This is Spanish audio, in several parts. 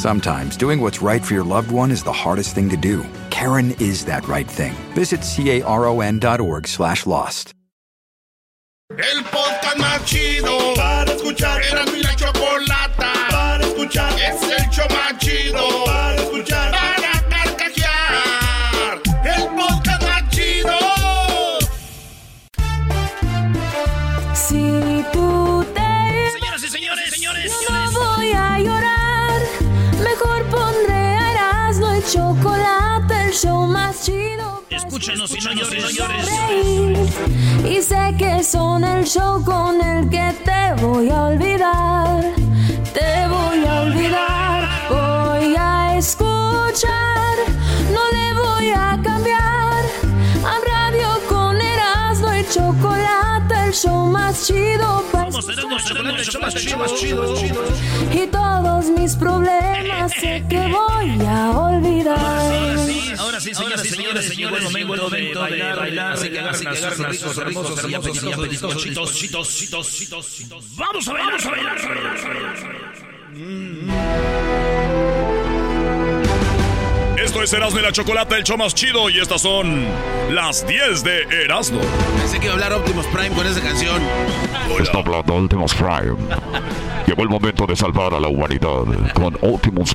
Sometimes doing what's right for your loved one is the hardest thing to do. Karen is that right thing. Visit caron.org slash lost. El podcast más chido para escuchar. Era mi el show más chido. Escúchanos y no llores, no llores. Reír. Y sé que son el show con el que te voy a olvidar. Te voy a olvidar. El show más chido. para Somos Erasmo y Chocolate, el show más chido, más chido, más chido. y todos mis problemas sé que voy a olvidar. Ahora sí, señoras y señores, llegó el momento de bailar, bailar, así que agarren a sus ricos, hermosos y apetitosos, chitos, chitos, chitos, chitos. Vamos a bailar, vamos a bailar, a bailar, a bailar, a bailar. Esto es Erasmo y la Chocolata, el show más chido, y estas son las 10 de Erasmo. Pensé que iba a hablar Optimus Prime con esa canción. Está hablando Optimus Prime. Llegó el momento de salvar a la humanidad con Optimus.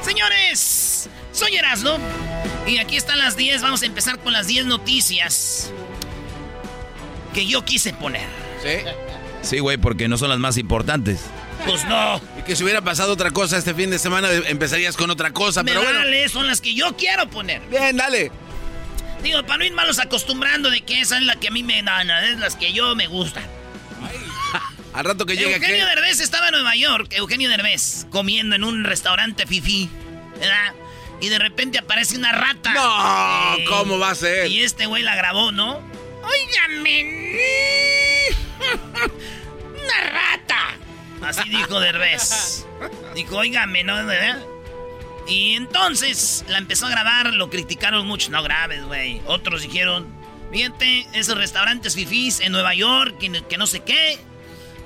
Señores, soy Erasmo y aquí están las 10. Vamos a empezar con las 10 noticias que yo quise poner. ¿Sí? Sí, güey, porque no son las más importantes. Pues no. Y que si hubiera pasado otra cosa este fin de semana, empezarías con otra cosa, Me pero bueno. vale, son las que yo quiero poner. Bien, dale. Digo, para no ir malos acostumbrando de que esa es la que a mí me dan, es las que yo me gustan. Al rato que llegue Eugenio aquel- Derbez estaba en Nueva York, Eugenio Derbez, comiendo en un restaurante fifi, ¿verdad? Y de repente aparece una rata. No, Eh, ¿cómo va a ser? Y este güey la grabó, ¿no? Óigame. Una rata. Así dijo Derbez. Dijo, óigame, ¿no? ¿verdad? Y entonces la empezó a grabar, lo criticaron mucho. No grabes, güey. Otros dijeron, fíjate, esos restaurantes fifís en Nueva York, que, que no sé qué.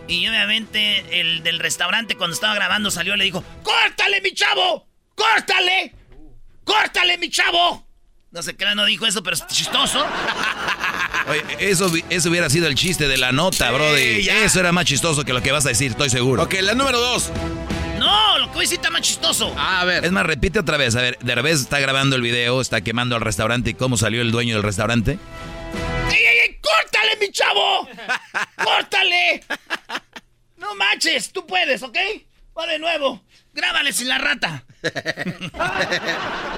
Y obviamente el del restaurante cuando estaba grabando salió y le dijo, ¡Córtale, mi chavo! ¡Córtale! ¡Córtale, mi chavo! No sé qué no dijo eso, pero es chistoso. Oye, eso, eso hubiera sido el chiste de la nota, brody. ya. Eso era más chistoso que lo que vas a decir, estoy seguro. Ok, la número dos. No, lo que voy a decir está más chistoso. A ver. Es más, repite otra vez. A ver, Derbez está grabando el video, está quemando al restaurante. ¿Y cómo salió el dueño del restaurante? ¡Ey, ey, ey! ¡Córtale, mi chavo! ¡Córtale! No manches, tú puedes, ¿ok? Va de nuevo. Grábale sin la rata.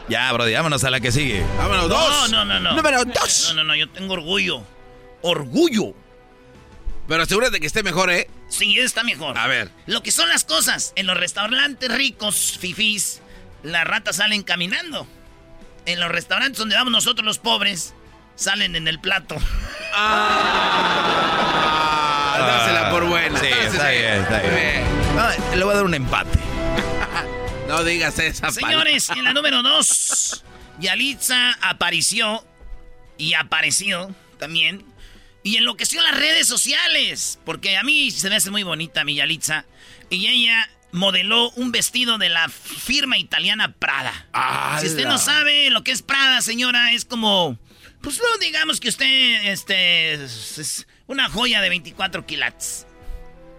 Ya, brody, vámonos a la que sigue. Vámonos, No, dos. no, no, no. Número dos. No, no, no, yo tengo orgullo. Orgullo. Pero asegúrate que esté mejor, ¿eh? Sí, está mejor. A ver. Lo que son las cosas. En los restaurantes ricos, fifís, las ratas salen caminando. En los restaurantes donde vamos nosotros los pobres, salen en el plato. Ah, dásela por buena. Sí, está bien, está bien. No, le voy a dar un empate. No digas esa Señores, en la número dos, Yalitza apareció y apareció también y enloqueció las redes sociales. Porque a mí se me hace muy bonita mi Yalitza. Y ella modeló un vestido de la firma italiana Prada. Si usted no sabe lo que es Prada, señora, es como... Pues no digamos que usted este, es es una joya de 24 quilates.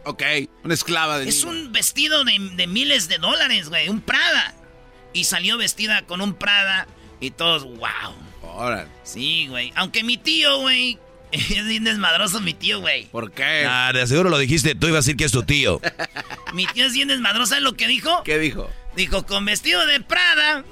Ok, una esclava de Es niño. un vestido de, de miles de dólares, güey. Un Prada. Y salió vestida con un Prada Y todos, wow. Ahora. Sí, güey. Aunque mi tío, güey, es bien desmadroso mi tío, güey. ¿Por qué? Ah, de seguro lo dijiste, tú ibas a decir que es tu tío. Mi tío es bien desmadroso, ¿sabes lo que dijo? ¿Qué dijo? Dijo, con vestido de Prada,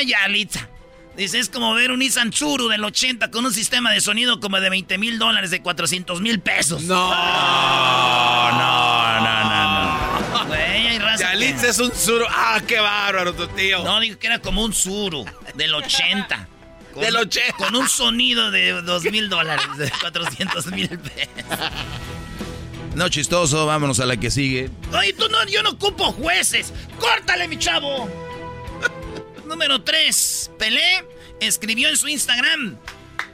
eh, ya, Litza. Dice, es como ver un Nissan Tsuru del 80 con un sistema de sonido como de 20 mil dólares, de 400 mil pesos. No. No, no, no, no. Güey, hay raza que- Yalitza es un suro. Ah, qué bárbaro tu tío. No, dijo que era como un Tsuru del 80. Con- Del 80. Con un sonido de 2 mil dólares, de 400 mil pesos. No chistoso, vámonos a la que sigue. Oye, tú no, yo no ocupo jueces. ¡Córtale, mi chavo! Número 3. Pelé escribió en su Instagram.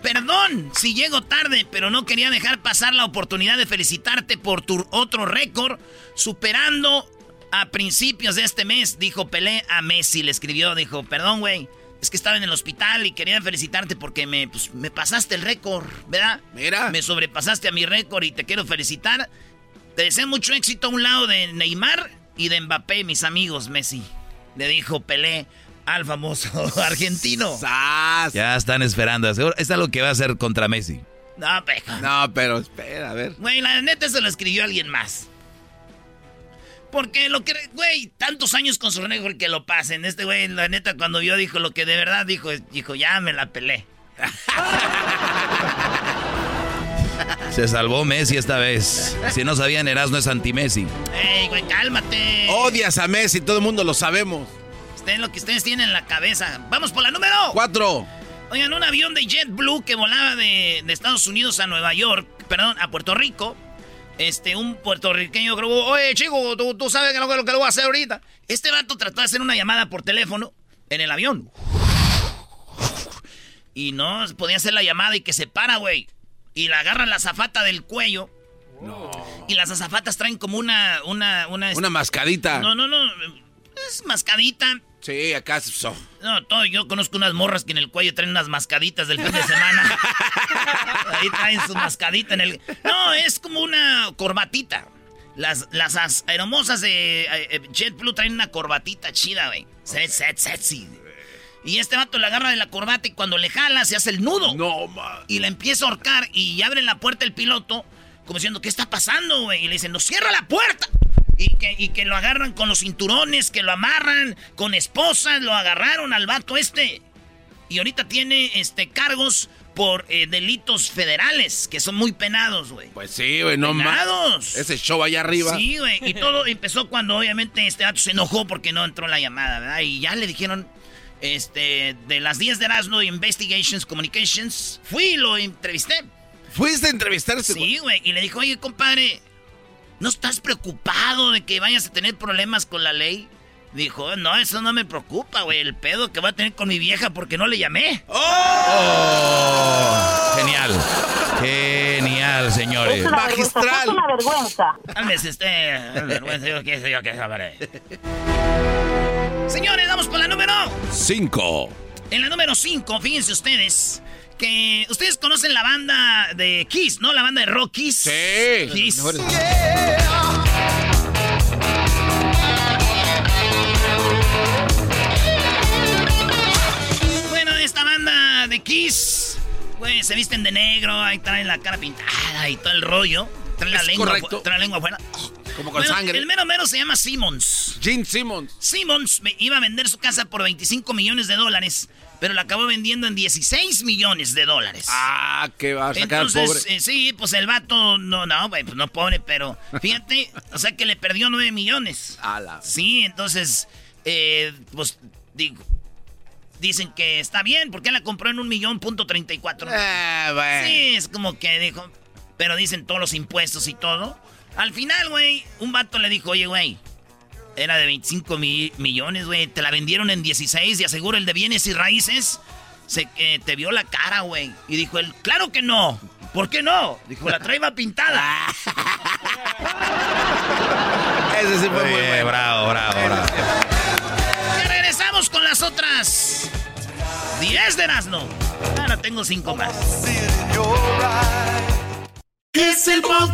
Perdón si llego tarde, pero no quería dejar pasar la oportunidad de felicitarte por tu otro récord, superando a principios de este mes, dijo Pelé a Messi. Le escribió, dijo, perdón, güey, es que estaba en el hospital y quería felicitarte porque me, pues, me pasaste el récord, ¿verdad? Mira. Me sobrepasaste a mi récord y te quiero felicitar. Te deseo mucho éxito a un lado de Neymar y de Mbappé, mis amigos, Messi. Le dijo Pelé al famoso argentino. Sas. Ya están esperando. Seguro- Es algo que va a hacer contra Messi. No, peja. No, pero espera, a ver. Güey, la neta se lo escribió alguien más. Porque lo que, güey, tantos años con su récord que lo pasen. Este güey, la neta, cuando vio, dijo lo que de verdad dijo, dijo, ya me la pelé. Se salvó Messi esta vez. Si no sabían, Erasmo es anti-Messi. Ey, güey, cálmate. Odias a Messi, todo el mundo lo sabemos. Ustedes lo que ustedes tienen en la cabeza. Vamos por la número. Cuatro. Oigan, un avión de JetBlue que volaba de, de Estados Unidos a Nueva York, perdón, a Puerto Rico. Este, un puertorriqueño creo, oye, chico, ¿tú, tú sabes lo que, lo que lo voy a hacer ahorita. Este vato trató de hacer una llamada por teléfono en el avión. Y no podía hacer la llamada y que se para, güey. Y la agarra la zafata del cuello. Y las azafatas traen como una, una, una... Una mascadita. No, no, no. Es mascadita. Sí, acá. so- No, todo, yo conozco unas morras que en el cuello traen unas mascaditas del fin de semana. Ahí traen su mascadita en el... No, es como una corbatita. Las, las as- hermosas de eh, eh, JetBlue traen una corbatita chida, güey. Se- se- Sexy. Y este vato le agarra de la corbata y cuando le jala se hace el nudo. No, man. Y la empieza a ahorcar y abre la puerta el piloto como diciendo, ¿qué está pasando, güey? Y le dicen, no, cierra la puerta. Y que, y que lo agarran con los cinturones, que lo amarran con esposas, lo agarraron al vato este. Y ahorita tiene este cargos por eh, delitos federales, que son muy penados, güey. Pues sí, güey, no más. Ese show allá arriba. Sí, güey. Y todo empezó cuando obviamente este vato se enojó porque no entró la llamada, ¿verdad? Y ya le dijeron, este, de las 10 de Erasmo Investigations Communications, fui y lo entrevisté. ¿Fuiste a entrevistarse? Sí, güey. Y le dijo, oye, compadre, ¿no estás preocupado de que vayas a tener problemas con la ley? Dijo, no, eso no me preocupa, güey. El pedo que va a tener con mi vieja porque no le llamé. Oh, genial. Genial, señores. Magistral. una vergüenza. Cálmese usted. vergüenza, yo qué sé, yo qué sabré. Señores, vamos por la número. Cinco. En la número 5, fíjense ustedes. Ustedes conocen la banda de Kiss, ¿no? La banda de rock Kiss. Sí. Kiss. Bueno, esta banda de Kiss, güey, se visten de negro, ahí traen la cara pintada y todo el rollo. Traen la lengua, correcto. traen la lengua afuera. Como con Bueno, sangre. El mero mero se llama Simmons. Gene Simmons. Simmons me- iba a vender su casa por 25 millones de dólares, pero la acabó vendiendo en 16 millones de dólares. Ah, que va a sacar Entonces, pobre. eh, sí, pues el vato, no, no, pues no pobre, pero fíjate, o sea que le perdió 9 millones. A la- Sí, entonces, eh, pues digo, dicen que está bien, porque la compró en un millón punto 34. Eh, güey. Sí, es como que dijo, pero dicen todos los impuestos y todo. Al final, güey, un vato le dijo, oye, güey, era de 25 mi- millones, güey, te la vendieron en 16 y aseguro el de bienes y raíces. Se, eh, te vio la cara, güey. Y dijo él, claro que no. ¿Por qué no? Dijo, la traía pintada. Ese sí fue muy Oye, bueno. bravo, bravo, bravo. Ya regresamos con las otras 10 de Erasmo. Ahora tengo 5 más. Es el podcast.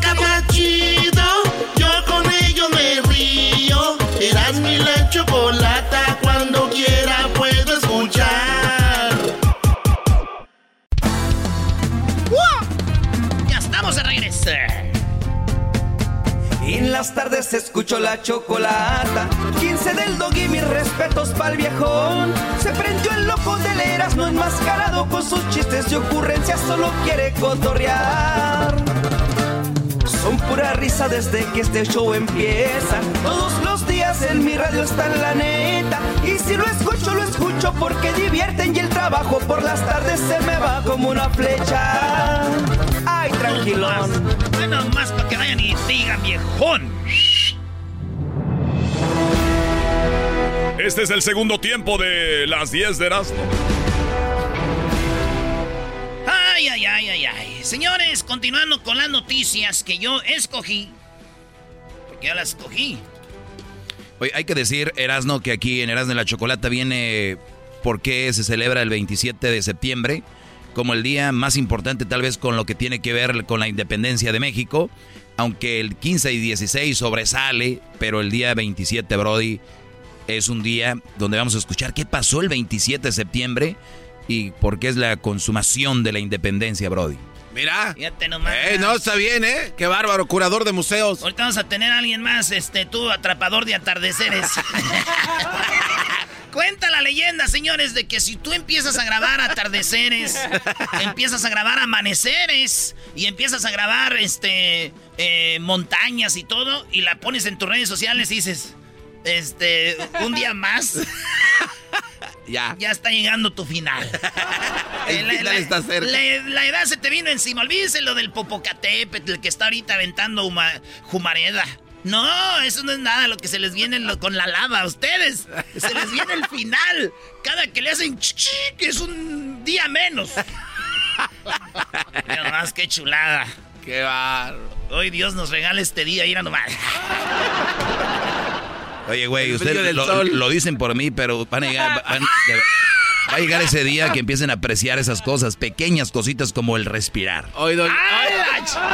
Escucho la chocolata. 15 del dog y mis respetos pa'l viejón. Se prendió el loco del Erasmo enmascarado con sus chistes y ocurrencias, solo quiere cotorrear. Son pura risa desde que este show empieza. Todos los días en mi radio está en la neta. Y si lo escucho, lo escucho porque divierten y el trabajo por las tardes se me va como una flecha. Ay, tranquilón. Bueno, más para que vayan y digan viejón. Este es el segundo tiempo de las 10 de Erasmo. Ay, ay, ay, ay, ay. Señores, continuando con las noticias que yo escogí. Porque yo las escogí. Oye, hay que decir, Erasno, que aquí en Erasno de la Chocolata viene porque se celebra el 27 de septiembre como el día más importante tal vez con lo que tiene que ver con la independencia de México. Aunque el 15 y 16 sobresale, pero el día 27, Brody, es un día donde vamos a escuchar qué pasó el 27 de septiembre y por qué es la consumación de la independencia, Brody. Mira. Fíjate nomás. Eh, no, está bien, ¿eh? Qué bárbaro, curador de museos. Ahorita vamos a tener a alguien más, este, tú, atrapador de atardeceres. Cuenta la leyenda, señores, de que si tú empiezas a grabar atardeceres, empiezas a grabar amaneceres y empiezas a grabar este eh, montañas y todo, y la pones en tus redes sociales y dices, este, un día más. ya. Ya está llegando tu final. El La- final la- está cerca. La, la edad se te vino encima. Olvídense lo del Popocatépetl, el que está ahorita aventando huma- Jumareda. No, eso no es nada lo que se les viene lo- con la lava a ustedes. Se les viene el final. Cada que le hacen que es un día menos. Mira nomás, qué chulada. Qué bárbaro. Hoy Dios nos regala este día, mira nomás. Oye, güey, ustedes lo, lo dicen por mí, pero van a llegar, van- va a llegar ese día que empiecen a apreciar esas cosas, pequeñas cositas como el respirar. Hoy, doy. ¡Ay,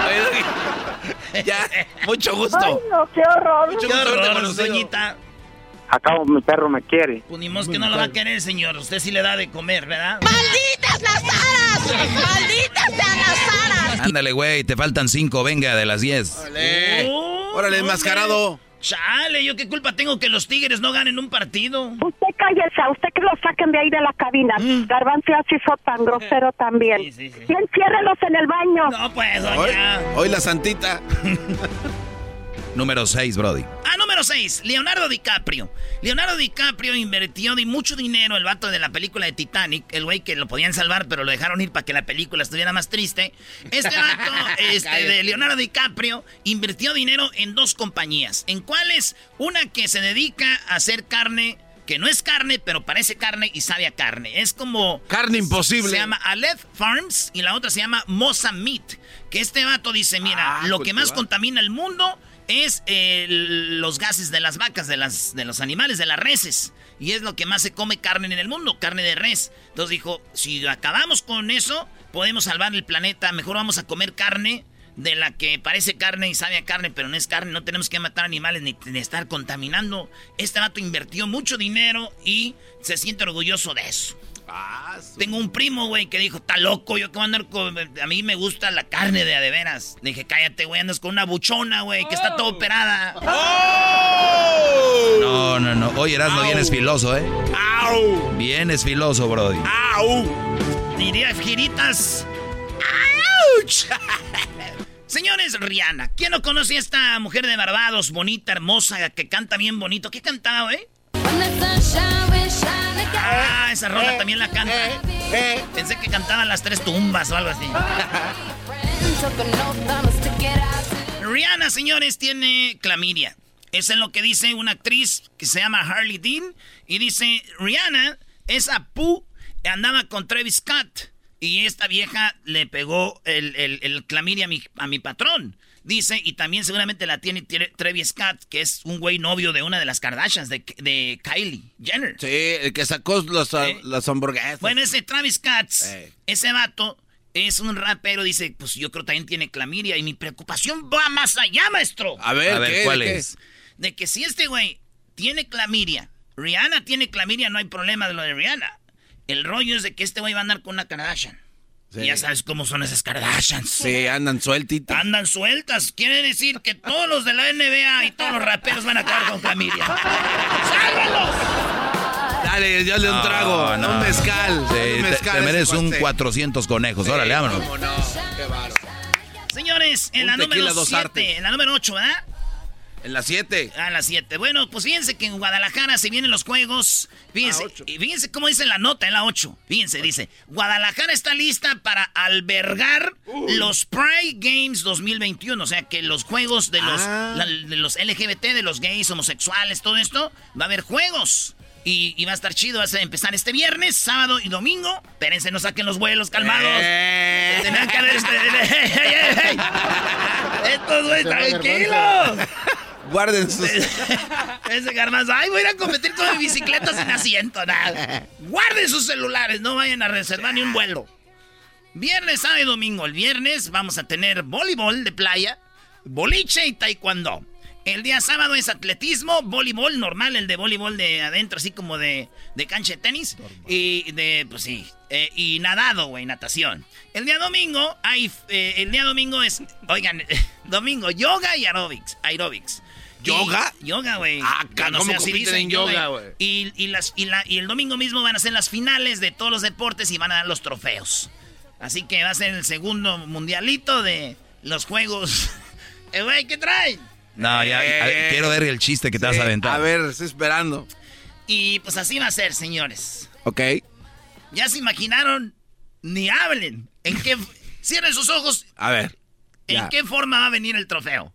Oye, Doggy. Ya, mucho gusto. Ay, no, qué horror. Mucho Qué horror, doñita. Acabo, mi perro me quiere. Pues ni modo que no lo va a querer, señor. Usted sí le da de comer, ¿verdad? ¡Malditas las aras! ¡Malditas sean las aras! Ándale, güey, te faltan cinco, venga, de las diez. Órale, Oh, órale, enmascarado. Chale, ¿yo qué culpa tengo que los tigres no ganen un partido? Usted cállese, a usted que lo saquen de ahí de la cabina. Garbanzo ya se hizo tan grosero también. Sí, sí, sí. Y enciérrelos en el baño. No, pues, Hoy, doña. hoy la santita. Número seis, Brody. Ah, número 6, Leonardo DiCaprio. Leonardo DiCaprio invirtió de mucho dinero el vato de la película de Titanic, el güey que lo podían salvar, pero lo dejaron ir para que la película estuviera más triste. Este vato este, de Leonardo DiCaprio invirtió dinero en dos compañías. ¿En cuáles? Una que se dedica a hacer carne que no es carne, pero parece carne y sabe a carne. Es como... Carne imposible. Se llama Aleph Farms y la otra se llama Mosa Meat. Que este vato dice, mira, Ah, lo que más contamina el mundo es eh, los gases de las vacas, de, las, de los animales, de las reses. Y es lo que más se come carne en el mundo, carne de res. Entonces dijo, si acabamos con eso, podemos salvar el planeta. Mejor vamos a comer carne de la que parece carne y sabe a carne, pero no es carne. No tenemos que matar animales ni, estar contaminando. Este vato invirtió mucho dinero y se siente orgulloso de eso. Ah, su- Tengo un primo, güey, que dijo, está loco, yo que voy a andar con... A mí me gusta la carne de a de veras. Le dije, cállate, güey, andas con una buchona, güey, que está todo operada. ¡Oh! No, no, no. Oye, Erasmo, Au. vienes filoso, ¿eh? ¡Au! Vienes filoso, Brody. ¡Au! Diría giritas. ¡Auch! Señores, Rihanna. ¿Quién no conoce a esta mujer de Barbados, bonita, hermosa, que canta bien bonito? ¿Qué cantaba, güey? Ah, esa rola también la canta. Pensé que cantaban las tres tumbas o algo así. Rihanna, señores, tiene clamidia. Eso es lo que dice una actriz que se llama Harley Dean. Y dice, Rihanna, esa pu, andaba con Travis Scott. Y esta vieja le pegó el, el- el clamidia a mi, a mi patrón. Dice, y también seguramente la tiene Tre- Travis Scott, que es un güey novio de una de las Kardashians, de, de Kylie Jenner. Sí, el que sacó los, ¿Eh? las hamburguesas. Bueno, ese Travis Scott, Eh. ese vato, es un rapero, dice, pues yo creo también tiene clamidia. Y mi preocupación va más allá, maestro. a ver, A ver, ¿qué? ¿cuál ¿De qué? es? De que si este güey tiene clamidia, Rihanna tiene clamidia, no hay problema de lo de Rihanna. El rollo es de que este güey va a andar con una Kardashian. Y ya sabes cómo son esas Kardashians. Sí, andan sueltitas. Andan sueltas. Quiere decir que todos los de la NBA y todos los raperos van a acabar con clamidia. ¡Sálvalos! Dale, ya le un trago. un mezcal. Sí, un te- mezcal te, ese mereces un cuate. 400 conejos. Órale, vámonos. ¿Cómo no? Qué bárbaro. Señores, en Un la número dos 7, artes. en la número 8, ¿verdad? En las 7. A las 7. Bueno, pues fíjense que en Guadalajara se vienen los juegos. Fíjense, y fíjense cómo dice la nota en la 8. Fíjense, dice, Guadalajara está lista para albergar los Pride Games 2021. O sea, que los juegos de los, Ah. la- de los LGBT, de los gays, homosexuales, todo esto, va a haber juegos. Y, y va a estar chido, va a empezar este viernes, sábado y domingo. Espérense, no saquen los vuelos, calmados. Eh. Tenían que haber este... Estos güeyes, tranquilos. Guarden sus. Ese garbanzo, ay, voy a ir a competir con mi bicicleta sin asiento, nada. Guarden sus celulares, no vayan a reservar ni un vuelo. Viernes, sábado y domingo. El viernes vamos a tener voleibol de playa, boliche y taekwondo. El día sábado es atletismo, voleibol normal, el de voleibol de adentro, así como de, de cancha de tenis. Y de, pues sí, eh, y nadado, güey, natación. El día domingo hay, eh, el día domingo es, oigan, domingo, yoga y aerobics, aerobics. ¿Yoga? Y- yoga, güey. Ah, Yo no ¿cómo compiten en yoga, güey? Y, y las, y, la- y el domingo mismo van a ser las finales de todos los deportes y van a dar los trofeos. Así que va a ser el segundo mundialito de los juegos. Eh, güey, ¿qué traen? No, ya, a- Eh. quiero ver el chiste que te vas a aventar. A ver, estoy esperando. Y pues así va a ser, señores. Ok. Ya se imaginaron, ni hablen. ¿En qué? Cierren sus ojos. A ver. ¿En Ya. qué forma va a venir el trofeo?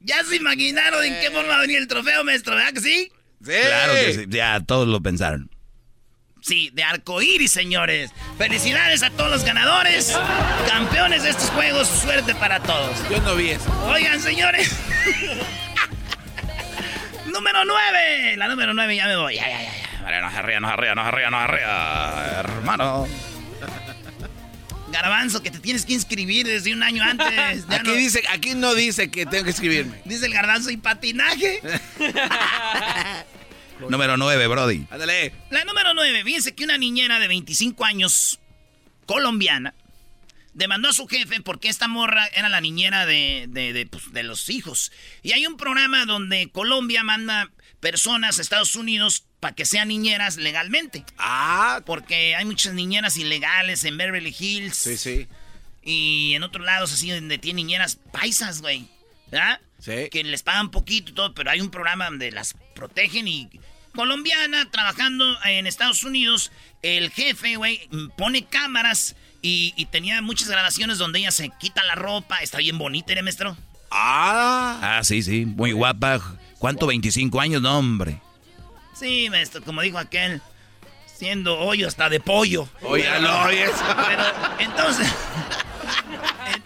¿Ya se imaginaron en qué forma va a venir el trofeo, maestro? ¿Verdad que sí? Sí. Claro que sí, ya todos lo pensaron. Sí, de arcoíris, señores. Felicidades a todos los ganadores, campeones de estos juegos. Suerte para todos. Yo no vi eso. Oigan, señores. número 9. La número 9, ya me voy. Ya, ya, ya. Vale, no se ría, no se ría, no se ría, no se ría. Hermano. Garbanzo, que te tienes que inscribir desde un año antes. Ya Aquí no- dice, aquí no dice que tengo que escribirme. Dice el garbanzo y patinaje. Número 9, Brody. Ándale. La número 9. Fíjense que una niñera de 25 años, colombiana, demandó a su jefe porque esta morra era la niñera de, de, de, pues, de los hijos. Y hay un programa donde Colombia manda personas a Estados Unidos para que sean niñeras legalmente. Ah. Porque hay muchas niñeras ilegales en Beverly Hills. Sí, sí. Y en otros lados así donde tienen niñeras paisas, güey. ¿Verdad? Sí. Que les pagan poquito y todo, pero hay un programa donde las protegen y... Colombiana, trabajando en Estados Unidos, el jefe, güey, pone cámaras y, y tenía muchas grabaciones donde ella se quita la ropa. Está bien bonita, ¿eh, maestro? Ah. Ah, sí, sí, muy guapa. ¿Cuánto? 25 años, no, hombre. Sí, maestro, como dijo aquel, siendo hoyo hasta de pollo. Oye eso. Pero, entonces...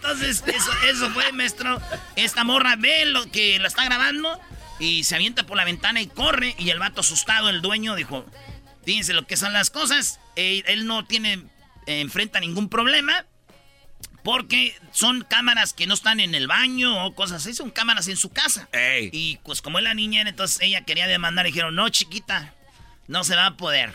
Entonces, eso, eso fue, maestro. Esta morra ve lo que la está grabando y se avienta por la ventana y corre. Y el vato asustado, el dueño, dijo: Fíjense lo que son las cosas. Él, él no tiene, eh, enfrenta ningún problema. Porque son cámaras que no están en el baño o cosas así, son cámaras en su casa. Ey. Y pues como es la niñera, entonces ella quería demandar y dijeron, no, chiquita, no se va a poder.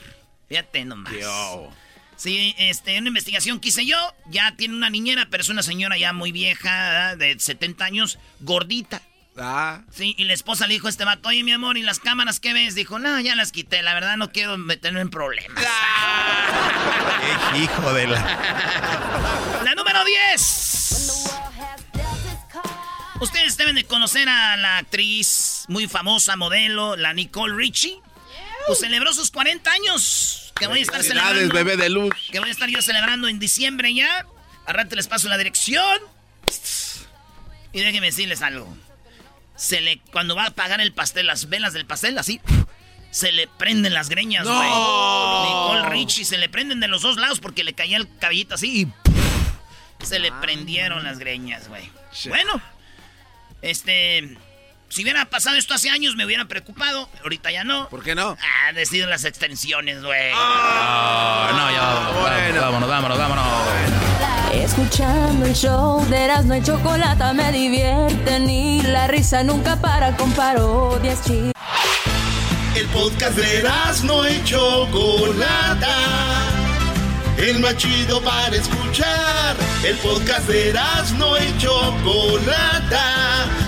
Fíjate nomás. Yo. Sí, este, una investigación que hice yo, ya tiene una niñera, pero es una señora ya muy vieja, de 70 años, gordita. Ah. Sí, y la esposa le dijo a este vato, oye, mi amor, ¿y las cámaras qué ves? Dijo, no, ya las quité, la verdad no quiero meterme en problemas. Hijo de la... La número 10. Ustedes deben de conocer a la actriz muy famosa, modelo, la Nicole Richie. Pues celebró sus 40 años. Que voy a estar celebrando. bebé de luz. Que voy a estar yo celebrando en diciembre ya. Rato les paso la dirección. Y déjenme decirles algo. Se le, cuando va a apagar el pastel, las velas del pastel, así, se le prenden las greñas, ¡No! güey. Nicole Richie se le prenden de los dos lados porque le caía el cabellito así y se le prendieron las greñas, güey. Bueno, este. Si hubiera pasado esto hace años, me hubiera preocupado. Ahorita ya no. ¿Por qué no? Ah, decido las extensiones, güey. Ah, no, ya vámonos, vámonos, vámonos, vámonos. Escuchando el show de Erasmo y Chocolata me divierten y la risa nunca para con parodias chistes. El podcast de no y Chocolata. El más chido para escuchar. El podcast de no y Chocolata.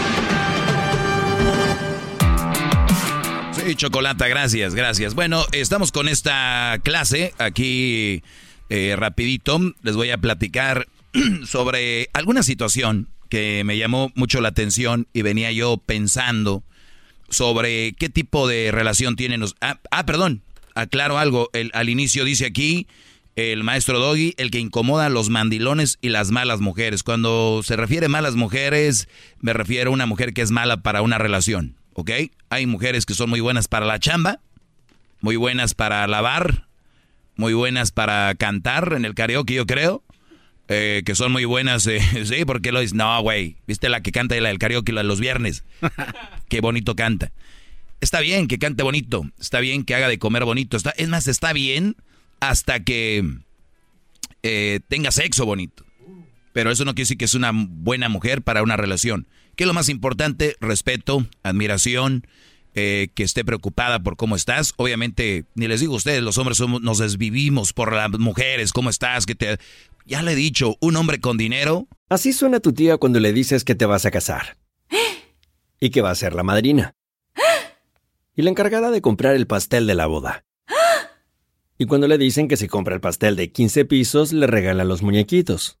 Sí, chocolate, gracias, gracias. Bueno, estamos con esta clase aquí eh, rapidito. Les voy a platicar sobre alguna situación que me llamó mucho la atención y venía yo pensando sobre qué tipo de relación tienen los... Ah, ah perdón, aclaro algo. El, al inicio dice aquí el maestro Doggy, el que incomoda a los mandilones y las malas mujeres. Cuando se refiere a malas mujeres, me refiero a una mujer que es mala para una relación, ¿ok? Hay mujeres que son muy buenas para la chamba, muy buenas para lavar, muy buenas para cantar en el karaoke, yo creo. Eh, que son muy buenas, eh, sí, porque lo dices, no, güey, viste la que canta y la del karaoke la de los viernes, qué bonito canta. Está bien que cante bonito, está bien que haga de comer bonito, está, es más, está bien hasta que eh, tenga sexo bonito. Pero eso no quiere decir que es una buena mujer para una relación. ¿Qué es lo más importante? Respeto, admiración, que esté preocupada por cómo estás. Obviamente, ni les digo a ustedes, los hombres somos, nos desvivimos por las mujeres, cómo estás, que te... Ya le he dicho, un hombre con dinero. Así suena tu tía cuando le dices que te vas a casar. y que va a ser la madrina. y la encargada de comprar el pastel de la boda. y cuando le dicen que si compra el pastel de 15 pisos, le regala los muñequitos.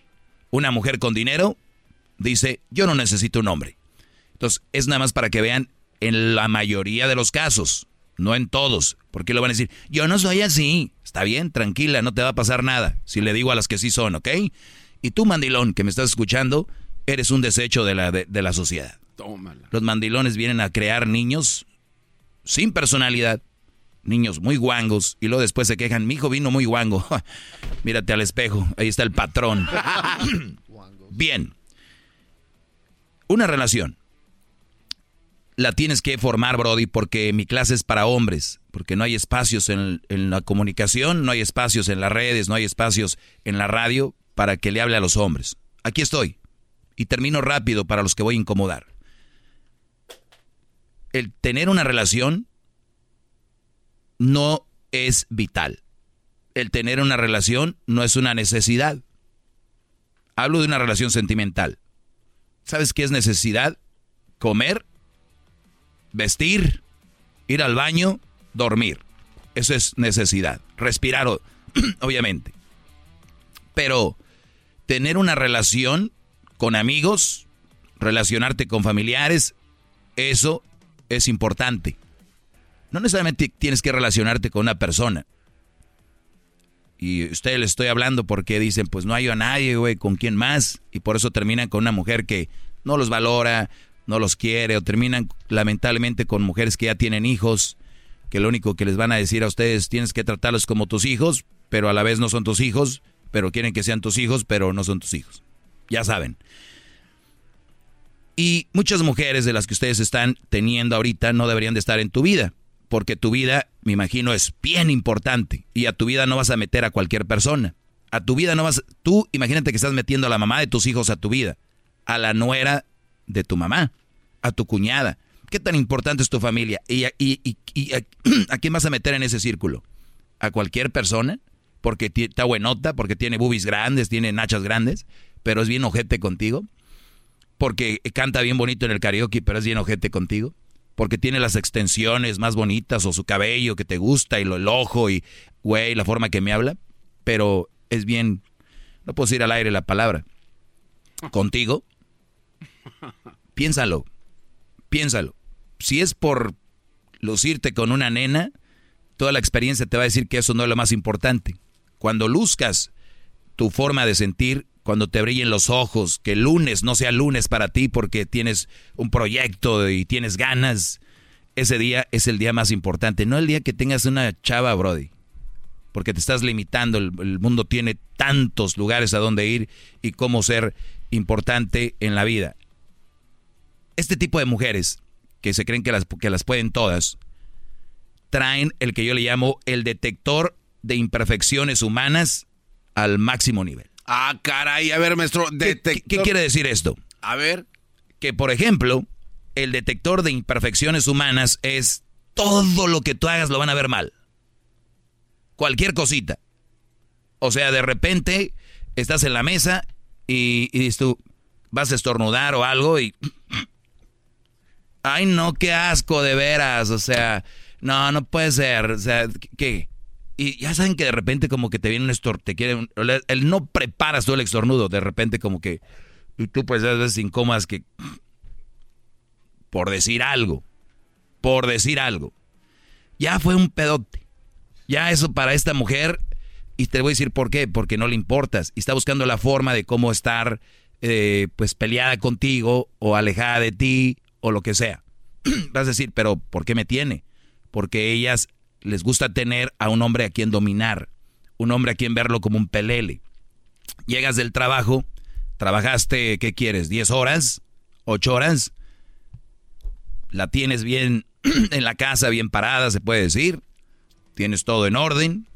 Una mujer con dinero dice, yo no necesito un hombre. Entonces, es nada más para que vean en la mayoría de los casos, no en todos, porque lo van a decir, yo no soy así. Está bien, tranquila, no te va a pasar nada, si le digo a las que sí son, ¿ok? Y tú, mandilón, que me estás escuchando, eres un desecho de la, de, la sociedad. Tómala. Los mandilones vienen a crear niños sin personalidad, niños muy guangos, y luego después se quejan, mi hijo vino muy guango. Mírate al espejo, ahí está el patrón. Bien, una relación la tienes que formar, Brody, porque mi clase es para hombres, porque no hay espacios en, la comunicación, no hay espacios en las redes, no hay espacios en la radio para que le hable a los hombres. Aquí estoy. Y termino rápido para los que voy a incomodar. El tener una relación no es vital. El tener una relación no es una necesidad. Hablo de una relación sentimental. ¿Sabes qué es necesidad? Comer, vestir, ir al baño, dormir. Eso es necesidad. Respirar, obviamente. Pero tener una relación con amigos, relacionarte con familiares, eso es importante. No necesariamente tienes que relacionarte con una persona. Y ustedes les estoy hablando porque dicen, pues no hay a nadie, güey, con quién más. Y por eso terminan con una mujer que no los valora, no los quiere, o terminan lamentablemente con mujeres que ya tienen hijos, que lo único que les van a decir a ustedes, tienes que tratarlos como tus hijos, pero a la vez no son tus hijos, pero quieren que sean tus hijos, pero no son tus hijos. Ya saben. Y muchas mujeres de las que ustedes están teniendo ahorita no deberían de estar en tu vida, porque tu vida, me imagino, es bien importante y a tu vida no vas a meter a cualquier persona. A tu vida no vas, tú imagínate que estás metiendo a la mamá de tus hijos a tu vida, a la nuera de tu mamá, a tu cuñada. ¿Qué tan importante es tu familia? ¿Y, y, a, quién vas a meter en ese círculo? ¿A cualquier persona? Porque está buenota, porque tiene boobies grandes, tiene nachas grandes, pero es bien ojete contigo. Porque canta bien bonito en el karaoke, pero es bien ojete contigo. Porque tiene las extensiones más bonitas o su cabello que te gusta y lo, el ojo y, güey, la forma que me habla. Pero es bien, no puedo decir al aire la palabra. Contigo, piénsalo, piénsalo. Si es por lucirte con una nena, toda la experiencia te va a decir que eso no es lo más importante. Cuando luzcas tu forma de sentir, cuando te brillen los ojos, que el lunes no sea lunes para ti porque tienes un proyecto y tienes ganas, ese día es el día más importante, no el día que tengas una chava, Brody, porque te estás limitando, el, el mundo tiene tantos lugares a donde ir y cómo ser importante en la vida. Este tipo de mujeres que se creen que las, que las pueden todas, traen el que yo le llamo el detector de imperfecciones humanas al máximo nivel. Ah, caray, a ver, maestro, ¿Qué, ¿Qué, quiere decir esto? A ver. Que, por ejemplo, el detector de imperfecciones humanas es todo lo que tú hagas lo van a ver mal. Cualquier cosita. O sea, de repente estás en la mesa y, y dices tú, vas a estornudar o algo y... Ay, no, qué asco, de veras. O sea, no, no puede ser. O sea, ¿qué? Y ya saben que de repente como que te viene un estornudo, te quiere, el no preparas tú el estornudo, de repente como que, y tú pues a veces incómodas que, por decir algo, por decir algo, ya fue un pedote. Ya eso para esta mujer, y te voy a decir por qué, porque no le importas, y está buscando la forma de cómo estar, eh, pues peleada contigo, o alejada de ti, o lo que sea. Vas a decir, pero ¿por qué me tiene? Porque ellas les gusta tener a un hombre a quien dominar, un hombre a quien verlo como un pelele. Llegas del trabajo, trabajaste, ¿qué quieres? ¿10 horas? ¿8 horas? La tienes bien en la casa, bien parada, se puede decir. Tienes todo en orden,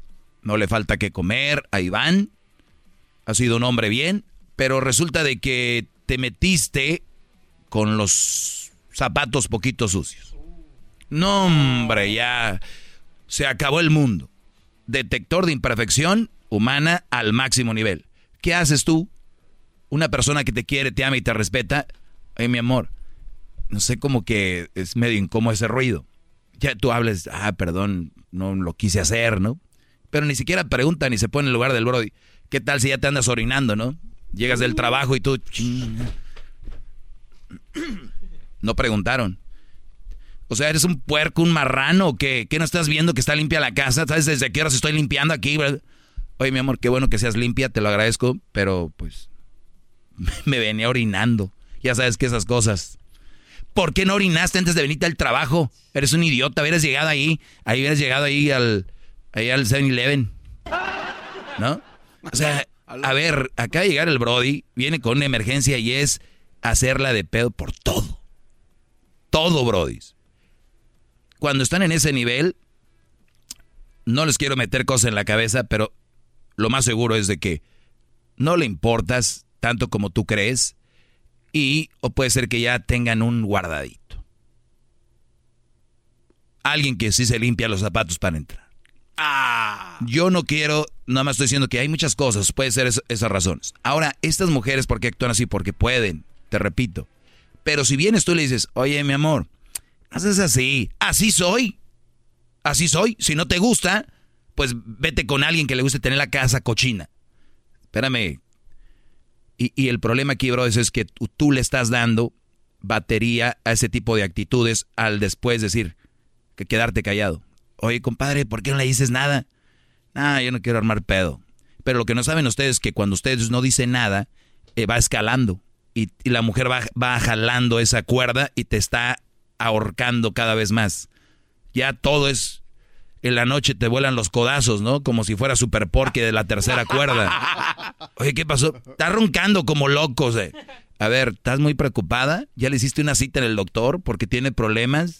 no le falta que comer, ahí van. Has sido un hombre bien, pero resulta de que te metiste con los zapatos poquito sucios. No, hombre, ya se acabó el mundo. Detector de imperfección humana al máximo nivel. ¿Qué haces tú? Una persona que te quiere, te ama y te respeta. Ay, mi amor, no sé cómo que es medio incómodo ese ruido. Ya tú hables, ah, perdón, no lo quise hacer, ¿no? Pero ni siquiera pregunta ni se pone en el lugar del brody. ¿Qué tal si ya te andas orinando, no? Llegas del trabajo y tú... No preguntaron. O sea, ¿eres un puerco, un marrano o qué? ¿Qué no estás viendo que está limpia la casa? ¿Sabes desde qué horas estoy limpiando aquí? Oye, mi amor, qué bueno que seas limpia, te lo agradezco, pero pues me venía orinando. Ya sabes que esas cosas. ¿Por qué no orinaste antes de venirte al trabajo? Eres un idiota, hubieras llegado ahí, ahí hubieras llegado ahí al, ahí al 7-Eleven. ¿No? O sea, a ver, acá de llegar el Brody, viene con una emergencia y es hacerla de pedo por todo. Todo, Brody cuando están en ese nivel, no les quiero meter cosas en la cabeza, pero lo más seguro es de que no le importas tanto como tú crees y o puede ser que ya tengan un guardadito. Alguien que sí se limpia los zapatos para entrar. Ah. Yo no quiero, nada más estoy diciendo que hay muchas cosas, puede ser esas razones. Ahora, estas mujeres, ¿por qué actúan así? Porque pueden, te repito. Pero si vienes tú y le dices, oye, mi amor, Haces así. Así soy. Así soy. Si no te gusta, pues vete con alguien que le guste tener la casa cochina. Espérame. Y, el problema aquí, bro, es que tú, le estás dando batería a ese tipo de actitudes al después decir que quedarte callado. Oye, compadre, ¿por qué no le dices nada? Ah, yo no quiero armar pedo. Pero lo que no saben ustedes es que cuando ustedes no dicen nada, eh, va escalando. Y, la mujer va, va jalando esa cuerda y te está ahorcando cada vez más. Ya todo es en la noche te vuelan los codazos, ¿no? Como si fuera Super Porky de la tercera cuerda. Oye, ¿qué pasó? Está roncando como loco, eh. A ver, ¿estás muy preocupada? ¿Ya le hiciste una cita en el doctor porque tiene problemas?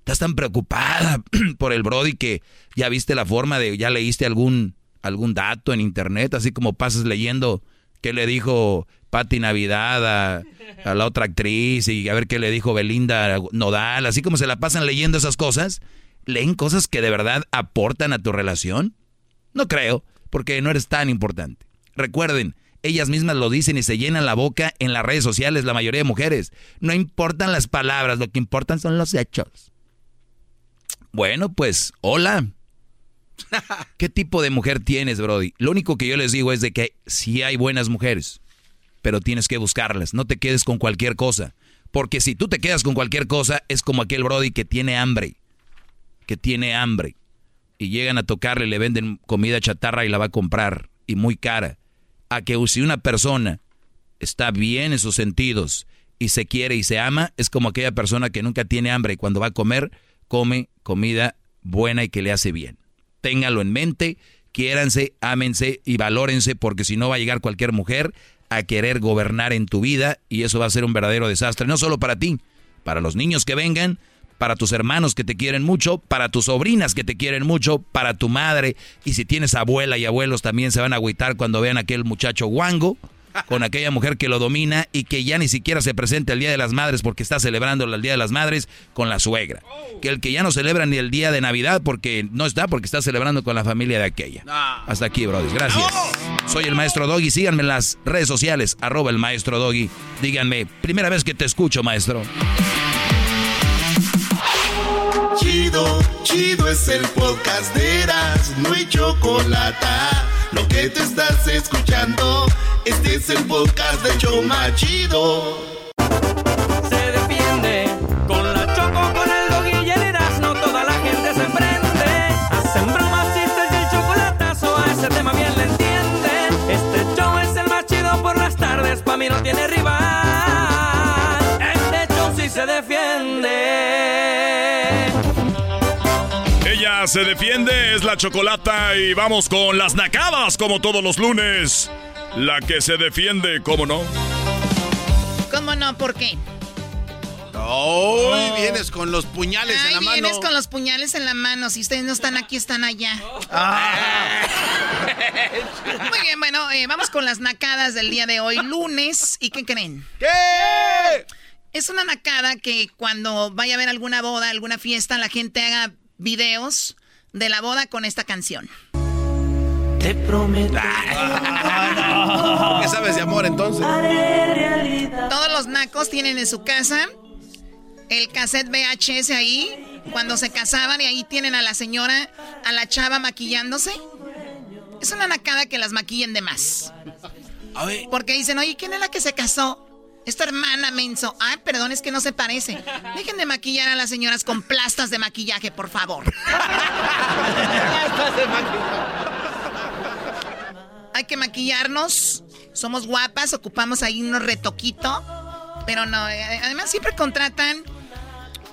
¿Estás tan preocupada por el Brody que ya viste la forma de, ya leíste algún, algún dato en internet, así como pasas leyendo qué le dijo Patti Navidad a, la otra actriz y a ver qué le dijo Belinda Nodal, así como se la pasan leyendo esas cosas? leen cosas que de verdad aportan a tu relación? No creo, porque no eres tan importante. Recuerden, ellas mismas lo dicen y se llenan la boca en las redes sociales, la mayoría de mujeres. No importan las palabras, lo que importan son los hechos. Bueno, pues, hola. ¿Qué tipo de mujer tienes, Brody? Lo único que yo les digo es de que sí hay buenas mujeres, pero tienes que buscarlas. No te quedes con cualquier cosa. Porque si tú te quedas con cualquier cosa, es como aquel Brody que tiene hambre que tiene hambre y llegan a tocarle, le venden comida chatarra y la va a comprar y muy cara. A que si una persona está bien en sus sentidos y se quiere y se ama, es como aquella persona que nunca tiene hambre y cuando va a comer, come comida buena y que le hace bien. Téngalo en mente, quiéranse, ámense y valórense porque si no va a llegar cualquier mujer a querer gobernar en tu vida y eso va a ser un verdadero desastre, no solo para ti, para los niños que vengan, para tus hermanos que te quieren mucho, para tus sobrinas que te quieren mucho, para tu madre. Y si tienes abuela y abuelos también se van a agüitar cuando vean a aquel muchacho guango con aquella mujer que lo domina y que ya ni siquiera se presenta el Día de las Madres porque está celebrando el Día de las Madres con la suegra. Que el que ya no celebra ni el Día de Navidad porque no está porque está celebrando con la familia de aquella. Hasta aquí, brothers. Gracias. Soy el maestro Doggy. Síganme en las redes sociales, arroba el maestro Doggy. Díganme, primera vez que te escucho, maestro. Chido, chido es el podcast de Eras, no hay chocolate. Lo que te estás escuchando, este es el podcast de Choma Chido. Se defiende con la choco, con el dog y el toda la gente se prende. Hacen bromas, chistes y el chocolatazo, a ese tema bien le entiende. Este show es el más chido por las tardes, pa' mí no tiene rival. Este show sí se defiende se defiende, es la chocolata y vamos con las nacadas como todos los lunes. La que se defiende, ¿cómo no? ¿Cómo no? ¿Por qué? Oh, vienes con los puñales en la mano. Vienes con los puñales en la mano. Si ustedes no están aquí, están allá. Ah. Muy bien, bueno, eh, vamos con las nacadas del día de hoy, lunes. ¿Y qué creen? ¿Qué? Es una nacada que cuando vaya a haber alguna boda, alguna fiesta, la gente haga videos de la boda con esta canción. Te prometo. ¿Qué sabes de amor entonces? Todos los nacos tienen en su casa el cassette VHS ahí cuando se casaban y ahí tienen a la señora, a la chava maquillándose. Es una nacada que las maquillen de más. Porque dicen, oye, ¿quién es la que se casó? Esta hermana menso. Ay, perdón, es que no se parece. Dejen de maquillar a las señoras con plastas de maquillaje, por favor. plastas de maquillaje. Hay que maquillarnos. Somos guapas, ocupamos ahí unos retoquito. Pero no, eh, además siempre contratan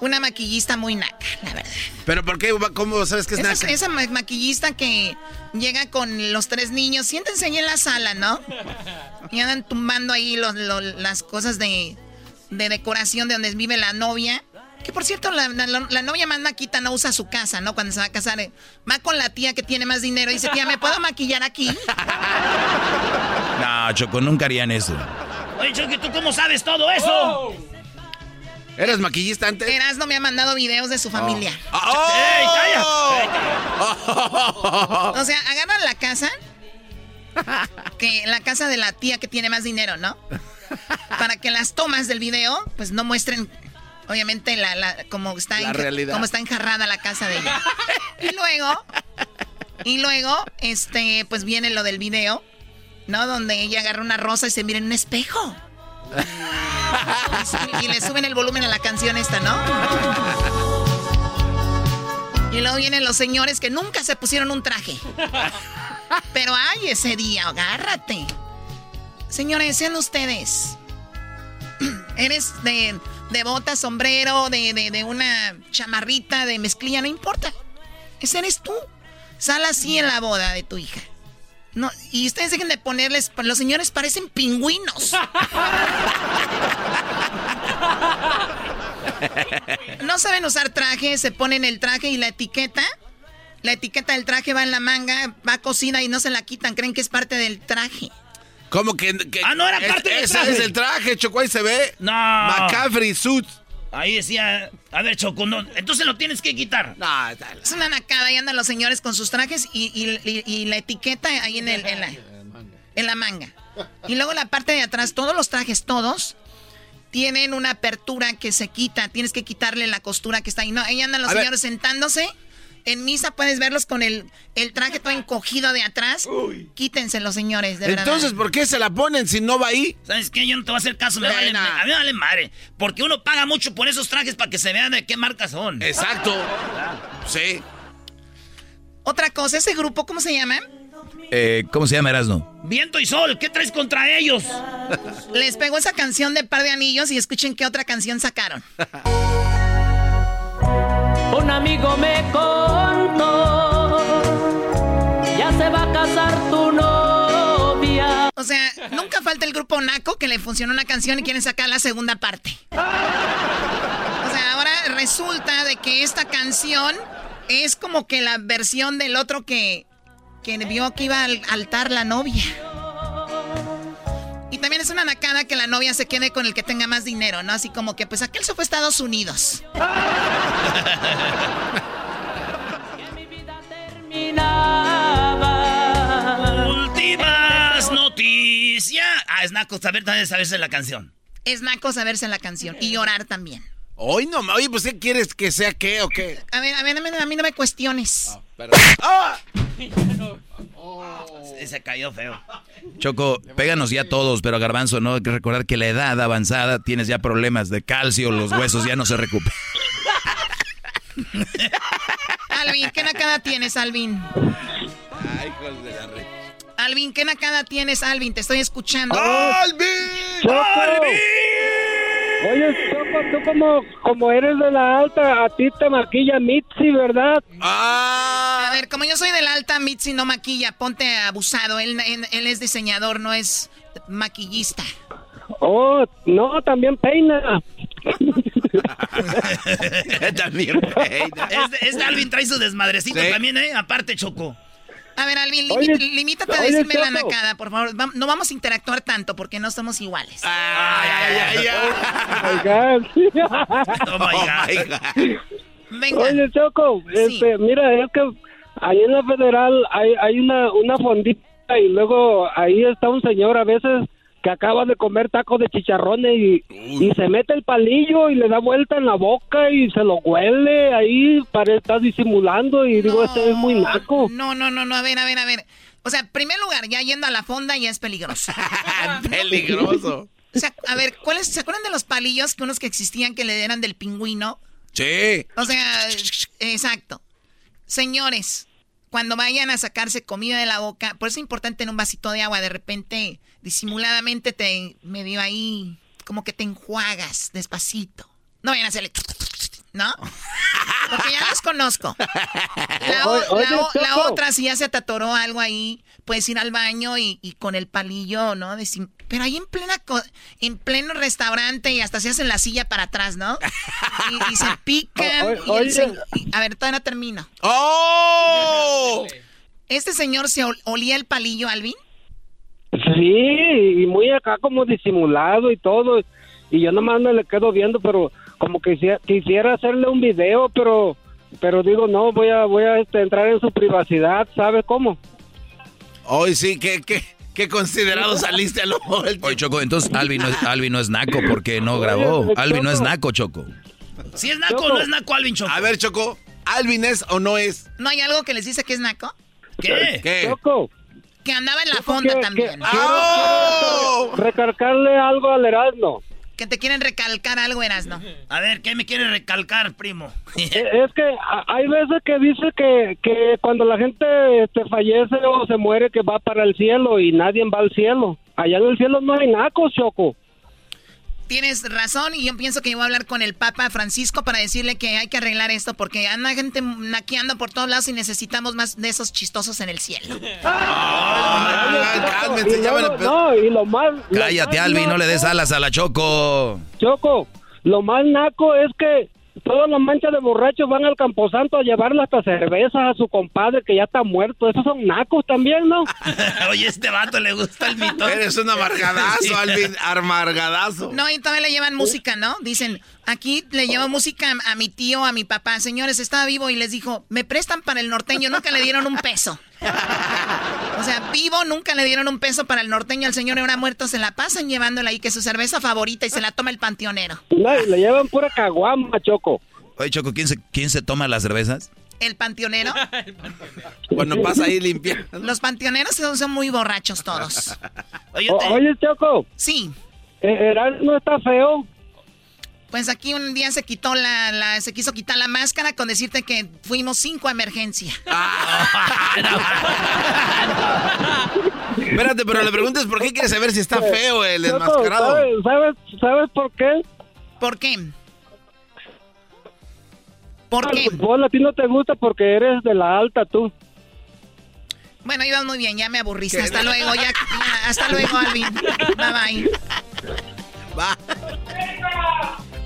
una maquillista muy naca, la verdad. ¿Pero por qué? ¿Cómo sabes que es naca? Esa maquillista que llega con los tres niños. Siéntense ahí en la sala, ¿no? Y andan tumbando ahí las cosas de, decoración de donde vive la novia. Que por cierto, la, novia más naquita no usa su casa, ¿no? Cuando se va a casar, eh, va con la tía que tiene más dinero y dice, tía, ¿me puedo maquillar aquí? No, Choco, nunca harían eso. Oye, Choco, ¿tú cómo sabes todo eso? Oh. ¿Eres maquillista antes? Eras no me ha mandado videos de su familia. Oh. ¡Oh! O sea, agarran la casa. Que la casa de la tía que tiene más dinero, ¿no? Para que las tomas del video, pues no muestren Obviamente, la, la, como, está La realidad. como está enjarrada la casa de ella. y luego, y luego, este, pues viene lo del video, ¿no? Donde ella agarra una rosa y se mira en un espejo. Y le suben el volumen a la canción esta, ¿no? Y luego vienen los señores que nunca se pusieron un traje. Pero ay, ese día, agárrate. Señores, sean ustedes. Eres de, de bota, sombrero, de, de- una chamarrita, de mezclilla, no importa. Ese eres tú. Sal así en la boda de tu hija. No, y ustedes dejen de ponerles. Los señores parecen pingüinos. No saben usar traje, se ponen el traje y la etiqueta. La etiqueta del traje va en la manga, va cosida y no se la quitan. Creen que es parte del traje. ¿Cómo que, que- Ah, no era es- parte del ese traje. es el traje, Choco, ahí se ve. No. McCaffrey suit. Ahí decía, a ver, Choco, no, entonces lo tienes que quitar. No, Es una nacada y andan los señores con sus trajes y, y- y- y la etiqueta ahí en, el, en, la, en la manga. Y luego la parte de atrás, todos los trajes, todos, tienen una apertura que se quita. Tienes que quitarle la costura que está ahí. No, ahí andan los A ver. señores sentándose. En misa puedes verlos con el, el traje todo encogido de atrás. Quítense los señores, de verdad. Entonces, ¿por qué se la ponen si no va ahí? ¿Sabes qué? Yo no te voy a hacer caso, me vale, a mí me vale madre. Porque uno paga mucho por esos trajes para que se vean de qué marca son. Exacto. Sí. Otra cosa, ese grupo, ¿cómo se llama? Eh, ¿Cómo se llama Erasno? Viento y sol, ¿qué traes contra ellos? Les pegó esa canción de Par de Anillos y escuchen qué otra canción sacaron. Un amigo me O sea, nunca falta el grupo Naco que le funcionó una canción y quieren sacar la segunda parte. O sea, ahora resulta de que esta canción es como que la versión del otro que, que vio que iba al altar la novia. Y también es una nacada que la novia se quede con el que tenga más dinero, ¿no? Así como que, pues aquel se fue a Estados Unidos. Últimas noticias. Ah, es Naco, saber también saberse la canción. Es naco saberse la canción y llorar también. Hoy no, oye, pues ¿qué quieres que sea qué o qué? A ver, a ver, a mí, a mí no me cuestiones. ¡Ah! Se, se cayó feo. Choco, péganos ya todos, pero Garbanzo, no hay que recordar que la edad avanzada tienes ya problemas de calcio, los huesos ya no se recuperan. Alvin, ¿qué nacada tienes, Alvin? Ay, hijos de la re... Alvin, ¿qué nacada tienes, Alvin? Te estoy escuchando. ¡Alvin! Oye, Choco, tú como, como eres de la alta, a ti te maquilla Mitzi, ¿verdad? Ah. A ver, como yo soy del alta, Mitzi no maquilla, ponte abusado. Él, él- él es diseñador, no es maquillista. Oh, no, también peina. También peina. Este, este Alvin trae su desmadrecito Sí. también, ¿eh? Aparte, Choco. A ver, Alvin, Oye, limi- limítate a oye, decirme la nacada, por favor. No vamos a interactuar tanto porque no somos iguales. Ay, ay, ay, ay. Oigan. Oh my God. Venga. Oye, Choco, Sí. este, mira, es que ahí en la federal hay, hay una, una fondita y luego ahí está un señor a veces que acaba de comer tacos de chicharrones y, y se mete el palillo y le da vuelta en la boca y se lo huele ahí para estar disimulando y digo, este es muy naco. No, no, no, no, a ver, a ver, a ver. O sea, en primer lugar, ya yendo a la fonda ya es peligroso. Peligroso. O sea, a ver, ¿cuáles, ¿se acuerdan de los palillos que unos que existían que le eran del pingüino? Sí. O sea, exacto. Señores, cuando vayan a sacarse comida de la boca, por eso es importante en un vasito de agua, de repente, disimuladamente te medio ahí, como que te enjuagas despacito. No vayan a hacerle... ¿No? Porque ya los conozco. La, o- Oye, oye, la o- la Choco. otra, si ya se te atoró algo ahí, puedes ir al baño y, y con el palillo, ¿no? Decim- Pero ahí en plena co- en pleno restaurante y hasta se hacen la silla para atrás, ¿no? Y, y se pican. O- o- y el oye. se- y- a ver, todavía no termino. ¡Oh! ¿Este señor se ol- olía el palillo, Alvin? Sí, y muy acá como disimulado y todo. Y yo nomás me le quedo viendo, pero como que quisiera, quisiera hacerle un video, pero pero digo, no, voy a voy a este, entrar en su privacidad, ¿sabe cómo? Hoy sí, qué, qué, qué considerado saliste a lo Oye, Choco, entonces Alvin no, es, Alvin no es naco porque no grabó. Alvin no es Choco. naco, Choco. Si es naco o no es naco Alvin Choco. A ver, Choco, ¿Alvin es o no es? ¿No hay algo que les dice que es naco? ¿Qué? ¿Qué? Choco. Que andaba en la fonda que- también. que- quiero Recargarle algo al Erasmo. Que te quieren recalcar algo, Erasno. A ver, ¿qué me quiere recalcar, primo? Eh, Es que hay veces que dice que, que cuando la gente este, fallece o se muere que va para el cielo y nadie va al cielo. Allá en el cielo no hay nacos, Choco. Tienes razón y yo pienso que voy a hablar con el Papa Francisco para decirle que hay que arreglar esto porque anda gente naqueando por todos lados y necesitamos más de esos chistosos en el cielo. cálmense, ya van a empezar. No, y lo más... lo Cállate, Alvin, no le des alas a la Choco. Choco, lo más naco es que todas las manchas de borrachos van al camposanto a llevarle hasta cerveza a su compadre que ya está muerto. Esos son nacos también, ¿no? Oye, este vato le gusta el mito. Eres un amargadazo. Alvin, amargadazo. No, y todavía le llevan música, ¿no? Dicen, aquí le llevo música a, a mi tío, a mi papá. Señores, estaba vivo y les dijo, me prestan para el norteño, nunca le dieron un peso. O sea, vivo, nunca le dieron un peso para el norteño. Al señor ahora muerto se la pasan llevándole ahí que es su cerveza favorita y se la toma el panteonero. No, y le llevan pura caguama, Choco. Oye, Choco, ¿quién se, quién se toma las cervezas? ¿El panteonero? Cuando pasa ahí limpia. Los panteoneros son, son muy borrachos todos. Oye, O- oye, Choco. Sí. Eh, Erasmo está feo. Pues aquí un día se quitó la, la- se quiso quitar la máscara con decirte que fuimos cinco a emergencia. Espérate, pero le preguntas por qué quiere saber si está feo el Choco, enmascarado. ¿sabes, sabes, sabes por qué? ¿Por qué? ¿Por qué? El fútbol a ti no te gusta porque eres de la alta tú. Bueno, ibas muy bien, ya me aburriste. Hasta luego, ya, ya, hasta luego, Alvin. Bye bye. Va.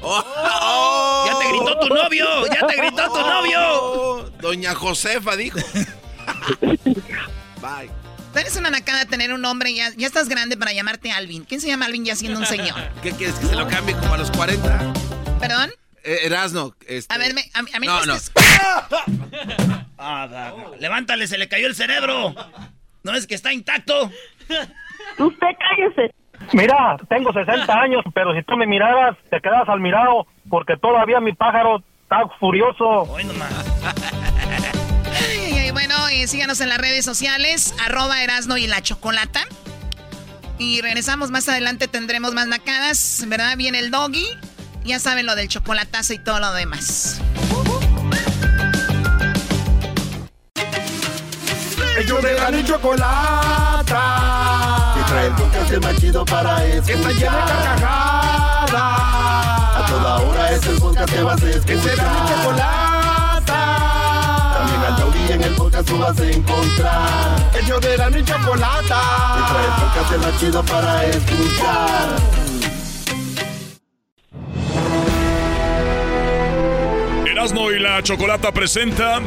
Ya te gritó tu novio, ya te gritó tu novio. Doña Josefa dijo. Bye. Tú eres una nacada tener un nombre, ya, ya estás grande para llamarte Alvin. ¿Quién se llama Alvin ya siendo un señor? ¿Qué quieres que se lo cambie como a los 40? ¿Perdón? Eh, Erasno, este... A ver, me- a, mí- a mí No, no, estés- Ah, da- levántale, se le cayó el cerebro. ¿No es que está intacto? Usted cállese. Mira, tengo 60 años, pero si tú me miraras, te quedas al mirado, porque todavía mi pájaro está furioso. Ay, bueno, eh, síganos en las redes sociales, arroba Erasno y la Chocolata. Y regresamos más adelante, tendremos más nacadas, ¿verdad? Viene el doggy. Ya saben lo del chocolatazo y todo lo demás. Ellos de la ni chocolata. Trae el podcast más chido para escuchar. Que está llena de carcajadas. A toda hora es el podcast que vas a escuchar. Que será mi chocolata. También al taurí en el podcast tú vas a encontrar. Ellos de la ni chocolata. Que trae el podcast más chido para escuchar. Erasmo y la Chocolata presenta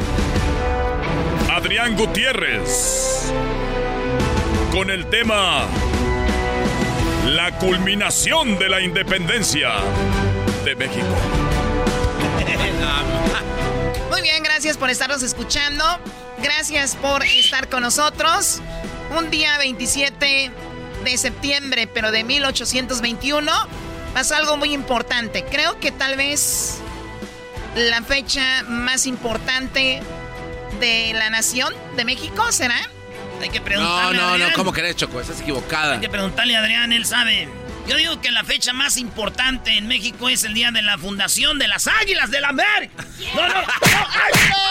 Adrián Gutiérrez con el tema La culminación de la independencia de México. Muy bien, gracias por estarnos escuchando. Gracias por estar con nosotros. Un día 27 de septiembre, pero de 1821, pasó algo muy importante. Creo que tal vez la fecha más importante de la nación de México, ¿será? Hay que No, preguntarle a no, no, Adrián. ¿cómo crees, Choco? Estás equivocada. Hay que preguntarle a Adrián, él sabe. Yo digo que la fecha más importante en México es el día de la fundación de las Águilas del América. No, no, no, ay,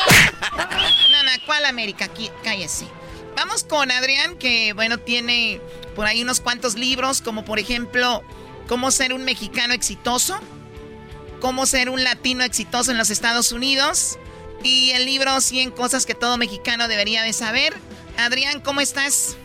No, no, ¿cuál América? Aquí, cállese. Vamos con Adrián, que bueno, tiene por ahí unos cuantos libros, como por ejemplo, Cómo ser un mexicano exitoso, Cómo ser un latino exitoso en los Estados Unidos, y el libro 100 cosas que todo mexicano debería de saber. Adrián, ¿cómo estás?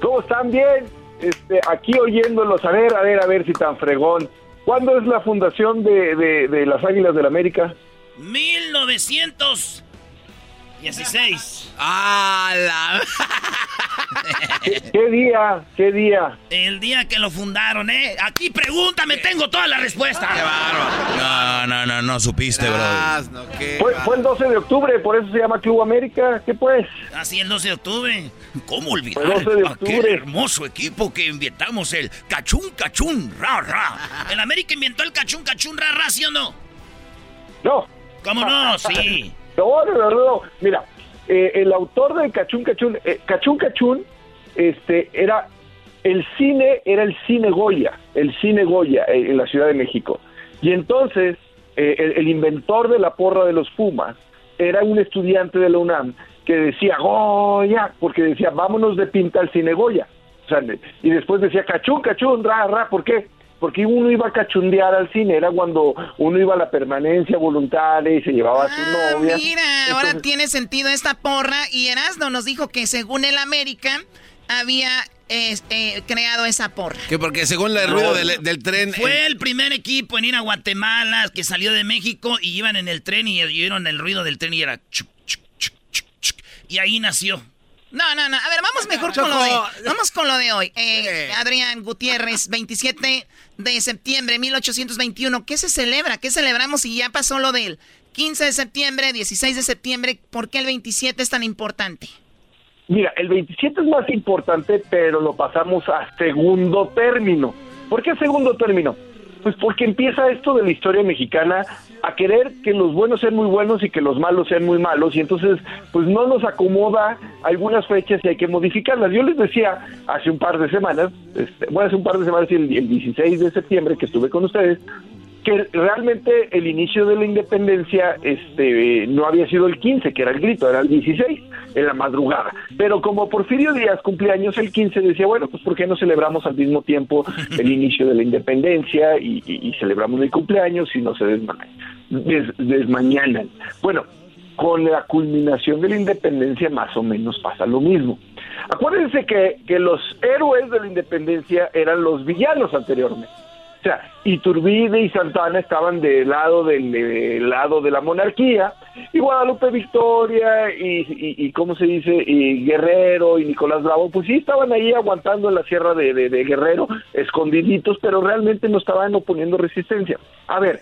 ¿Cómo están? Bien. Este, aquí oyéndolos, a ver, a ver, a ver si tan fregón. ¿Cuándo es la fundación de, de, de las Águilas del América? 1916. ¡Ah, la... ¿Qué, qué día? ¿Qué día? El día que lo fundaron, ¿eh? Aquí pregúntame, tengo toda la respuesta. ¡Qué No, no, no, no supiste, bro. Fue, fue el 12 de octubre, por eso se llama Club América. ¿Qué pues? Así el 12 de octubre. ¿Cómo olvidar El 12 de aquel octubre. hermoso equipo que inventamos el cachún cachún ra ra? El América inventó el cachún cachún ra ra, ¿sí o no? No. ¿Cómo no? Sí. No, no, no, no. Mira, eh, el autor de Cachún Cachún, eh, Cachún Cachún, este, era el cine, era el cine Goya, el cine Goya eh, en la Ciudad de México. Y entonces, eh, el, el inventor de la porra de los Pumas era un estudiante de la UNAM que decía Goya, porque decía, vámonos de pinta al cine Goya. O sea, y después decía cachún, cachún, ra, ra, ¿por qué? Porque uno iba a cachundear al cine, era cuando uno iba a la permanencia voluntaria y se llevaba a su novia. Ah, Mira, ahora tiene sentido esta porra y Erasmo nos dijo que según el América había eh, eh, creado esa porra. Que porque según el ruido del, del tren... Fue el primer equipo en ir a Guatemala que salió de México y iban en el tren y oyeron el ruido del tren y era... chuc, chuc, chuc, chuc, chuc, y ahí nació. No, no, no. A ver, vamos mejor con lo de, vamos con lo de hoy. Eh, Adrián Gutiérrez, 27 de septiembre de 1821. ¿Qué se celebra? ¿Qué celebramos si ya pasó lo del 15 de septiembre, 16 de septiembre? ¿Por qué el 27 es tan importante? Mira, el 27 es más importante, pero lo pasamos a segundo término. ¿Por qué segundo término? Pues porque empieza esto de la historia mexicana a querer que los buenos sean muy buenos y que los malos sean muy malos y entonces pues no nos acomoda algunas fechas y hay que modificarlas. Yo les decía hace un par de semanas, este, bueno, hace un par de semanas, el, el 16 de septiembre que estuve con ustedes, que realmente el inicio de la independencia este no había sido el 15, que era el grito, era el 16, en la madrugada. Pero como Porfirio Díaz cumpleaños el 15, decía, bueno, pues ¿por qué no celebramos al mismo tiempo el inicio de la independencia y, y- celebramos el cumpleaños y no se desma- des- desmañanan? Bueno, con la culminación de la independencia más o menos pasa lo mismo. Acuérdense que, que los héroes de la independencia eran los villanos anteriormente. O sea, Iturbide y Santana estaban del lado del, del lado de la monarquía y Guadalupe Victoria y, ¿cómo se dice? Y Guerrero y Nicolás Bravo, pues sí estaban ahí aguantando en la sierra de, Guerrero, escondiditos, pero realmente no estaban oponiendo resistencia. A ver,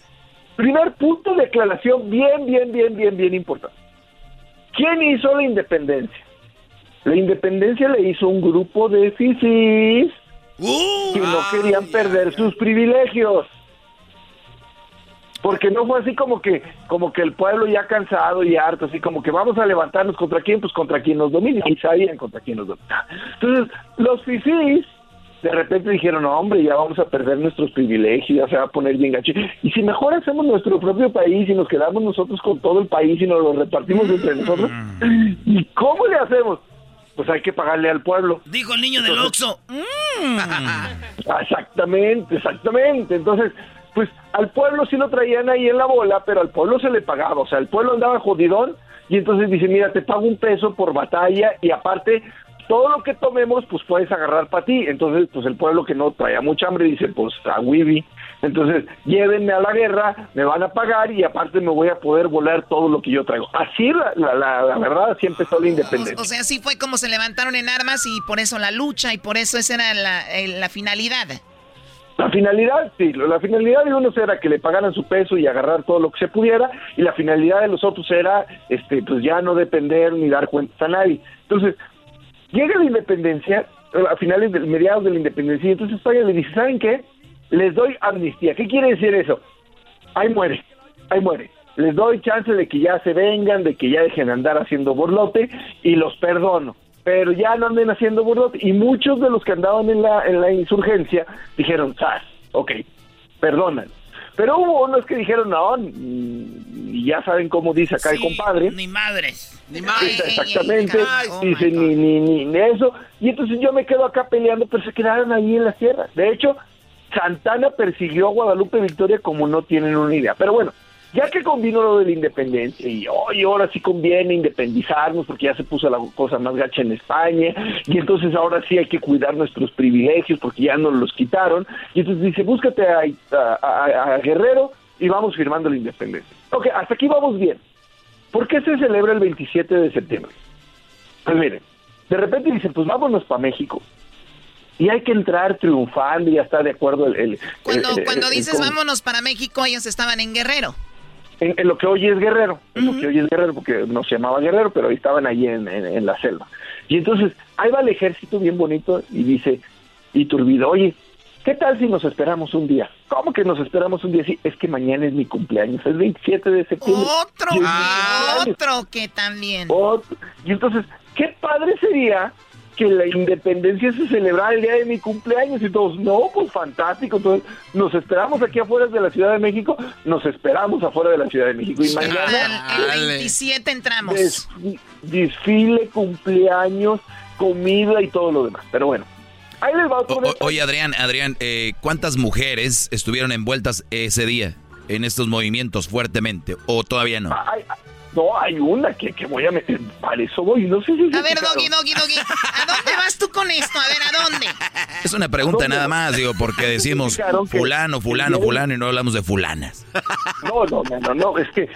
primer punto de aclaración bien, bien, bien, bien, bien importante. ¿Quién hizo la independencia? La independencia le hizo un grupo de fifís que no querían perder sus privilegios. Porque no fue así como que, como que el pueblo ya cansado y harto, así como que vamos a levantarnos contra quién, pues contra quien nos domine, y sabían contra quién nos domina. Entonces, los fifís de repente dijeron, no, hombre, ya vamos a perder nuestros privilegios, ya se va a poner bien gacho. Y si mejor hacemos nuestro propio país y nos quedamos nosotros con todo el país y nos lo repartimos entre nosotros, ¿y cómo le hacemos? Pues hay que pagarle al pueblo. Dijo el niño del Oxxo. Exactamente, exactamente. Entonces, pues al pueblo sí lo traían ahí en la bola, pero al pueblo se le pagaba. O sea, el pueblo andaba jodidón y entonces dice, mira, te pago un peso por batalla y aparte todo lo que tomemos, pues puedes agarrar para ti. Entonces, pues el pueblo que no traía mucha hambre dice, pues a Wibi. Entonces, llévenme a la guerra, me van a pagar y aparte me voy a poder volar todo lo que yo traigo. Así, la, la, la- la verdad, así empezó la independencia. O sea, así fue como se levantaron en armas y por eso la lucha y por eso esa era la, eh, la finalidad. La finalidad, sí, la finalidad de unos era que le pagaran su peso y agarrar todo lo que se pudiera, y la finalidad de los otros era, este, pues ya no depender ni dar cuentas a nadie. Entonces, llega la independencia, a finales de mediados de la independencia, y entonces España le dice, ¿saben qué? Les doy amnistía. ¿Qué quiere decir eso? Ahí muere, ahí muere. Les doy chance de que ya se vengan, de que ya dejen de andar haciendo borlote, y los perdono. Pero ya no anden haciendo borlote. Y muchos de los que andaban en la, en la insurgencia dijeron, ¡zas! Ok, perdonan. Pero hubo unos que dijeron, no, y ya saben cómo dice acá el compadre. Ni madres. Ni Exactamente, dice ni, ni, ni, ni eso. Y entonces yo me quedo acá peleando, pero se quedaron ahí en la sierra. De hecho, Santana persiguió a Guadalupe Victoria como no tienen una idea. Pero bueno, ya que combinó lo de la independencia y hoy ahora sí conviene independizarnos porque ya se puso la cosa más gacha en España y entonces ahora sí hay que cuidar nuestros privilegios porque ya nos los quitaron y entonces dice búscate a, a- a- a Guerrero y vamos firmando la independencia. Ok, hasta aquí vamos bien. ¿Por qué se celebra el 27 de septiembre? Pues miren, de repente dicen, pues vámonos para México. Y hay que entrar triunfando y ya está de acuerdo el... el- Cuando, el- el- cuando dices vámonos para México, ellos estaban en Guerrero. en, en lo que hoy es Guerrero, en lo que hoy es Guerrero, porque no se llamaba Guerrero, pero ahí estaban ahí en, en- en la selva. Y entonces, ahí va el ejército bien bonito y dice, Iturbide, oye, ¿qué tal si nos esperamos un día? ¿Cómo que nos esperamos un día? Sí, es que mañana es mi cumpleaños, es el 27 de septiembre. Otro, Y cumpleaños. otro que también. Otro. Y entonces, qué padre sería que la independencia se celebrara el día de mi cumpleaños y todos, no, pues fantástico, entonces nos esperamos aquí afuera de la Ciudad de México, nos esperamos afuera de la Ciudad de México y mañana El, el 27 entramos. des- desfile, cumpleaños, comida y todo lo demás. Pero bueno, ahí les va otro O- o- oye, Adrián, Adrián, eh, ¿cuántas mujeres estuvieron envueltas ese día en estos movimientos fuertemente? ¿O todavía no? Ay, ay, no, hay una que, que voy a meter, para eso voy, no sé si... A ver. Doggy, Doggy, Doggy. ¿A dónde vas tú con esto? A ver, ¿a dónde? Es una pregunta nada más, digo, porque decimos fulano, fulano, fulano y no hablamos de fulanas. No, no, no, no, no, es que,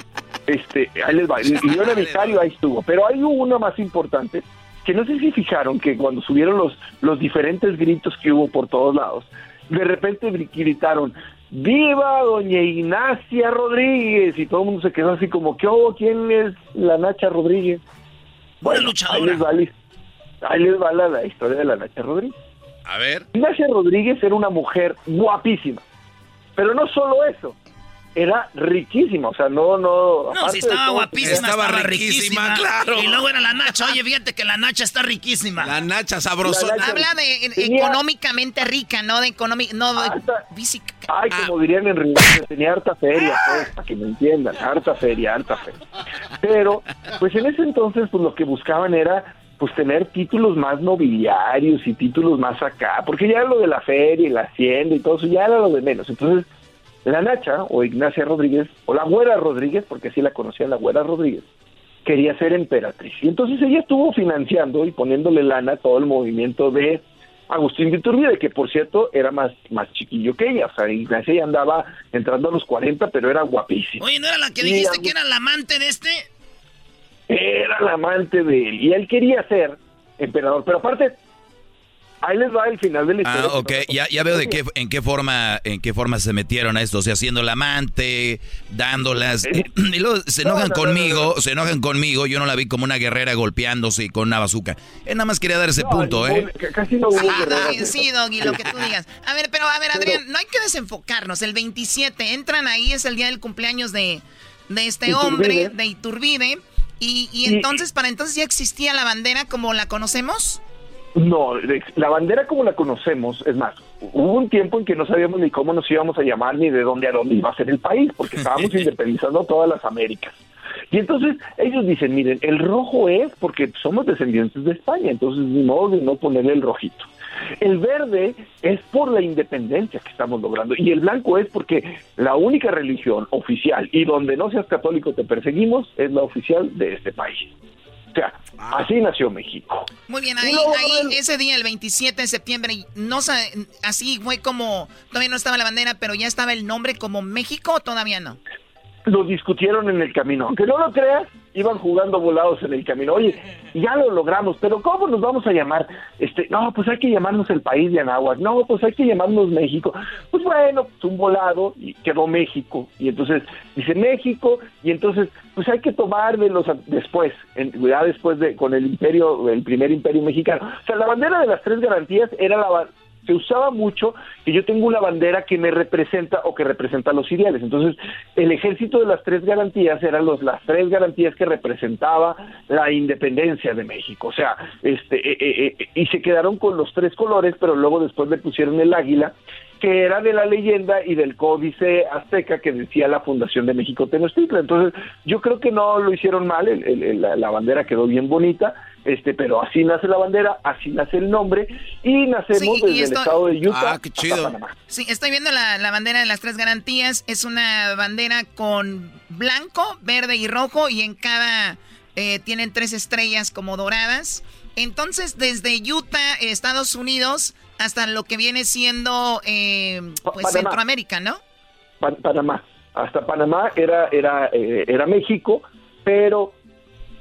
este, ahí les va, y yo era vicario, ahí estuvo, pero hay una más importante, que no sé si fijaron que cuando subieron los, los diferentes gritos que hubo por todos lados, de repente gri- gritaron, ¡Viva doña Ignacia Rodríguez! Y todo el mundo se quedó así como, ¿qué hubo? ¿Quién es la Nacha Rodríguez? Bueno, ahí les va, ahí les va la, la historia de la Nacha Rodríguez. A ver. Ignacia Rodríguez era una mujer guapísima, pero no solo eso, era riquísima, o sea, no, no... No, si estaba todo, guapísima, Estaba estaba, riquísima, riquísima. claro. Y luego era la Nacha. Oye, fíjate que la Nacha está riquísima. La Nacha sabrosona. La Nacha- Habla de Tenía- económicamente rica, no de económica, no de física. Ay, Ah. como dirían en Río, tenía harta feria, pues, para que me entiendan, harta feria, harta feria. Pero, pues en ese entonces, pues lo que buscaban era, pues tener títulos más nobiliarios y títulos más acá, porque ya lo de la feria y la hacienda y todo eso ya era lo de menos. Entonces, la Nacha, o Ignacia Rodríguez, o la Güera Rodríguez, porque así la conocía la Güera Rodríguez, quería ser emperatriz. Y entonces ella estuvo financiando y poniéndole lana a todo el movimiento de Agustín de Iturbide, que por cierto era más, más chiquillo que ella. O sea, Ignacia ya andaba entrando a los 40, pero era guapísima. Oye, ¿no era la que dijiste que era la amante de este? Era la amante de él. Y él quería ser emperador. Pero aparte, ahí les va el final de la Ah, historia. ok, ya, ya veo de qué, en qué forma, en qué forma se metieron a esto, o sea, haciendo la amante, dándolas, y luego se No, enojan no, no, conmigo, se enojan conmigo, yo no la vi como una guerrera golpeándose con una bazuca. Él nada más quería dar ese No, punto, ¿eh? Casi no hubo. Doggy, sí, Doggy, lo que tú digas. A ver, pero a ver, Adrián, no hay que desenfocarnos. El 27, entran ahí, es el día del cumpleaños de, de este Iturbide. hombre, de Iturbide. Y, y Y- entonces, para entonces ya existía la bandera como la conocemos. No, la bandera como la conocemos, es más, hubo un tiempo en que no sabíamos ni cómo nos íbamos a llamar ni de dónde a dónde iba a ser el país, porque estábamos independizando todas las Américas. Y entonces ellos dicen, miren, el rojo es porque somos descendientes de España, entonces ni modo de no ponerle el rojito. El verde es por la independencia que estamos logrando y el blanco es porque la única religión oficial y donde no seas católico te perseguimos es la oficial de este país. Sea, así nació México. Muy bien, ahí, ahí ese día, el 27 de septiembre, no así fue como, todavía no estaba la bandera, pero ya estaba el nombre como México todavía no. Lo discutieron en el camino. Aunque no lo creas, iban jugando volados en el camino. Oye, ya lo logramos, pero ¿cómo nos vamos a llamar? Este, no, pues hay que llamarnos el país de Anáhuac. No, pues hay que llamarnos México. Pues bueno, pues un volado y quedó México. Y entonces dice México y entonces pues hay que tomar de después, en, ya después de con el imperio, el primer imperio mexicano. O sea, la bandera de las tres garantías era la se usaba mucho que yo tengo una bandera que me representa o que representa los ideales. Entonces, el ejército de las tres garantías eran los, las tres garantías que representaba la independencia de México. O sea, este, eh, eh, eh, y se quedaron con los tres colores, pero luego después le pusieron el águila, que era de la leyenda y del códice azteca que decía la fundación de México Tenochtitlan. Entonces, yo creo que no lo hicieron mal, el- el- la bandera quedó bien bonita, este, pero así nace la bandera, así nace el nombre, y nacemos Sí, y desde esto- el estado de Utah Ah, qué hasta chido. Panamá. Sí, estoy viendo la, la bandera de las tres garantías. Es una bandera con blanco, verde y rojo y en cada eh, tienen tres estrellas como doradas. Entonces, desde Utah, Estados Unidos, hasta lo que viene siendo eh, pues Panamá. Centroamérica, ¿no? Pa- Panamá. Hasta Panamá era, era, eh, era México, pero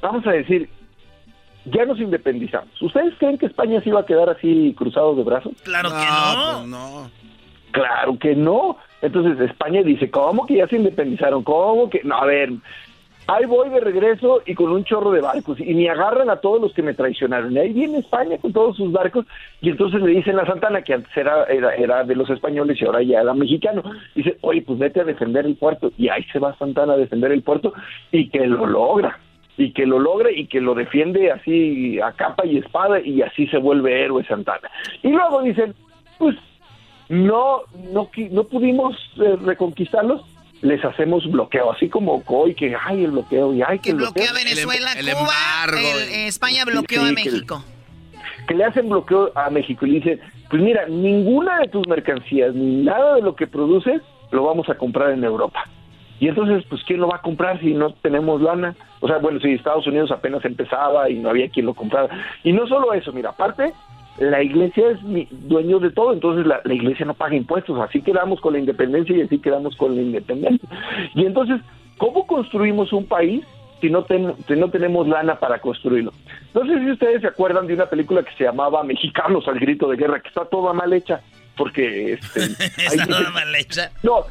vamos a decir, ya nos independizamos. ¿Ustedes creen que España se iba a quedar así cruzado de brazos? Claro que no. pues no. Claro que no. Entonces España dice, ¿cómo que ya se independizaron? ¿Cómo que? No, a ver, Ahí voy de regreso y con un chorro de barcos y me agarran a todos los que me traicionaron. Y ahí viene España con todos sus barcos y entonces le dicen a Santana, que antes era, era, era de los españoles y ahora ya era mexicano, dice, oye, pues vete a defender el puerto. Y ahí se va Santana a defender el puerto y que lo logra y que lo logre y que lo defiende así a capa y espada y así se vuelve héroe Santana. Y luego dicen, pues no no qui- no pudimos eh, reconquistarlos, les hacemos bloqueo, así como hoy que hay el bloqueo y hay que Que el bloqueo. bloquea Venezuela, El- el Cuba, embargo. el- eh, España bloqueó Sí, a que- México. que le hacen bloqueo a México y le dicen, pues mira, ninguna de tus mercancías, ni nada de lo que produces, lo vamos a comprar en Europa. Y entonces, pues, ¿quién lo va a comprar si no tenemos lana? O sea, bueno, si Estados Unidos apenas empezaba y no había quien lo comprara. Y no solo eso, mira, aparte, la iglesia es mi- dueño de todo, entonces la, la iglesia no paga impuestos, así quedamos con la independencia y así quedamos con la independencia. Y entonces, ¿cómo construimos un país si no, ten- si no tenemos lana para construirlo? No sé si ustedes se acuerdan de una película que se llamaba Mexicanos al grito de guerra, que está toda mal hecha, porque... Este, Está toda mal hecha. no,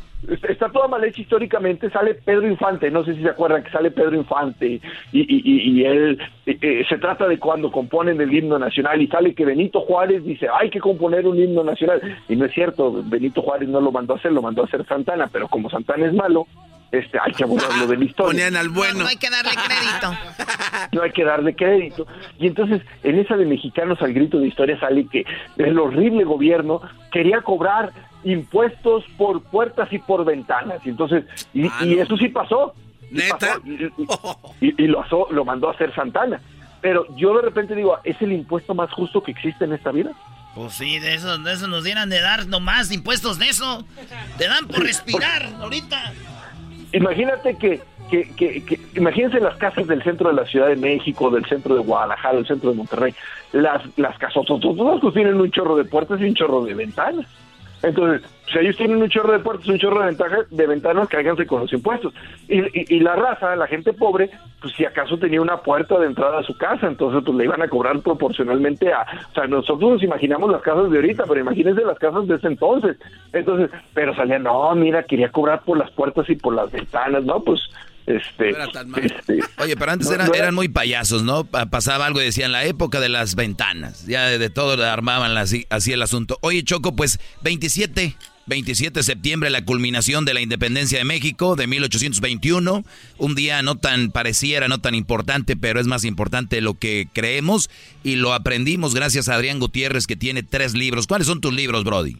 está toda mal hecha históricamente. Sale Pedro Infante, no sé si se acuerdan que sale Pedro Infante y, y, y- y él eh, eh, se trata de cuando componen el himno nacional y sale que Benito Juárez dice hay que componer un himno nacional y no es cierto. Benito Juárez no lo mandó a hacer, lo mandó a hacer Santana, pero como Santana es malo, este hay que borrarlo de la historia. Ponían al bueno. No hay que darle crédito. no hay que darle crédito. Y entonces, en esa de Mexicanos al grito de historia sale que el horrible gobierno quería cobrar impuestos por puertas y por ventanas. Y entonces, y, y eso sí pasó. Y pasó, y, lo, asó- lo mandó a hacer Santana. Pero yo de repente digo, ¿es el impuesto más justo que existe en esta vida? Pues sí, de eso, de eso nos dieran de dar nomás impuestos de eso. Te dan por respirar ahorita. Imagínate que, que, que, que- imagínense las casas del centro de la Ciudad de México, del centro de Guadalajara, del centro de Monterrey, las, las casas, todas pues tienen un chorro de puertas y un chorro de ventanas. Entonces, si ellos tienen un chorro de puertas, un chorro de, ventaja- de ventanas, cáiganse con los impuestos. Y, y- y la raza, la gente pobre, pues si acaso tenía una puerta de entrada a su casa, entonces pues le iban a cobrar proporcionalmente a... O sea, nosotros nos imaginamos las casas de ahorita, pero imagínense las casas de ese entonces. Entonces, pero salían, no, mira, quería cobrar por las puertas y por las ventanas, ¿no? Pues, este... este, Oye, pero antes No, eran, no era- eran muy payasos, ¿no? Pa- Pasaba algo y decían la época de las ventanas. Ya de, de todo armaban así, así el asunto. Oye, Choco, pues 27, 27 de septiembre, la culminación de la independencia de México de 1821. Un día no tan pareciera, no tan importante, pero es más importante lo que creemos y lo aprendimos gracias a Adrián Gutiérrez, que tiene tres libros. ¿Cuáles son tus libros, Brody?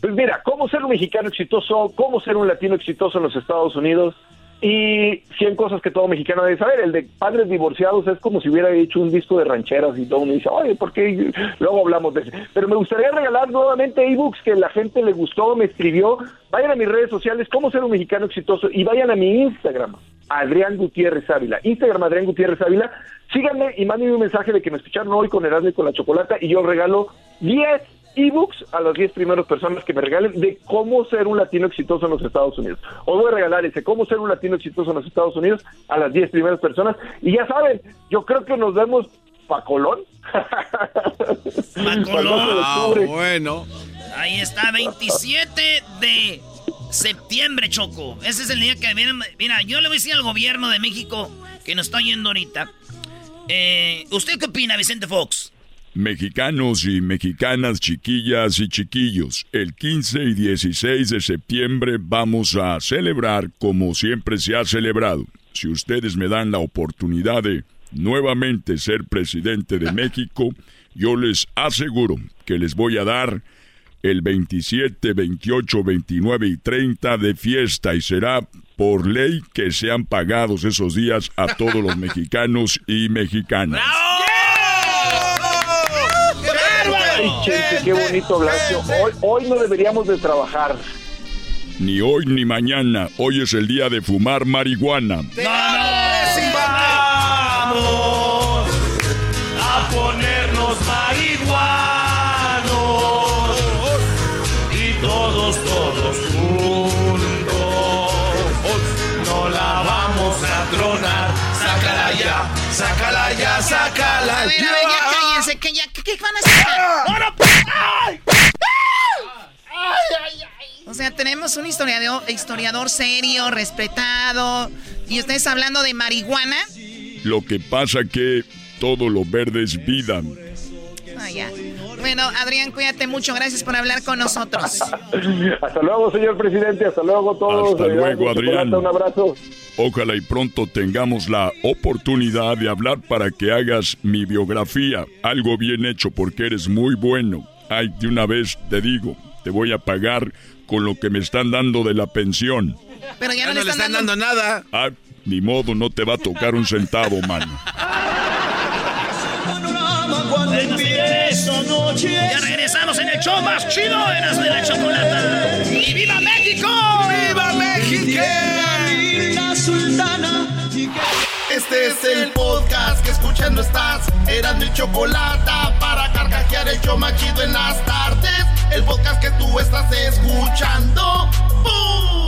Pues mira, cómo ser un mexicano exitoso, cómo ser un latino exitoso en los Estados Unidos y 100 cosas que todo mexicano debe saber. El de padres divorciados es como si hubiera hecho un disco de rancheras y todo uno dice, oye, ¿por qué? Luego hablamos de eso. Pero me gustaría regalar nuevamente ebooks que la gente le gustó, me escribió. Vayan a mis redes sociales, cómo ser un mexicano exitoso y vayan a mi Instagram, Adrián Gutiérrez Ávila. Instagram, Adrián Gutiérrez Ávila. Síganme y mándenme un mensaje de que me escucharon hoy con Erasmo y con la Chocolata y yo regalo 10 ebooks a las 10 primeras personas que me regalen de cómo ser un latino exitoso en los Estados Unidos. Os voy a regalar ese, cómo ser un latino exitoso en los Estados Unidos a las 10 primeras personas. Y ya saben, yo creo que nos vemos pa' Colón. Ah, bueno. Ahí está, 27 de septiembre, Choco. Ese es el día que viene. Mira, yo le voy a decir al gobierno de México que nos está oyendo ahorita. Eh, ¿Usted qué opina, Vicente Fox? Mexicanos y mexicanas, chiquillas y chiquillos, el 15 y 16 de septiembre vamos a celebrar como siempre se ha celebrado. Si ustedes me dan la oportunidad de nuevamente ser presidente de México, yo les aseguro que les voy a dar el 27, 28, 29 y 30 de fiesta y será por ley que sean pagados esos días a todos los mexicanos y mexicanas. Ay, Chente, qué bonito hablaste. Hoy, hoy no deberíamos de trabajar. Ni hoy ni mañana. Hoy es el día de fumar marihuana. Vamos ¿qué, van a hacer? O sea, tenemos un historiador, historiador serio, respetado, ¿Y ustedes hablando de marihuana? Lo que pasa que todo lo verde es vida. Ah, ya. Bueno, Adrián, cuídate mucho. Gracias por hablar con nosotros. Hasta luego, señor presidente. Hasta luego todos. Hasta luego, Adrián. Un abrazo. Ojalá y pronto tengamos la oportunidad de hablar para que hagas mi biografía. Algo bien hecho porque eres muy bueno. Ay, de una vez te digo, te voy a pagar con lo que me están dando de la pensión. Pero ya no, le están dando nada. Ah, ni modo, no te va a tocar un centavo, mano. Ya regresamos en el show más chido, Erasmo de la Chocolata. ¡Y viva México! ¡Viva México! Este es el podcast que escuchando estás. Eran mi Chocolata para carcajear el show más chido en las tardes. El podcast que tú estás escuchando. ¡Bum!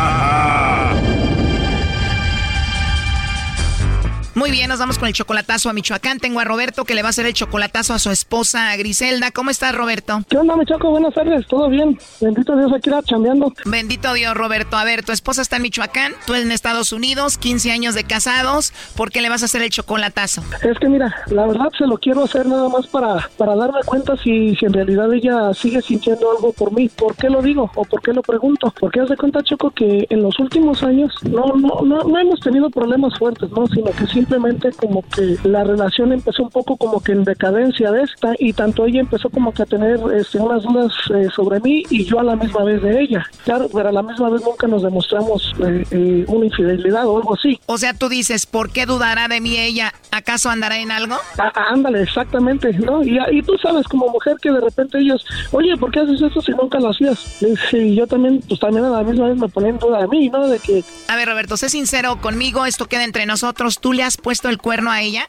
Muy bien, nos vamos con el chocolatazo a Michoacán. Tengo a Roberto que le va a hacer el chocolatazo a su esposa Griselda. ¿Cómo estás, Roberto? ¿Qué onda, mi Choco? Buenas tardes, ¿todo bien? Bendito Dios, aquí era chambeando. Bendito Dios, Roberto. A ver, tu esposa está en Michoacán, tú en Estados Unidos, 15 años de casados. ¿Por qué le vas a hacer el chocolatazo? Es que mira, la verdad se lo quiero hacer nada más para, para darme cuenta si, si en realidad ella sigue sintiendo algo por mí. ¿Por qué lo digo o por qué lo pregunto? Porque haz de cuenta, Choco, que en los últimos años no, no, no, no hemos tenido problemas fuertes, ¿no? Sino que simplemente como que la relación empezó un poco como que en decadencia de esta y tanto ella empezó como que a tener este, unas dudas eh, sobre mí y yo a la misma vez de ella. Claro, pero a la misma vez nunca nos demostramos eh, eh, una infidelidad o algo así. O sea, tú dices, ¿por qué dudará de mí ella? ¿Acaso andará en algo? Ah, ah, ándale, exactamente, ¿no? Y, y tú sabes como mujer que de repente ellos, oye, ¿por qué haces esto si nunca lo hacías? Y yo también, pues también a la misma vez me ponen duda de mí, ¿no? De que... A ver, Roberto, sé sincero conmigo, esto queda entre nosotros. ¿Tú le has puesto el cuerno a ella?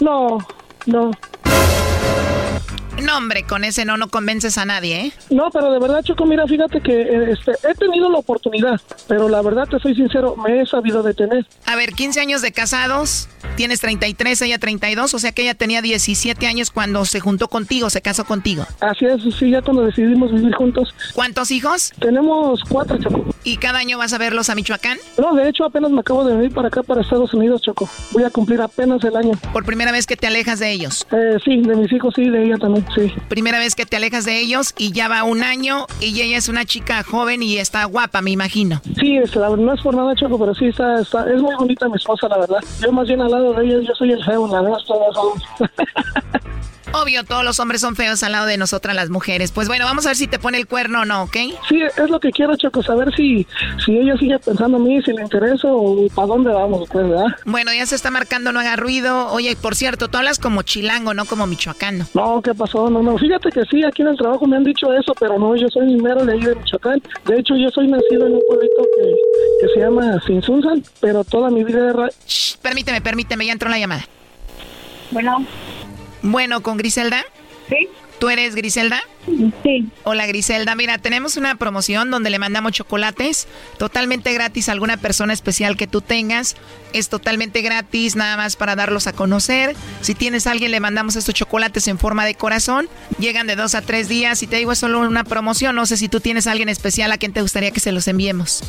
No, no. No, hombre, con ese no, no convences a nadie, ¿eh? No, pero de verdad, Choco, mira, fíjate que eh, este, he tenido la oportunidad, pero la verdad, te soy sincero, me he sabido detener. A ver, 15 años de casados, tienes 33, ella 32, o sea que ella tenía 17 años cuando se juntó contigo, se casó contigo. Así es, sí, ya cuando decidimos vivir juntos. ¿Cuántos hijos? Tenemos cuatro, Choco. ¿Y cada año vas a verlos a Michoacán? No, de hecho, apenas me acabo de venir para acá, para Estados Unidos, Choco. Voy a cumplir apenas el año. ¿Por primera vez que te alejas de ellos? Eh, sí, de mis hijos, sí, de ella también, sí. Primera vez que te alejas de ellos y ya va un año y ella es una chica joven y está guapa, me imagino. Sí, es, no es por nada, Choco, pero sí está, está, es muy bonita mi esposa, la verdad. Yo más bien al lado de ella, yo soy el feo, la verdad, todos Obvio, todos los hombres son feos al lado de nosotras las mujeres. Pues bueno, vamos a ver si te pone el cuerno o no, ¿ok? Sí, es lo que quiero, Choco, saber si, si ella sigue pensando a mí, si le interesa o para dónde vamos, pues, ¿verdad? Bueno, ya se está marcando, no haga ruido. Oye, por cierto, tú hablas como chilango, no como michoacano. No, ¿qué pasó? No, no, fíjate que sí, aquí en el trabajo me han dicho eso, pero no, yo soy mero de ahí de Michoacán. De hecho, yo soy nacido en un pueblito que, que se llama Sinsunzan, pero toda mi vida era... Shh, permíteme, permíteme, ya entró la llamada. Bueno. Bueno, ¿con Griselda? Sí. ¿Tú eres Griselda? Sí. Hola Griselda, mira, tenemos una promoción donde le mandamos chocolates totalmente gratis a alguna persona especial que tú tengas. Es totalmente gratis, nada más para darlos a conocer. Si tienes a alguien, le mandamos estos chocolates en forma de corazón. Llegan de dos a tres días y te digo, es solo una promoción. No sé si tú tienes a alguien especial a quien te gustaría que se los enviemos.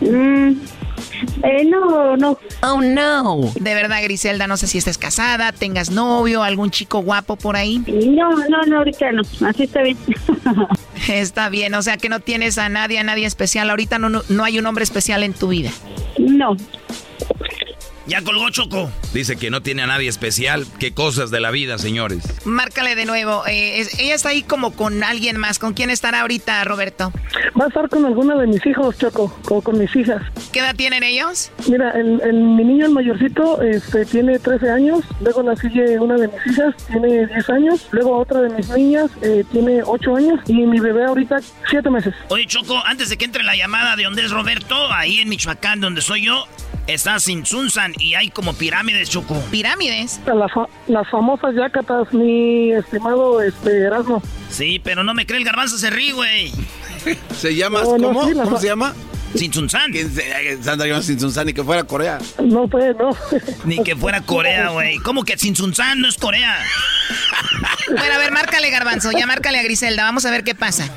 Mm, eh, no, no. Oh, no. De verdad, Griselda, no sé si estés casada, tengas novio, algún chico guapo por ahí. No, no, no, ahorita no. Así está bien. Está bien, o sea que no tienes a nadie, a nadie especial. Ahorita no, no, no hay un hombre especial en tu vida. No. Ya colgó Choco. Dice que no tiene a nadie especial. Qué cosas de la vida, señores. Márcale de nuevo. Eh, es- ella está ahí como con alguien más. ¿Con quién estará ahorita, Roberto? Va a estar con alguna de mis hijos, Choco, o con mis hijas. ¿Qué edad tienen ellos? Mira, el, el- mi niño, el mayorcito, este, tiene 13 años. Luego la sigue una de mis hijas, tiene 10 años. Luego otra de mis niñas, eh, tiene 8 años. Y mi bebé ahorita, 7 meses. Oye, Choco, antes de que entre la llamada de donde es Roberto, ahí en Michoacán, donde soy yo, está Sinsunzan y hay como pirámides, Choco. ¿Pirámides? Las, las famosas yacatas, mi estimado este, Erasmo. Sí, pero no me cree el garbanzo se ríe, güey. ¿Se llama? ¿Cómo? ¿Cómo se llama? Sinsunzan. Sandra llama Sinsunzan, ni que fuera Corea. No, pues, no. Ni que fuera Corea, güey. ¿Cómo que Sinsunzan no es Corea? bueno, a ver, márcale, garbanzo. Ya márcale a Griselda. Vamos a ver qué pasa.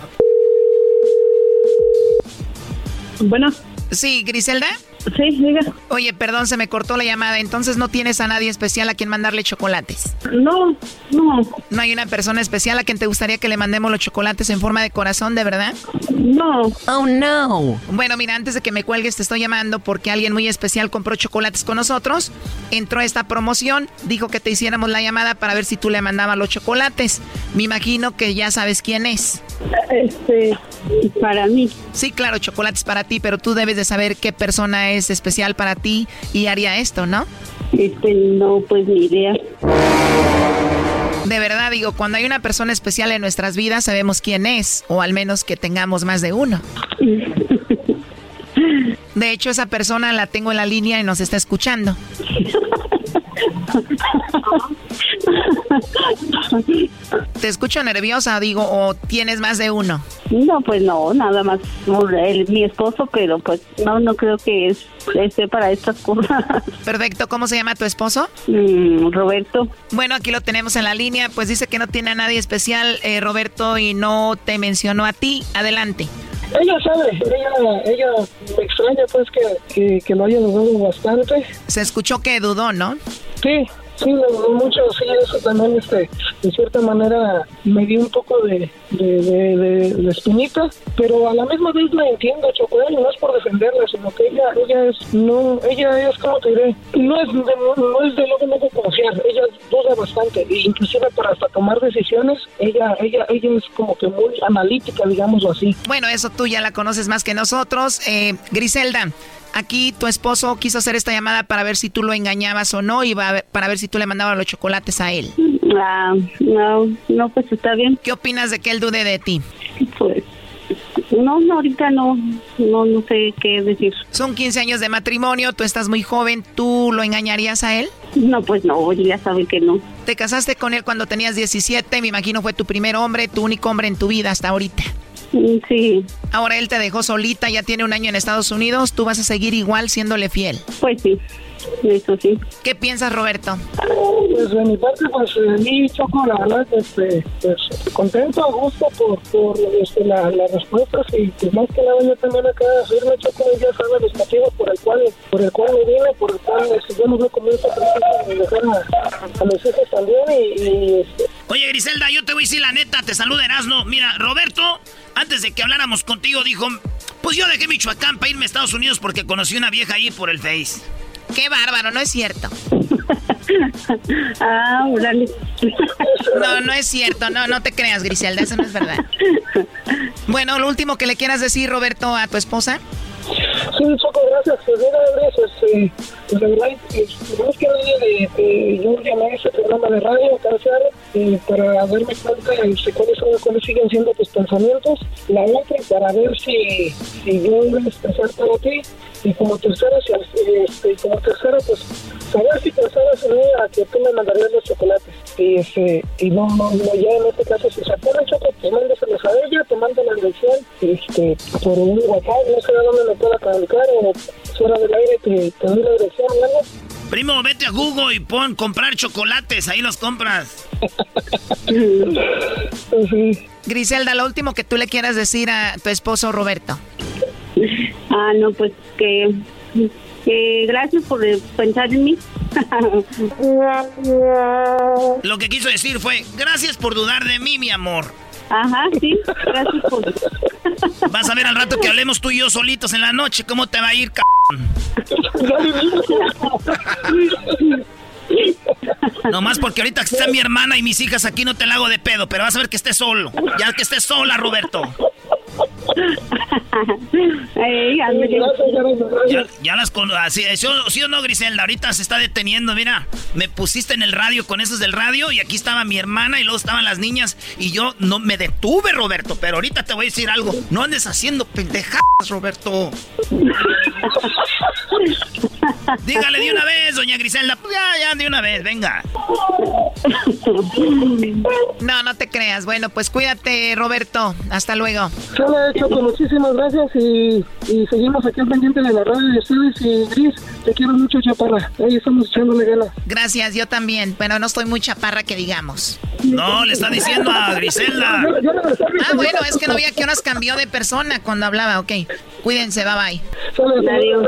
Bueno. Sí, Griselda. Sí, diga. Oye, perdón, se me cortó la llamada. Entonces no tienes a nadie especial a quien mandarle chocolates. No, no. ¿No hay una persona especial a quien te gustaría que le mandemos los chocolates en forma de corazón, de verdad? No. Oh, no. Bueno, mira, antes de que me cuelgues, te estoy llamando porque alguien muy especial compró chocolates con nosotros. Entró a esta promoción, dijo que te hiciéramos la llamada para ver si tú le mandabas los chocolates. Me imagino que ya sabes quién es. Este, para mí. Sí, claro, chocolates para ti, pero tú debes de saber qué persona es especial para ti y haría esto, ¿no? Este, no, pues ni idea. De verdad digo, cuando hay una persona especial en nuestras vidas sabemos quién es, o al menos que tengamos más de uno. De hecho, esa persona la tengo en la línea y nos está escuchando. Te escucho nerviosa, digo, o tienes más de uno. No, pues no, nada más mi esposo, pero pues no, no creo que es, esté para estas cosas. Perfecto, ¿cómo se llama tu esposo? Mm, Roberto. Bueno, aquí lo tenemos en la línea, pues dice que no tiene a nadie especial, eh, Roberto, y no te mencionó a ti. Adelante. Ella sabe, ella, ella me extraña pues que, que, que lo haya dudado bastante. Se escuchó que dudó, ¿no? Sí, Sí, me gustó mucho, sí, eso también, este, de cierta manera, me dio un poco de, de, de, espinita, pero a la misma vez la entiendo, Chocolate, no es por defenderla, sino que ella, ella es, no, ella es, como te diré, no es de, no es de lo que no confiar, ella duda bastante, e inclusive para hasta tomar decisiones, ella, ella, ella es como que muy analítica, digámoslo así. Bueno, eso tú ya la conoces más que nosotros, eh, Griselda. Aquí tu esposo quiso hacer esta llamada para ver si tú lo engañabas o no y para ver si tú le mandabas los chocolates a él. Ah, no, no, pues está bien. ¿Qué opinas de que él dude de ti? Pues no, no, ahorita no, no, no sé qué decir. Son 15 años de matrimonio, tú estás muy joven, ¿tú lo engañarías a él? No, pues no, ya sabe que no. Te casaste con él cuando tenías 17, me imagino fue tu primer hombre, tu único hombre en tu vida hasta ahorita. Sí. Ahora él te dejó solita, ya tiene un año en Estados Unidos, ¿tú vas a seguir igual siéndole fiel? Pues sí. Eso sí. ¿Qué piensas, Roberto? Pues de mi parte, pues de mí, Choco, la verdad, este, pues contento, a gusto por, por este, la, las respuestas y pues más que nada yo también acá decirme, Choco, ya sabe los motivos por el cual, por el cual me vine, por el cual este, yo no veo como esa de dejar a, a, mis hijos también y, y este... Oye, Griselda, yo te voy a decir la neta, te saluda Erasno. Mira, Roberto, antes de que habláramos contigo, dijo, pues yo dejé Michoacán para irme a Estados Unidos porque conocí una vieja ahí por el Face. Qué bárbaro, no es cierto. ah, No, no es cierto, no, no te creas, Griselda, eso no es verdad. Bueno, lo último que le quieras decir, Roberto, a tu esposa. Sí, Choco, gracias. Pues mira, gracias. Eh, pues de verdad, más que nada, de, de, yo llamé a ese programa de radio, Carciar, eh, para darme cuenta de cuáles, son, cuáles siguen siendo tus pensamientos. La otra, para ver si, si yo voy a expresar para ti. Y como tercera, si, este, como tercera, pues saber si pensaras en mí a que tú me mandarías los chocolates. Y, este, y no, no, no, ya en este caso, si se acuerdan chocolate, te mándaselos a ella, te mando la dirección este, por un WhatsApp, no sé a dónde me pueda comunicar o fuera del aire te, te doy la dirección, ¿no? Primo, vete a Google y pon comprar chocolates, ahí los compras. Griselda, lo último que tú le quieras decir a tu esposo Roberto. Ah, no, pues que, que gracias por pensar en mí. Lo que quiso decir fue, gracias por dudar de mí, mi amor. Ajá, sí, gracias por... Vas a ver al rato que hablemos tú y yo solitos en la noche, ¿cómo te va a ir, c No más porque ahorita que está mi hermana y mis hijas aquí no te la hago de pedo, pero vas a ver que estés solo. Ya que estés sola, Roberto. Ya, ya las con así, ¿sí, o- sí o no, Griselda? Ahorita se está deteniendo, mira. Me pusiste en el radio con esos del radio y aquí estaba mi hermana y luego estaban las niñas y yo no me detuve, Roberto. Pero ahorita te voy a decir algo. No andes haciendo pendejadas, Roberto. Dígale de una vez, doña Griselda. Pues ya, ya, de una vez, venga. No, no te creas. Bueno, pues cuídate, Roberto. Hasta luego. Muchísimas gracias y, y seguimos aquí al pendiente de la radio de ustedes y Gris, te quiero mucho, chaparra. Ahí estamos echándole ganas. Gracias, yo también. Pero no estoy muy chaparra que digamos. No, le está diciendo a Griselda. Ah, bueno, es que no veía que unas cambió de persona cuando hablaba. Ok, cuídense, bye bye. Adiós.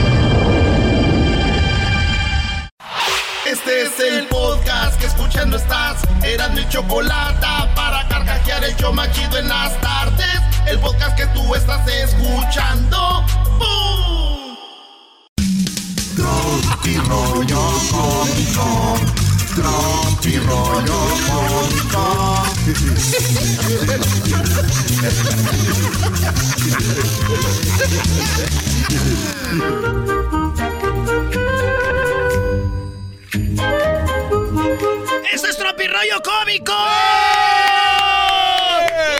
Este es el podcast que escuchando estás. Eran mi chocolate para carcajear el show más chido en las tardes. El podcast que tú estás escuchando. ¡Bum! Tropi rollo. Tropi rollo cómico. ¡Esto es Tropirollo Cómico!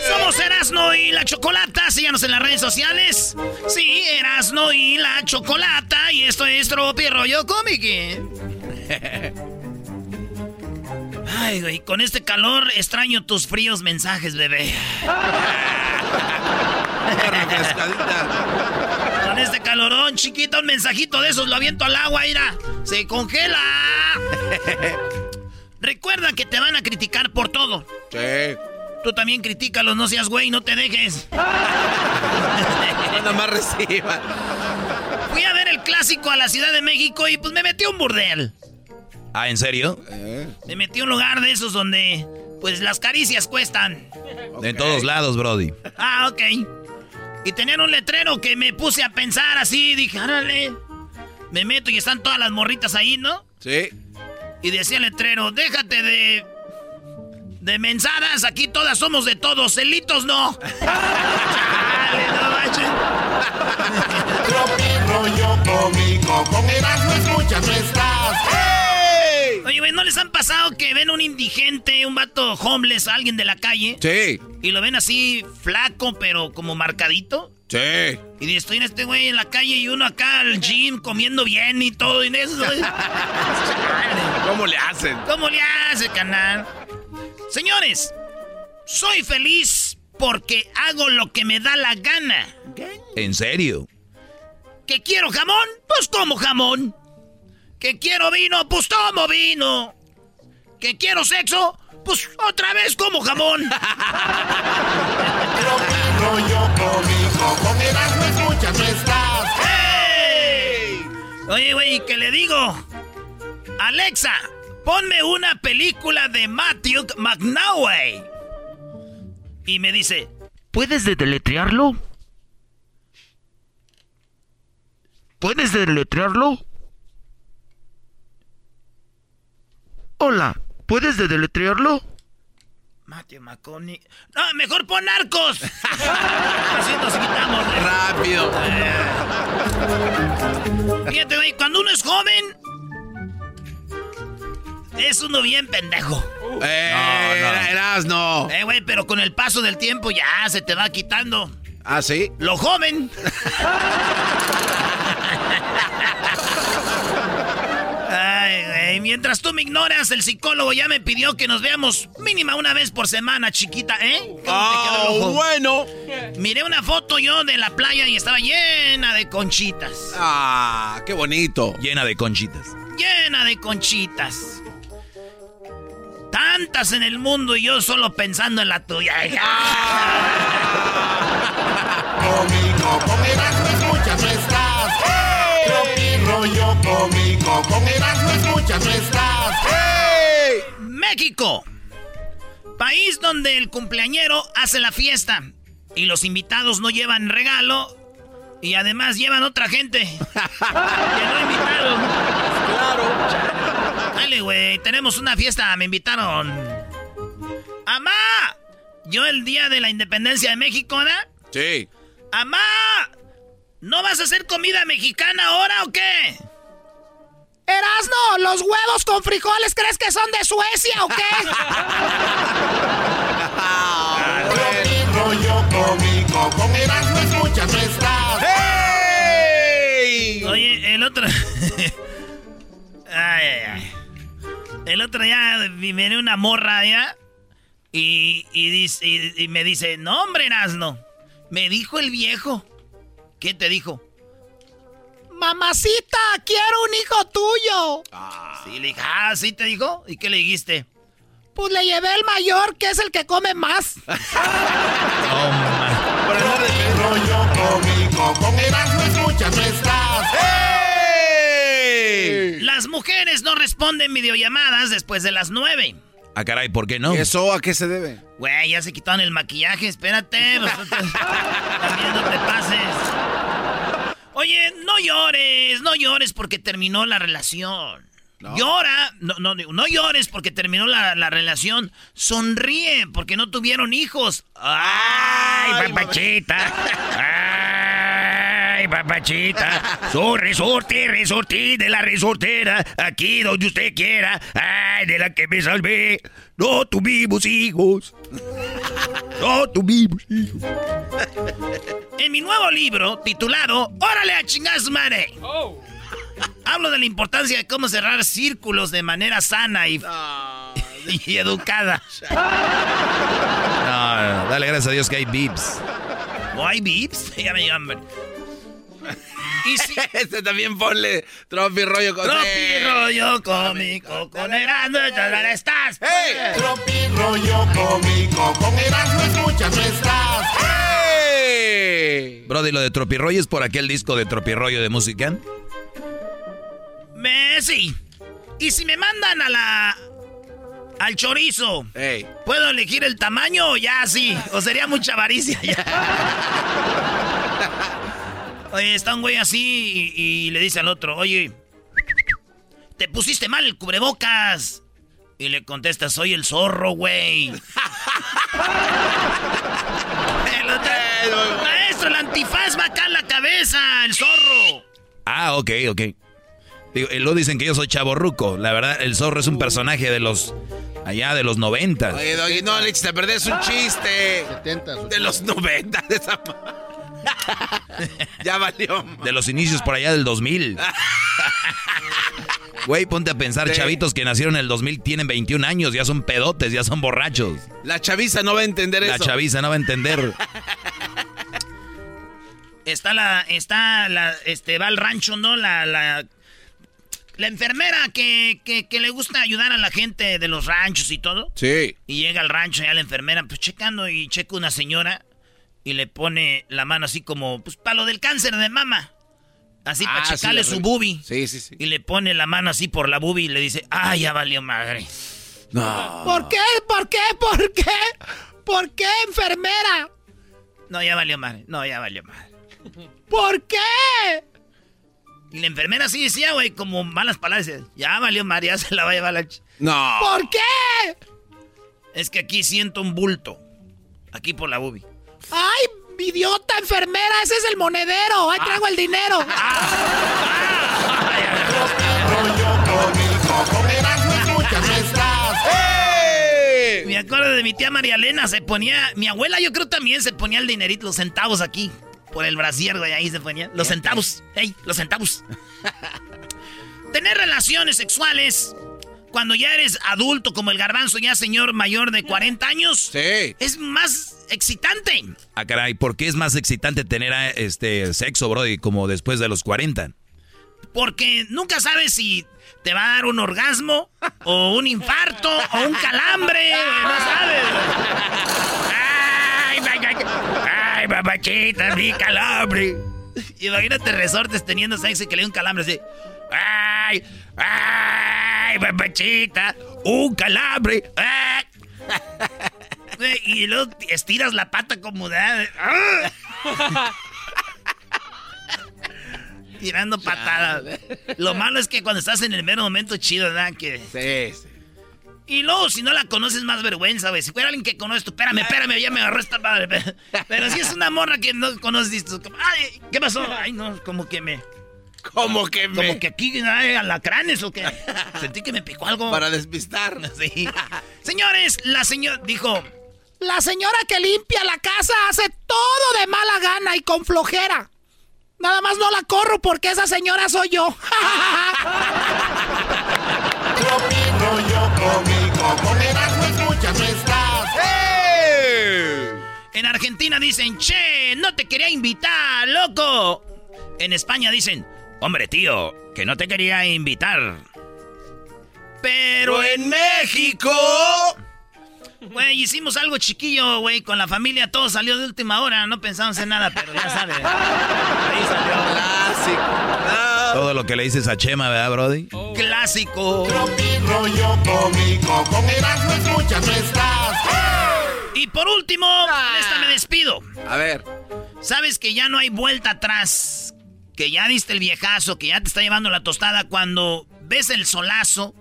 Somos Erasno y la Chocolata. Síganos en las redes sociales. Sí, Erasno y la Chocolata. Y esto es Tropirollo Cómico. Ay, güey, con este calor extraño tus fríos mensajes, bebé. Con este calorón, chiquito, un mensajito de esos lo aviento al agua, mira. Se congela. Recuerda que te van a criticar por todo. Sí. Tú también critícalos, no seas güey, no te dejes. Nada más reciba. Fui a ver el clásico a la Ciudad de México y pues me metí a un burdel. Ah, ¿en serio? Me metí a un lugar de esos donde pues las caricias cuestan. En todos lados, Brody. Ah, ok. Y tenían un letrero que me puse a pensar así, dije, árale. Me meto y están todas las morritas ahí, ¿no? Sí. Y decía el letrero, déjate de... De mensadas, aquí todas somos de todos, celitos no. Chale, no manches. Rollo cómico. Con Erasmo escuchas no estás. ¡Hey! Oye, güey, ¿no les han pasado que ven un indigente, un vato homeless, alguien de la calle? Sí. Y lo ven así flaco, pero como marcadito. Sí. Y estoy en este güey en la calle y uno acá al gym comiendo bien y todo. Y eso, ¿Cómo le hacen? ¿Cómo le hace, canal? Señores, soy feliz porque hago lo que me da la gana. ¿En serio? ¿Que quiero jamón? Pues como jamón. ¿Que quiero vino? Pues tomo vino. ¿Que quiero sexo? Pues otra vez como jamón. Tropi rollo Erasmo. Oye, güey, ¿qué le digo? Alexa, ponme una película de Matthew McNaughey. Y me dice, ¿puedes deletrearlo? ¿Puedes deletrearlo? Hola, ¿puedes deletrearlo? Matthew McConaughey. No, mejor pon narcos. Así nos quitamos. de- Rápido. Fíjate, güey, cuando uno es joven, es uno bien pendejo. Eh, No, no. Eras no. Eh, güey, pero con el paso del tiempo ya se te va quitando. ¿Ah, sí? Lo joven. Ay, güey, mientras tú me ignoras, el psicólogo ya me pidió que nos veamos mínima una vez por semana, chiquita, ¿eh? ¿Cómo te quedó el Oh, bueno. Miré una foto yo de la playa y estaba llena de conchitas. Ah, qué bonito. Llena de conchitas. llena de conchitas. Tantas en el mundo y yo solo pensando en la tuya. Cómico. Con escuchas estás. Rollo cómico. Con Escuchas no estás. México. País donde el cumpleañero hace la fiesta y los invitados no llevan regalo y además llevan otra gente que no invitaron. Claro. Dale, güey, tenemos una fiesta, me invitaron. ¡Amá! Yo el día de la independencia de México, ¿verdad? Sí. ¡Amá! ¿No vas a hacer comida mexicana ahora o qué? Erasno, ¿los huevos con frijoles crees que son de Suecia o qué? rollo cómico, con Erasmo escuchas nuestras. ¡Hey! Oye, el otro. ay, ay, ay. El otro día viene una morra ya. Y, y, dice, y, y me dice: No, hombre, Erasno. Me dijo el viejo. ¿Qué te dijo? Mamacita, quiero un hijo tuyo. Sí, le dije, ah, ¿sí te dijo? ¿Y qué le dijiste? Pues le llevé el mayor, que es el que come más. rollo cómico, con Erasmo escuchas nuestras. Las mujeres no responden videollamadas después de las nueve. Ah, caray, ¿por qué no? ¿Eso a qué se debe? Güey, ya se quitaron el maquillaje, espérate. También no te pases. Oye, no llores, no llores porque terminó la relación. Llora, no, no, no llores porque terminó la, la relación. Sonríe porque no tuvieron hijos. ¡Ay! ¡Ay, papachita! Soy resorte, resorte de la resortera. Aquí donde usted quiera. ¡Ay, de la que me salvé! No tuvimos hijos. No tuvimos hijos. En mi nuevo libro, titulado ¡Órale a chingar su madre! Hablo de la importancia de cómo cerrar círculos de manera sana y, y educada. No, no, dale gracias a Dios que hay beeps. ¿O hay beeps? Ya me llaman. Y si... este también ponle tropi rollo con Tropi rollo cómico con Erasmo ¿dónde estás? ¡Hey! Tropi rollo cómico, con Erasmo escuchas nuestras. ¡Hey! Brody, lo de Tropirroyo es por aquel disco de Tropirroyo de música. Me, sí. Y si me mandan a la... Al chorizo, ¡Hey! ¿puedo elegir el tamaño o ya sí? ¿O sería mucha avaricia ya? Oye, está un güey así y, y le dice al otro, oye, te pusiste mal el cubrebocas. Y le contesta, soy el zorro, güey. El otro, Maestro, el antifaz va acá en la cabeza, el zorro. Ah, ok, ok. Digo, eh, lo dicen que yo soy chaborruco. La verdad, el zorro es un personaje de los... Allá de los 90. Oye, Doggy, no, Alex, te perdés un chiste. 70. De los 90 de esa... ya valió. De los inicios por allá del 2000. Güey, ponte a pensar, Sí. chavitos que nacieron en el 2000 tienen 21 años, ya son pedotes, ya son borrachos. La chaviza no va a entender La eso. chaviza no va a entender. Está la, está la, este, va al rancho, ¿no? La, la, la enfermera que, que, que le gusta ayudar a la gente de los ranchos y todo. Sí. Y llega al rancho ya la enfermera, pues checando y checa una señora y le pone la mano así como, pues para lo del cáncer de mama. Así para Ah, sí, checarle su bubi. Sí, sí, sí. Y le pone la mano así por la bubi y le dice, ah, ya valió madre. No. ¿Por qué? ¿Por qué? ¿Por qué? ¿Por qué, enfermera? No, ya valió madre. No, ya valió madre. ¿Por qué? Y la enfermera sí decía, güey, como malas palabras. Ya valió madre, ya se la va a llevar la... ch-". No. ¿Por qué? Es que aquí siento un bulto. Aquí por la bubi. ¡Ay, idiota enfermera! ¡Ese es el monedero! ¡Ahí traigo el dinero! Nuestras. Me acuerdo de mi tía María Elena, se ponía... Mi abuela yo creo también se ponía el dinerito, los centavos aquí. Por el brasier, güey, ahí se ponía. Los centavos. ¡Ey, los centavos! Tener relaciones sexuales cuando ya eres adulto, como el garbanzo, ya señor mayor de 40 años, Sí. es más excitante. Ah, caray, ¿por qué es más excitante tener ah, este sexo, Brody, como después de los 40? Porque nunca sabes si te va a dar un orgasmo, o un infarto, o un calambre. No sabes. Ay, ay, ay, ay, papachita, mi calambre. Imagínate resortes teniendo sexo y que le dé un calambre así. Ay, ay, papachita, un calambre. Ay. Y luego estiras la pata como de... ¡ah! Tirando patadas. Lo malo es que cuando estás en el mero momento chido, ¿verdad? Que... Sí, sí. Y luego, si no la conoces, más vergüenza, güey. Si fuera alguien que conoces, tú, espérame, espérame, ya me agarró esta madre. Pero si es una morra que no conoces, dices, como, ay, ¿qué pasó? Ay, no, como que me... Como que me... Como que aquí hay alacranes o qué. Sentí que me picó algo. Para despistar. Sí. Señores, la señora dijo... La señora que limpia la casa hace todo de mala gana y con flojera. Nada más no la corro porque esa señora soy yo. En Argentina dicen, che, no te quería invitar, loco. En España dicen, hombre, tío, que no te quería invitar. Pero en México... Güey, hicimos algo chiquillo, güey, con la familia, todo salió de última hora, no pensamos en nada, pero ya sabes. Ahí salió. Clásico. Todo lo que le dices a Chema, ¿verdad, Brody? Clásico. Tropi rollo cómico, con escuchas. Y por último, esta me despido. A ver. Sabes que ya no hay vuelta atrás, que ya diste el viejazo, que ya te está llevando la tostada cuando ves el solazo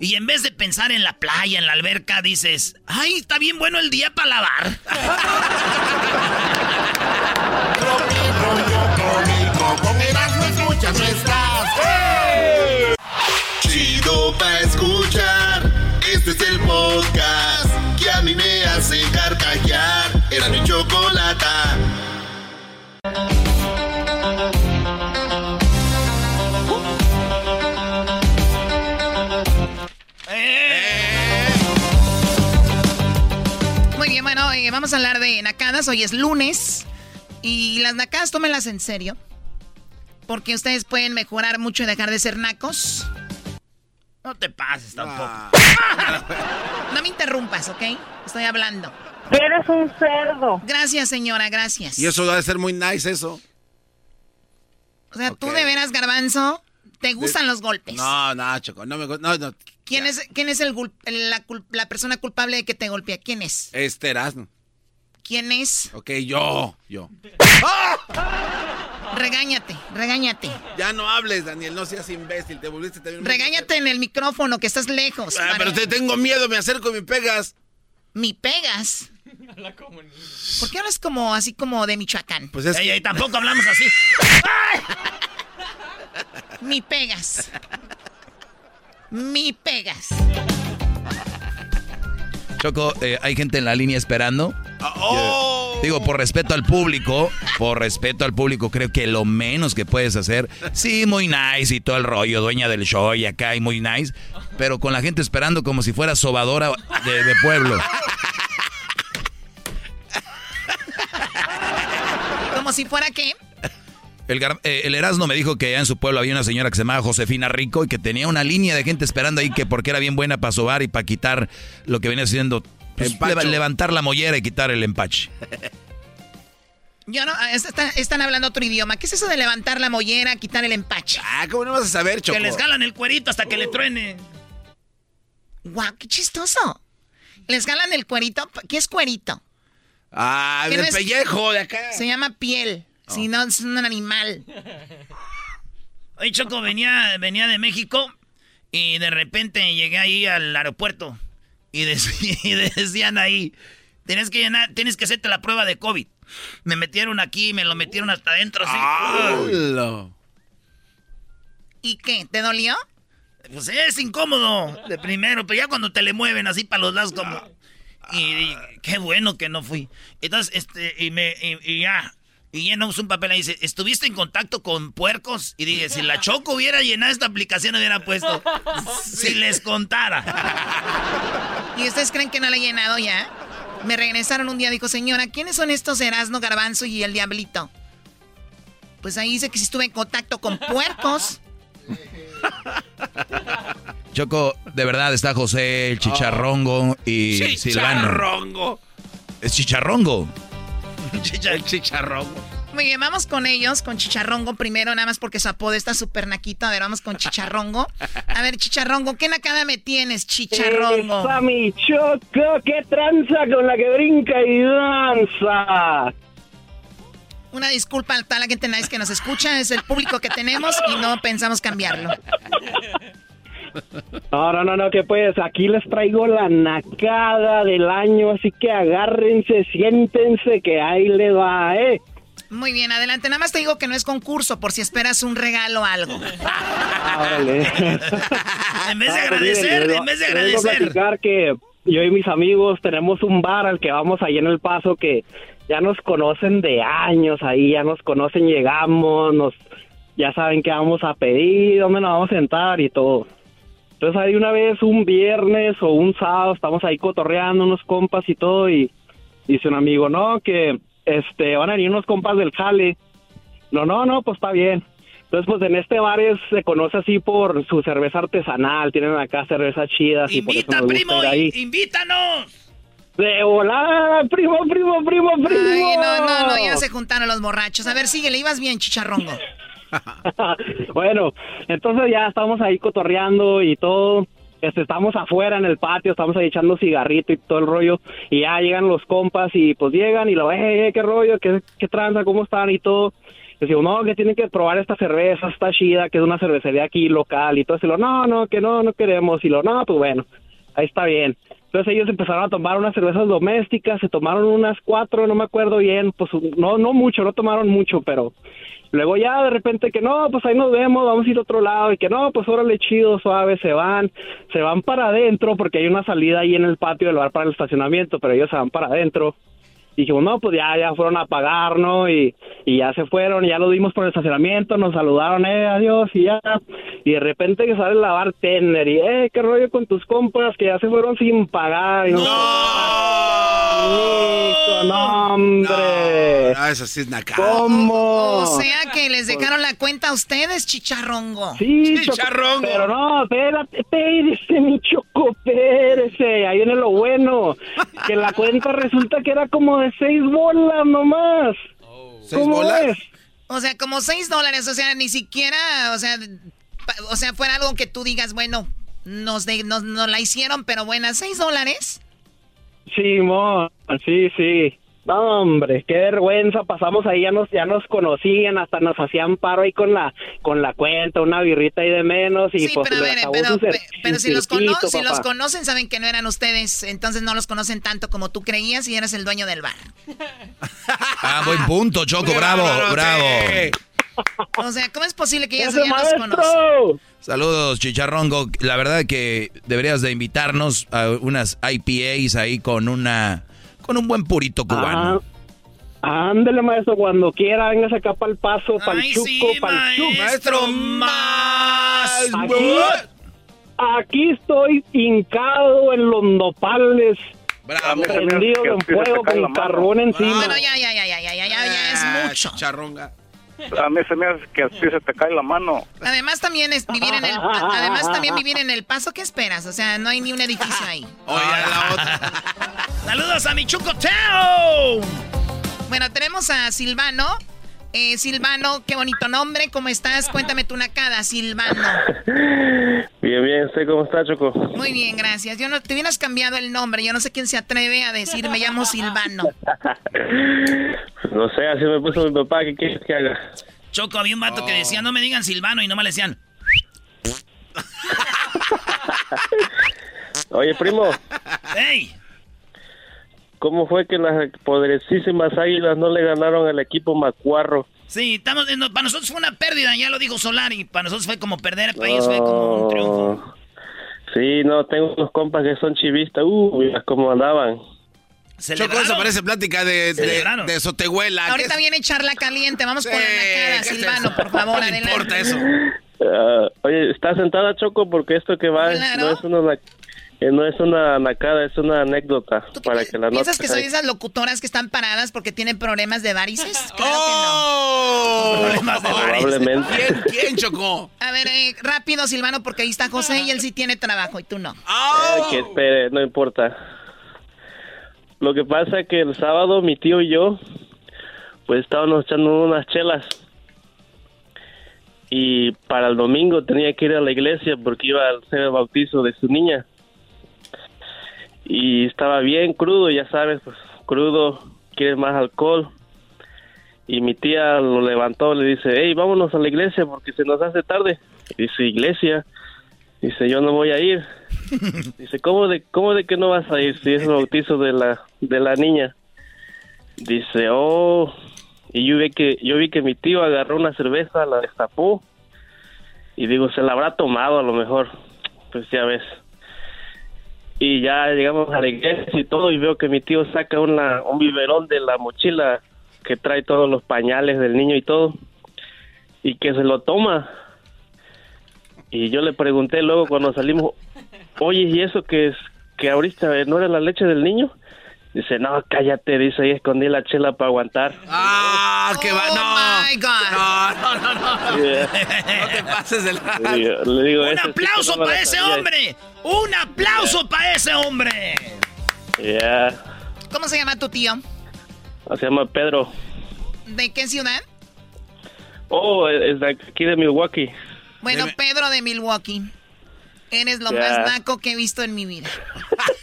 y en vez de pensar en la playa, en la alberca, dices, ay, está bien bueno el día para lavar. Chido pa' escuchar, este es el podcast que a mí me hace carcajear. Era mi chocolata. Muy bien, bueno, eh, vamos a hablar de nacadas. Hoy es lunes. Y las nacadas, tómenlas en serio. Porque ustedes pueden mejorar mucho y dejar de ser nacos. No te pases tampoco. No me interrumpas, ¿ok? Estoy hablando. Eres un cerdo. Gracias, señora, gracias. Y eso debe ser muy nice, eso. O sea, tú de veras, garbanzo, te gustan los golpes. No, no, Choco, no me no, no. ¿Quién es, quién es el, la, la persona culpable de que te golpea? ¿Quién es? Este Erasmo. ¿Quién es? Ok, yo, yo. Regáñate, regáñate. Ya no hables, Daniel, no seas imbécil, te volviste también... Regáñate en el micrófono, que estás lejos. Ah, pero te tengo miedo, me acerco y me pegas. ¿Mi pegas? ¿Por qué hablas como así como de Michoacán? Pues es Ey, ey, tampoco hablamos así. Mi pegas. Mi pegas. Choco, eh, hay gente en la línea esperando. Oh. Yo- digo, por respeto al público, por respeto al público, creo que lo menos que puedes hacer, sí, muy nice y todo el rollo, dueña del show y acá y muy nice, pero con la gente esperando como si fuera sobadora de, de pueblo. Como si fuera qué? El, eh, el Erasmo me dijo que allá en su pueblo había una señora que se llamaba Josefina Rico y que tenía una línea de gente esperando ahí que porque era bien buena para sobar y para quitar lo que venía siendo pues, levantar la mollera y quitar el empache. Yo no, está- están hablando otro idioma. ¿Qué es eso de levantar la mollera, quitar el empache? Ah, ¿cómo no vas a saber, Choco? Que les jalan el cuerito hasta que le truene. ¡Guau, qué chistoso! ¿Les jalan el cuerito? ¿Qué es cuerito? Ah, ¿Qué del no es- pellejo de acá. Se llama piel. Si no, es un animal. Oye, Choco, venía, venía de México y de repente llegué ahí al aeropuerto y, dec- y decían ahí, tienes que llenar, tienes que hacerte la prueba de COVID. Me metieron aquí, me lo metieron hasta adentro, así. ¿Y qué? ¿Te dolió? Pues es incómodo de primero, pero ya cuando te le mueven así para los lados como... Y, y qué bueno que no fui. Entonces, este, y me, y, y ya, y llenamos un papel ahí, dice, ¿estuviste en contacto con puercos? Y dije, si la Choco hubiera llenado esta aplicación, hubiera puesto, si les contara. ¿Y ustedes creen que no la he llenado ya? Me regresaron un día, dijo, señora, ¿quiénes son estos Erasmo, Garbanzo y el Diablito? Pues ahí dice que si estuve en contacto con puercos. Choco, de verdad está José, el chicharrongo y Silvano. Chicharrongo. Es chicharrongo. El chicharrongo. Muy bien, vamos con ellos, con Chicharrongo primero, nada más porque su apodo está súper naquito. A ver, vamos con Chicharrongo. A ver, Chicharrongo, ¿qué nacada me tienes, Chicharrongo? Esa mi choco, qué tranza con la que brinca y danza. Una disculpa a toda la gente nice que nos escucha, es el público que tenemos y no pensamos cambiarlo. No, no, no, no, que pues aquí les traigo la nacada del año, así que agárrense, siéntense que ahí le va, ¿eh? Muy bien, adelante. Nada más te digo que no es concurso, por si esperas un regalo o algo. Órale. En vez de Ah, pues, agradecer, en vez de agradecer. platicar que yo y mis amigos tenemos un bar al que vamos ahí en El Paso que ya nos conocen de años ahí, ya nos conocen, llegamos, nos ya saben qué vamos a pedir, dónde nos vamos a sentar y todo. Entonces ahí una vez, un viernes o un sábado, estamos ahí cotorreando unos compas y todo y dice un amigo, no, que este van a venir unos compas del jale. No, no, no, pues está bien. Entonces, pues en este bar es- se conoce así por su cerveza artesanal, tienen acá cervezas chidas y por eso Invita, nos gusta primo, ir ahí. in- invítanos. De volada, primo, primo, primo, primo. Ay, no, no, no, ya se juntaron los borrachos. A ver, sigue, le ibas bien, Chicharrongo. bueno, entonces ya estamos ahí cotorreando y todo. Este, estamos afuera en el patio, estamos ahí echando cigarrito y todo el rollo. Y ya llegan los compas y pues llegan y lo, eh, qué rollo, qué, qué tranza, cómo están y todo. Y decimos, no, que tienen que probar esta cerveza, está chida, que es una cervecería aquí local y todo. Y lo, no, no, que no, no queremos. Y lo, no, pues bueno, ahí está bien. Entonces ellos empezaron a tomar unas cervezas domésticas, se tomaron unas cuatro, no me acuerdo bien, pues no, no mucho, no tomaron mucho, pero luego ya de repente que no, pues ahí nos vemos, vamos a ir a otro lado y que no, pues órale chido, suave, se van, se van para adentro porque hay una salida ahí en el patio del bar para el estacionamiento, pero ellos se van para adentro. Dijimos, no, pues ya, ya fueron a pagar, ¿no? Y, y ya se fueron, ya lo dimos por el estacionamiento, nos saludaron, eh, adiós, y ya. Y de repente que sale la bartender y, eh, qué rollo con tus compas que ya se fueron sin pagar. Y nosotros, "Hijo, no, hombre. No, eso sí es nacada. ¿Cómo? O sea que les dejaron la cuenta a ustedes, Chicharrongo. Sí, Choco, pero no, espérate, espérese, mi choco, espérese. Ahí viene lo bueno. Que la cuenta resulta que era como de seis bolas nomás. ¿Cómo es? O sea, como seis dólares, o sea, ni siquiera, o sea, pa- o sea, fuera algo que tú digas, bueno, nos, de- nos, nos la hicieron, pero buena, seis dólares. Sí, mo, sí, sí. No, hombre, qué vergüenza. Pasamos ahí, ya nos, ya nos conocían, hasta nos hacían paro ahí con la, con la cuenta, una birrita ahí de menos y Sí, pues pero a ver, pero, su pero si, los, cono- circuito, si los papá. conocen, saben que no eran ustedes, entonces no los conocen tanto como tú creías y eres el dueño del bar. Ah, buen punto, Choco, bravo, bravo. O sea, ¿cómo es posible que ellos ¡Ese ya los conocen? maestro! Saludos, Chicharrongo. La verdad que deberías de invitarnos a unas IPAs ahí con una con un buen purito cubano. Ándele, maestro, cuando quiera, véngase acá para el paso, para el chuco, para el Maestro, más. Aquí, estoy hincado en los nopales. Bravo. Prendido en fuego con carbón encima. Bueno, ya, ya, ya, ya, ya, ya, ya. Ah, charronga. A mí se me hace que así se te cae la mano. Además también es vivir en el además también vivir en el paso, ¿qué esperas? O sea, no hay ni un edificio ahí. Oye, la otra. Saludos a mi Chucoteo. Bueno, tenemos a Silvano. Eh, Silvano, qué bonito nombre. ¿Cómo estás? Cuéntame tu nacada, Silvano. Bien, bien, ¿usted cómo está, Choco? Muy bien, gracias. Yo no te hubieras cambiado el nombre. Yo no sé quién se atreve a decir me llamo Silvano. No sé, así me puso mi papá, ¿qué quieres que haga? Choco, había un vato que decía, no me digan Silvano y no me le decían. Oye, primo, ¡Ey! ¿Cómo fue que las poderosísimas águilas no le ganaron al equipo Macuarro? Sí, estamos, no, para nosotros fue una pérdida, ya lo dijo Solari. Para nosotros fue como perder, para ellos fue como un triunfo. Sí, no, tengo unos compas que son chivistas, uh, mira cómo andaban. Choco, eso parece plática de, de, de Sotehuela. ¿Qué Ahorita es? viene charla caliente. Vamos con la nacada, ¿qué es Silvano, por favor, No importa eso. Ah, oye, ¿está sentada, Choco? Porque esto que va Claro. no es una... eh, No es una nacada, es una anécdota para que la ¿Piensas que soy esas locutoras que están paradas porque tienen problemas de varices? Claro ¡Oh! Problemas de varices. Probablemente. ¿Quién, quién chocó? que no. A ver, eh, rápido, Silvano, porque ahí está José y él sí tiene trabajo y tú no. Eh, que espere, no importa. Lo que pasa es que el sábado mi tío y yo pues estábamos echando unas chelas. Y para el domingo tenía que ir a la iglesia porque iba a hacer el bautizo de su niña. Y estaba bien crudo, ya sabes, pues crudo, quiere más alcohol. Y mi tía lo levantó, le dice, hey, vámonos a la iglesia porque se nos hace tarde. Dice, iglesia. Dice, yo no voy a ir. Dice, ¿cómo de, cómo de que no vas a ir si es el bautizo de la, de la niña? Dice, oh, y yo vi que, yo vi que mi tío agarró una cerveza, la destapó, y digo, se la habrá tomado a lo mejor, pues ya ves. Y ya llegamos a la iglesia y todo, y veo que mi tío saca una, un biberón de la mochila que trae todos los pañales del niño y todo, y que se lo toma. Y yo le pregunté luego cuando salimos, oye, ¿y eso que es que ahorita no era la leche del niño? Dice, no, cállate, dice, ahí escondí la chela para aguantar. ¡Ah, qué va! Oh ¡No! my God. No, no, no, no. No te pases de la... Le digo- le digo, ¡Un "Ese sí que aplauso no para ese sabía". hombre! ¡Un aplauso para ese hombre! Ya, ¿Cómo se llama tu tío? se llama Pedro. ¿De qué ciudad? Oh, es de aquí de Milwaukee. Bueno, Pedro de Milwaukee. Eres lo más naco que he visto en mi vida.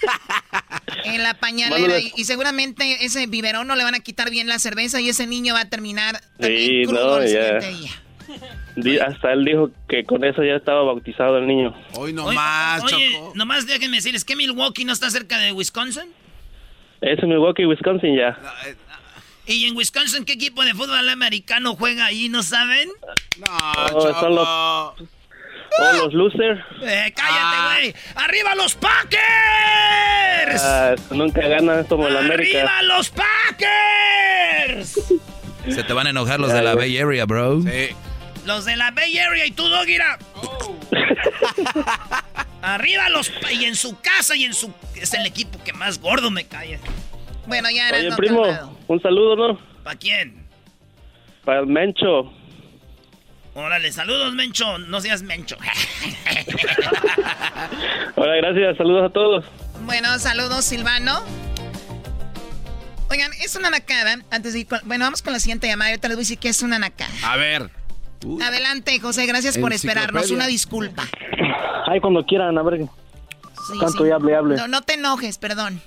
en la pañalera. Y, y seguramente ese biberón no le van a quitar bien la cerveza y ese niño va a terminar Sí, crudo no, el ya. siguiente día. Di- hasta él dijo que con eso ya estaba bautizado el niño. Hoy no Oye, Choco. nomás déjenme decir, ¿es que Milwaukee no está cerca de Wisconsin? Es en Milwaukee, Wisconsin ya. ¿Y en Wisconsin qué equipo de fútbol americano juega ahí, no saben? Oh, son los, oh, los losers. Eh, cállate, güey. ¡Arriba los Packers! Ah, nunca ganan como el América. ¡Arriba los Packers! Se te van a enojar los de la Bay Area, bro. Los de la Bay Area y tú, Dogira. Arriba los... Y en su casa y en su... Es el equipo que más gordo me cae. Bueno, ya era Oye, no primo, calmado. un saludo, ¿no? ¿Para quién? Para el Mencho. Órale, saludos, Mencho. No seas Mencho. Hola, gracias. Saludos a todos. Bueno, saludos, Silvano. Oigan, es una nacada. Antes de ir con- Bueno, vamos con la siguiente llamada. Ahorita les voy a decir que es una nacada. A ver. Adelante, José. Gracias por esperarnos. Una disculpa. Ay, cuando quieran, a ver. Sí, Tanto sí. y hable, hable. No, no te enojes, perdón.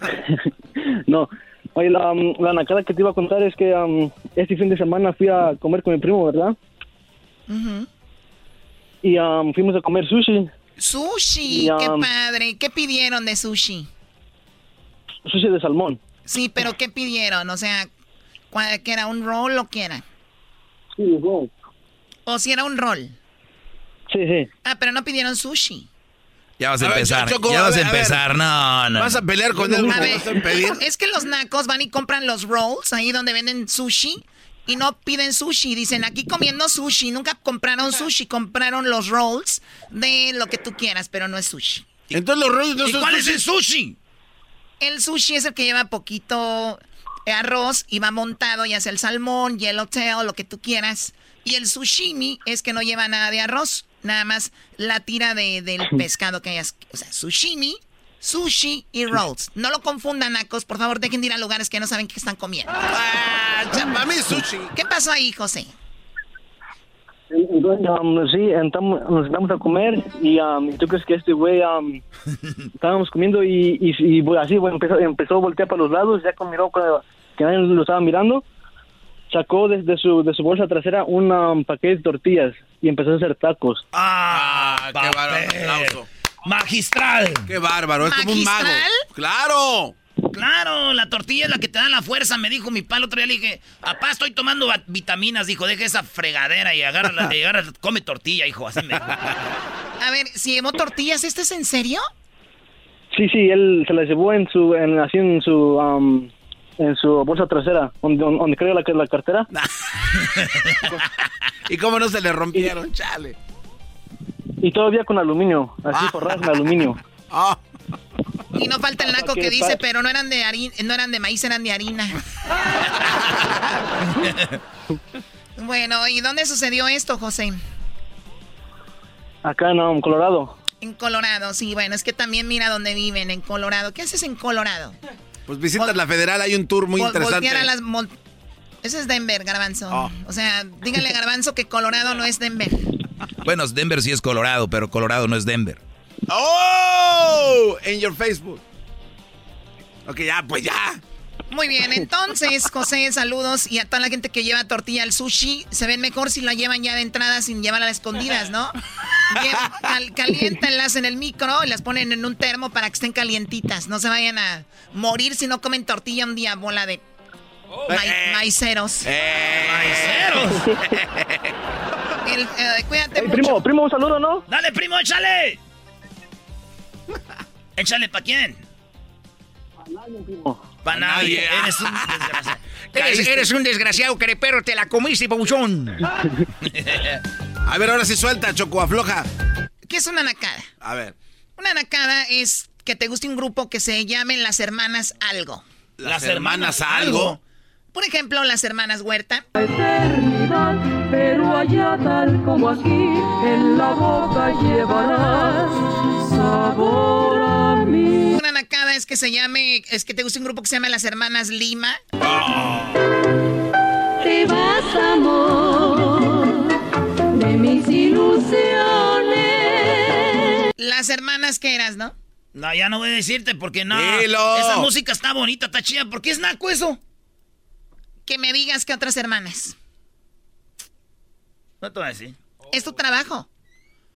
No. Oye, la, um, la nacada que te iba a contar es que um, este fin de semana fui a comer con mi primo, ¿verdad? Ujú. Y um, fuimos a comer sushi. Sushi, Y, qué um, padre. ¿Qué pidieron de sushi? Sushi de salmón. Sí, pero ¿qué pidieron? O sea, ¿cuál- ¿que era un roll o qué era? Sí, wow. O si era un roll. Sí, sí. Ah, pero no pidieron sushi. Ya vas a A ver, empezar. Choco, ya vas a ver, a ver. empezar. No, no. ¿Vas a pelear con él es que los nacos van y compran los rolls ahí donde venden sushi y no piden sushi. Dicen aquí comiendo sushi. Nunca compraron sushi, compraron los rolls de lo que tú quieras, pero no es sushi. Entonces los rollos no ¿Y son cuál es el sushi? El sushi es el que lleva poquito arroz y va montado, ya sea el salmón, yellowtail, lo que tú quieras. Y el sushimi es que no lleva nada de arroz, nada más la tira de, del pescado que hayas. O sea, sushimi, sushi y rolls. No lo confundan, nacos. Por favor, dejen de ir a lugares que no saben qué están comiendo. Ah, para mí es sushi. ¿Qué pasó ahí, José? Um, sí, entramos, nos sentamos a comer y um, ¿y tú crees que este güey um, estábamos comiendo y, y, y, bueno, así bueno, empezó, empezó a voltear para los lados, ya con miró que, que nadie lo estaba mirando, sacó desde su, de su bolsa trasera un um, paquete de tortillas y empezó a hacer tacos. ¡Ah! qué bárbaro, aplauso. ¡Magistral! Qué bárbaro, es como un mago. ¿Magistral? ¡Claro! Claro, la tortilla es la que te da la fuerza, me dijo mi pa el otro día. Le dije, papá, estoy tomando vitaminas. Dijo, deja esa fregadera y agarra, y agarra come tortilla, hijo. Así me dijo. A ver, si llevó tortillas, ¿esto es en serio? Sí, sí, él se las llevó en su, en, así en su, um, en su bolsa trasera, donde, donde creo la, que la cartera. ¿Y cómo no se le rompieron? Chale. Y todavía con aluminio, así forradas en aluminio. Ah, Y no falta el naco ¿Qué que dice, pero no eran de harina, no eran de maíz, eran de harina. bueno, ¿y dónde sucedió esto, José? Acá en um, Colorado. En Colorado, sí, bueno, es que también mira dónde viven, en Colorado. ¿Qué haces en Colorado? Pues visitas la federal, hay un tour muy Vol- interesante. Voltear a las, Ese es Denver, Garbanzo. Oh. O sea, dígale a Garbanzo que Colorado no es Denver. Bueno, Denver sí es Colorado, pero Colorado no es Denver. ¡Oh! En your Facebook. Ok, ya, pues ya. Muy bien, entonces, José, saludos. Y a toda la gente que lleva tortilla al sushi, se ven mejor si la llevan ya de entrada sin llevarla a las escondidas, ¿no? Cal- caliéntenlas en el micro y las ponen en un termo para que estén calientitas. No se vayan a morir si no comen tortilla un día, bola de ma- maiceros. ¡Maiceros! El, eh, cuídate mucho. primo, primo, un saludo, ¿no? ¡Dale, primo, échale! ¿Échale pa' quién? Pa' nadie. Eres un desgraciado. Eres, eres un desgraciado, perro, te la comiste, pabuchón. A ver, ahora sí suelta, Choco, afloja. ¿Qué es una nacada? A ver. Una nacada es que te guste un grupo que se llamen las hermanas algo. Las hermanas algo. Por ejemplo, las hermanas Huerta. eternidad, pero allá tal como aquí, en la boca llevarás sabor a mí. Es que se llame, es que te guste un grupo que se llame las hermanas Lima. Te vas, amor, de mis ilusiones. Las hermanas que eras, ¿no? No, ya no voy a decirte porque no. Dilo. Esa música está bonita, está chida. ¿Por qué es naco eso? Que me digas que otras hermanas. No te voy a decir. Es tu trabajo.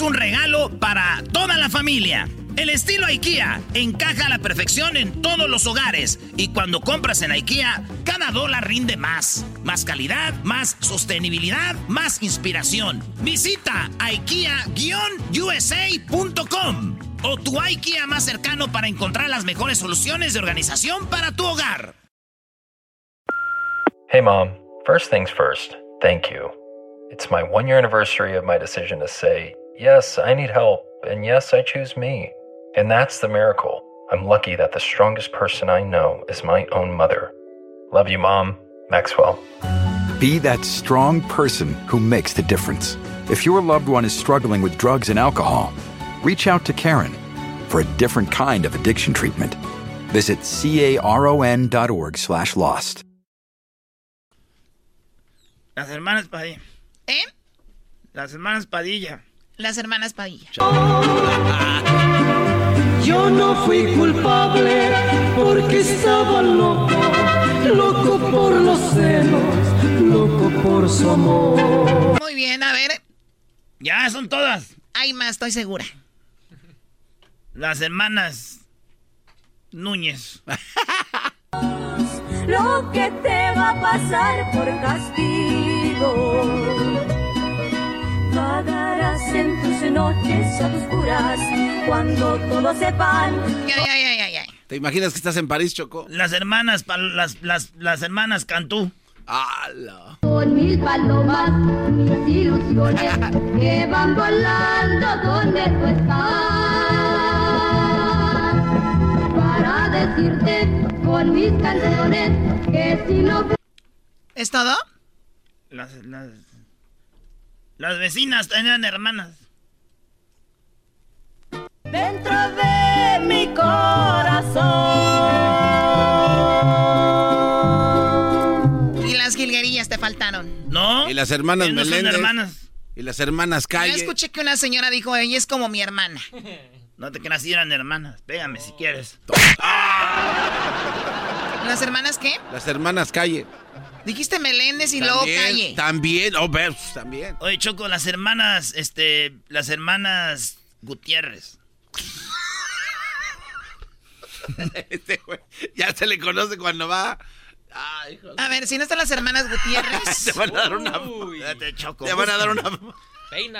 un regalo para toda la familia. El estilo IKEA encaja a la perfección en todos los hogares y cuando compras en IKEA, cada dólar rinde más. Más calidad, más sostenibilidad, más inspiración. Visita IKEA-USA.com o tu IKEA más cercano para encontrar las mejores soluciones de organización para tu hogar. Hey, Mom. First things first, thank you. It's my one year anniversary of my decision to say, yes, I need help, and yes, I choose me. And that's the miracle. I'm lucky that the strongest person I know is my own mother. Love you, Mom. Maxwell. Be that strong person who makes the difference. If your loved one is struggling with drugs and alcohol, reach out to Karen for a different kind of addiction treatment. Visit caron.org slash lost. Las hermanas Padilla. ¿Eh? Las hermanas Padilla. Las hermanas Padilla. Yo no fui culpable porque estaba loco, loco por los celos, loco por su amor. Muy bien, a ver. Ya son todas. Hay más, estoy segura. Las hermanas Núñez. Lo que te va a pasar por castigo. Vagarás en tus noches oscuras cuando todos sepan. ¿Te imaginas que estás en París, Choco? Las hermanas, pa- las, las, las hermanas Cantú. ¡Hala! Con mil palomas, mis ilusiones que van volando donde tú estás. Para decirte con mis canciones que si no ¿Es todo? Las, las, las vecinas eran hermanas. dentro de mi corazón. Y las jilguerillas te faltaron. No. Y las hermanas no son Meléndez. hermanas. Y las hermanas Yo Calle. escuché que una señora dijo, ella es como mi hermana. No te creas si eran hermanas. Pégame si quieres. ¿Las hermanas qué? Las hermanas Calle. Dijiste Meléndez y luego También, Calle. También, oh, ves, también. Oye, Choco, las hermanas, este, las hermanas Gutiérrez. Este güey, ya se le conoce cuando va. Ay, hijo. A ver, si no están las hermanas Gutiérrez. Te van a dar una. Date, Choco. Te van a dar una.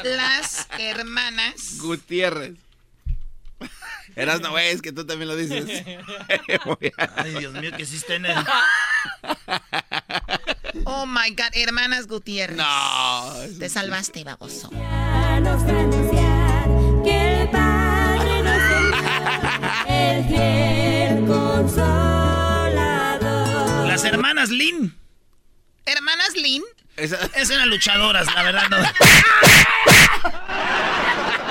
Las hermanas. Gutiérrez. Eras no, güey, es que tú también lo dices. Ay, Dios mío, que sí está en el... Oh my God, hermanas Gutiérrez. No. Te salvaste, baboso. que el Padre nos el fiel consolador. Las hermanas Lin. ¿Hermanas Lin? Esa- Es unas luchadoras, la verdad. No.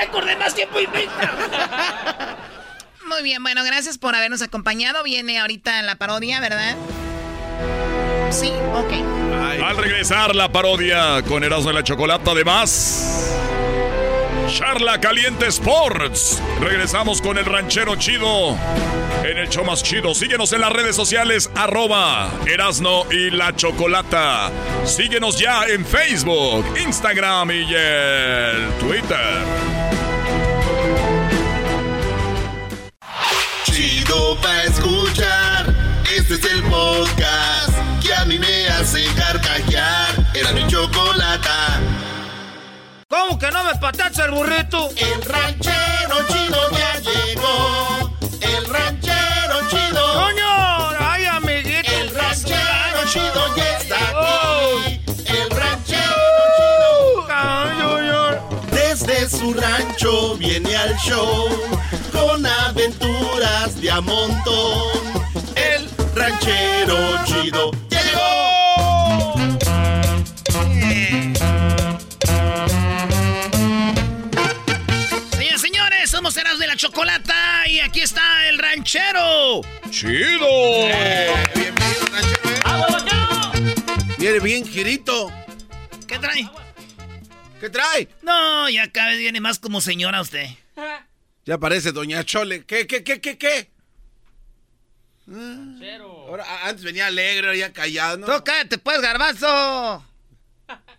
Récord de más tiempo invicta. Muy bien, bueno, gracias por habernos acompañado. Viene ahorita la parodia, ¿verdad? Sí, ok. Al regresar la parodia con Erasmo y la Chocolata, además. Charla Caliente Sports. Regresamos con el ranchero chido. En el show más chido. Síguenos en las redes sociales, arroba Erasno y la Chocolata. Síguenos ya en Facebook, Instagram y el Twitter. Chido pa' escuchar. Este es el podcast que a mí me hace carcajear. Era mi chocolata. ¿Cómo que no me patacha el burrito? El ranchero chido ya llegó. Su rancho viene al show con aventuras de a montón. El ranchero chido ya llegó. Señores, señores, somos Eras de la Chocolata y aquí está el ranchero. ¡Chido! Bienvenido, ranchero. ¿eh? Viene bien girito. ¿Qué trae? ¿Qué trae? No, ya cada vez viene más como señora usted. Ya parece Doña Chole. ¿Qué, qué, qué, qué, qué? Ahora, a- antes venía alegre, ahora ya callado. ¿no? Tú cállate, pues, garbanzo.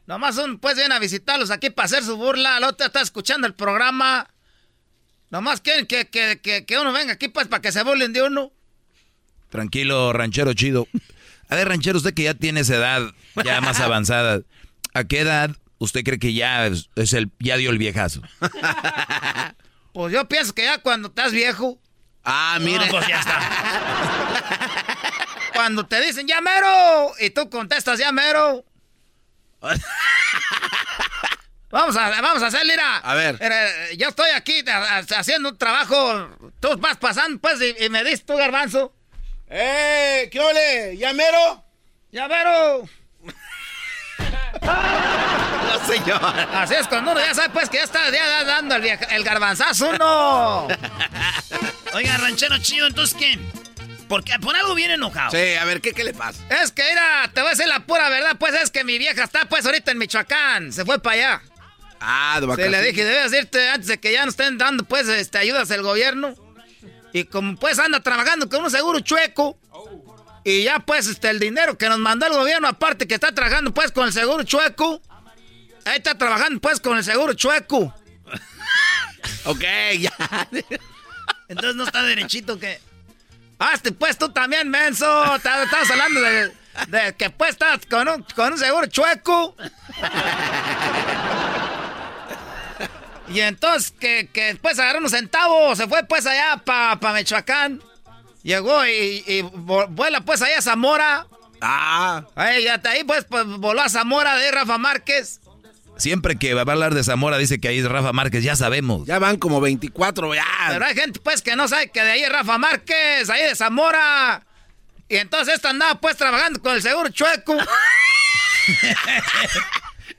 Nomás un, pues, viene a visitarlos aquí para hacer su burla. La otra está escuchando el programa. Nomás quieren que, que, que, que uno venga aquí, pues, para que se burlen de uno. Tranquilo, ranchero chido. A ver, ranchero, usted que ya tiene esa edad ya más avanzada, ¿a qué edad usted cree que ya es, es el ya dio el viejazo? Pues yo pienso que ya cuando estás viejo. Ah, mire. No, pues ya está. cuando te dicen ya mero y tú contestas ya mero. Vamos a, vamos a hacer, mira. A ver. Mira, Yo estoy aquí a- a- haciendo un trabajo. Tú vas pasando, pues, y, y me dices tú, garbanzo. ¡Eh! ¿Qué ole? ¿Ya mero? ¡Ya mero! No, señor. Así es cuando uno ya sabe, pues, que ya está ya dando el, el garbanzazo uno. Oiga, ranchero chido, entonces, ¿qué? Porque por algo viene enojado. Sí, a ver, ¿qué, qué le pasa? Es que, mira, te voy a decir la pura verdad, pues, es que mi vieja está, pues, ahorita en Michoacán. Se fue para allá. Ah, de Se vacaciones. le dije, debes irte antes de que ya nos estén dando, pues, este, ayudas del gobierno. Y como, pues, anda trabajando con un seguro chueco. Y ya, pues, este, el dinero que nos mandó el gobierno, aparte que está trabajando, pues, con el seguro chueco. Ahí está trabajando, pues, con el seguro chueco. Ok, ya. Entonces no está derechito que... Hazte, pues, tú también, menso. Estamos hablando de, de que, pues, estás con un, con un seguro chueco. Y entonces que, que después agarró unos centavos, se fue pues allá para pa Michoacán. Llegó y, vuela pues allá a Zamora. Ah. Ahí, ya está ahí pues, pues voló a Zamora de ahí Rafa Márquez. Siempre que va a hablar de Zamora dice que ahí es Rafa Márquez, ya sabemos. Ya van como 24, ya. Pero hay gente pues que no sabe que de ahí es Rafa Márquez, ahí de Zamora. Y entonces esta andaba pues trabajando con el seguro chueco.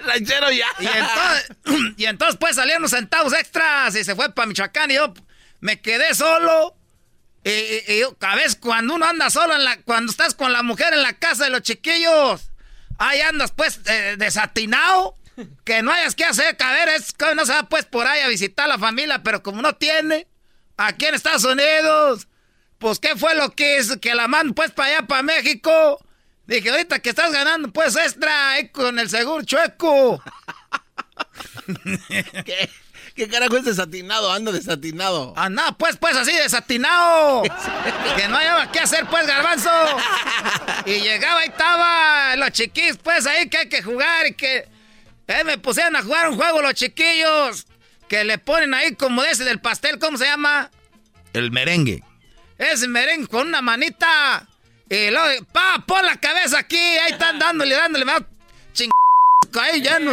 Ranchero ya. Y entonces, y entonces pues salieron unos centavos extras y se fue para Michoacán y yo me quedé solo. Y yo, a veces cuando uno anda solo, en la, cuando estás con la mujer en la casa de los chiquillos, ahí andas pues eh, desatinado, que no hayas que hacer, que a ver, es no se va pues por ahí a visitar a la familia, pero como no tiene, aquí en Estados Unidos, pues qué fue lo que hizo, que la mandan pues para allá, para México. Dije, ahorita que estás ganando pues extra ahí con el seguro chueco. ¿Qué? ¿Qué carajo es desatinado? Ando desatinado. Anda, pues, pues así, desatinado. que no haya qué hacer, pues, garbanzo. Y llegaba y estaba los chiquillos, pues, ahí que hay que jugar y que... Eh, me pusieron a jugar un juego los chiquillos. Que le ponen ahí como ese del pastel, ¿cómo se llama? El merengue. Ese merengue con una manita. Y luego, pa, pon la cabeza aquí. Ahí están dándole, dándole. Ahí ya no.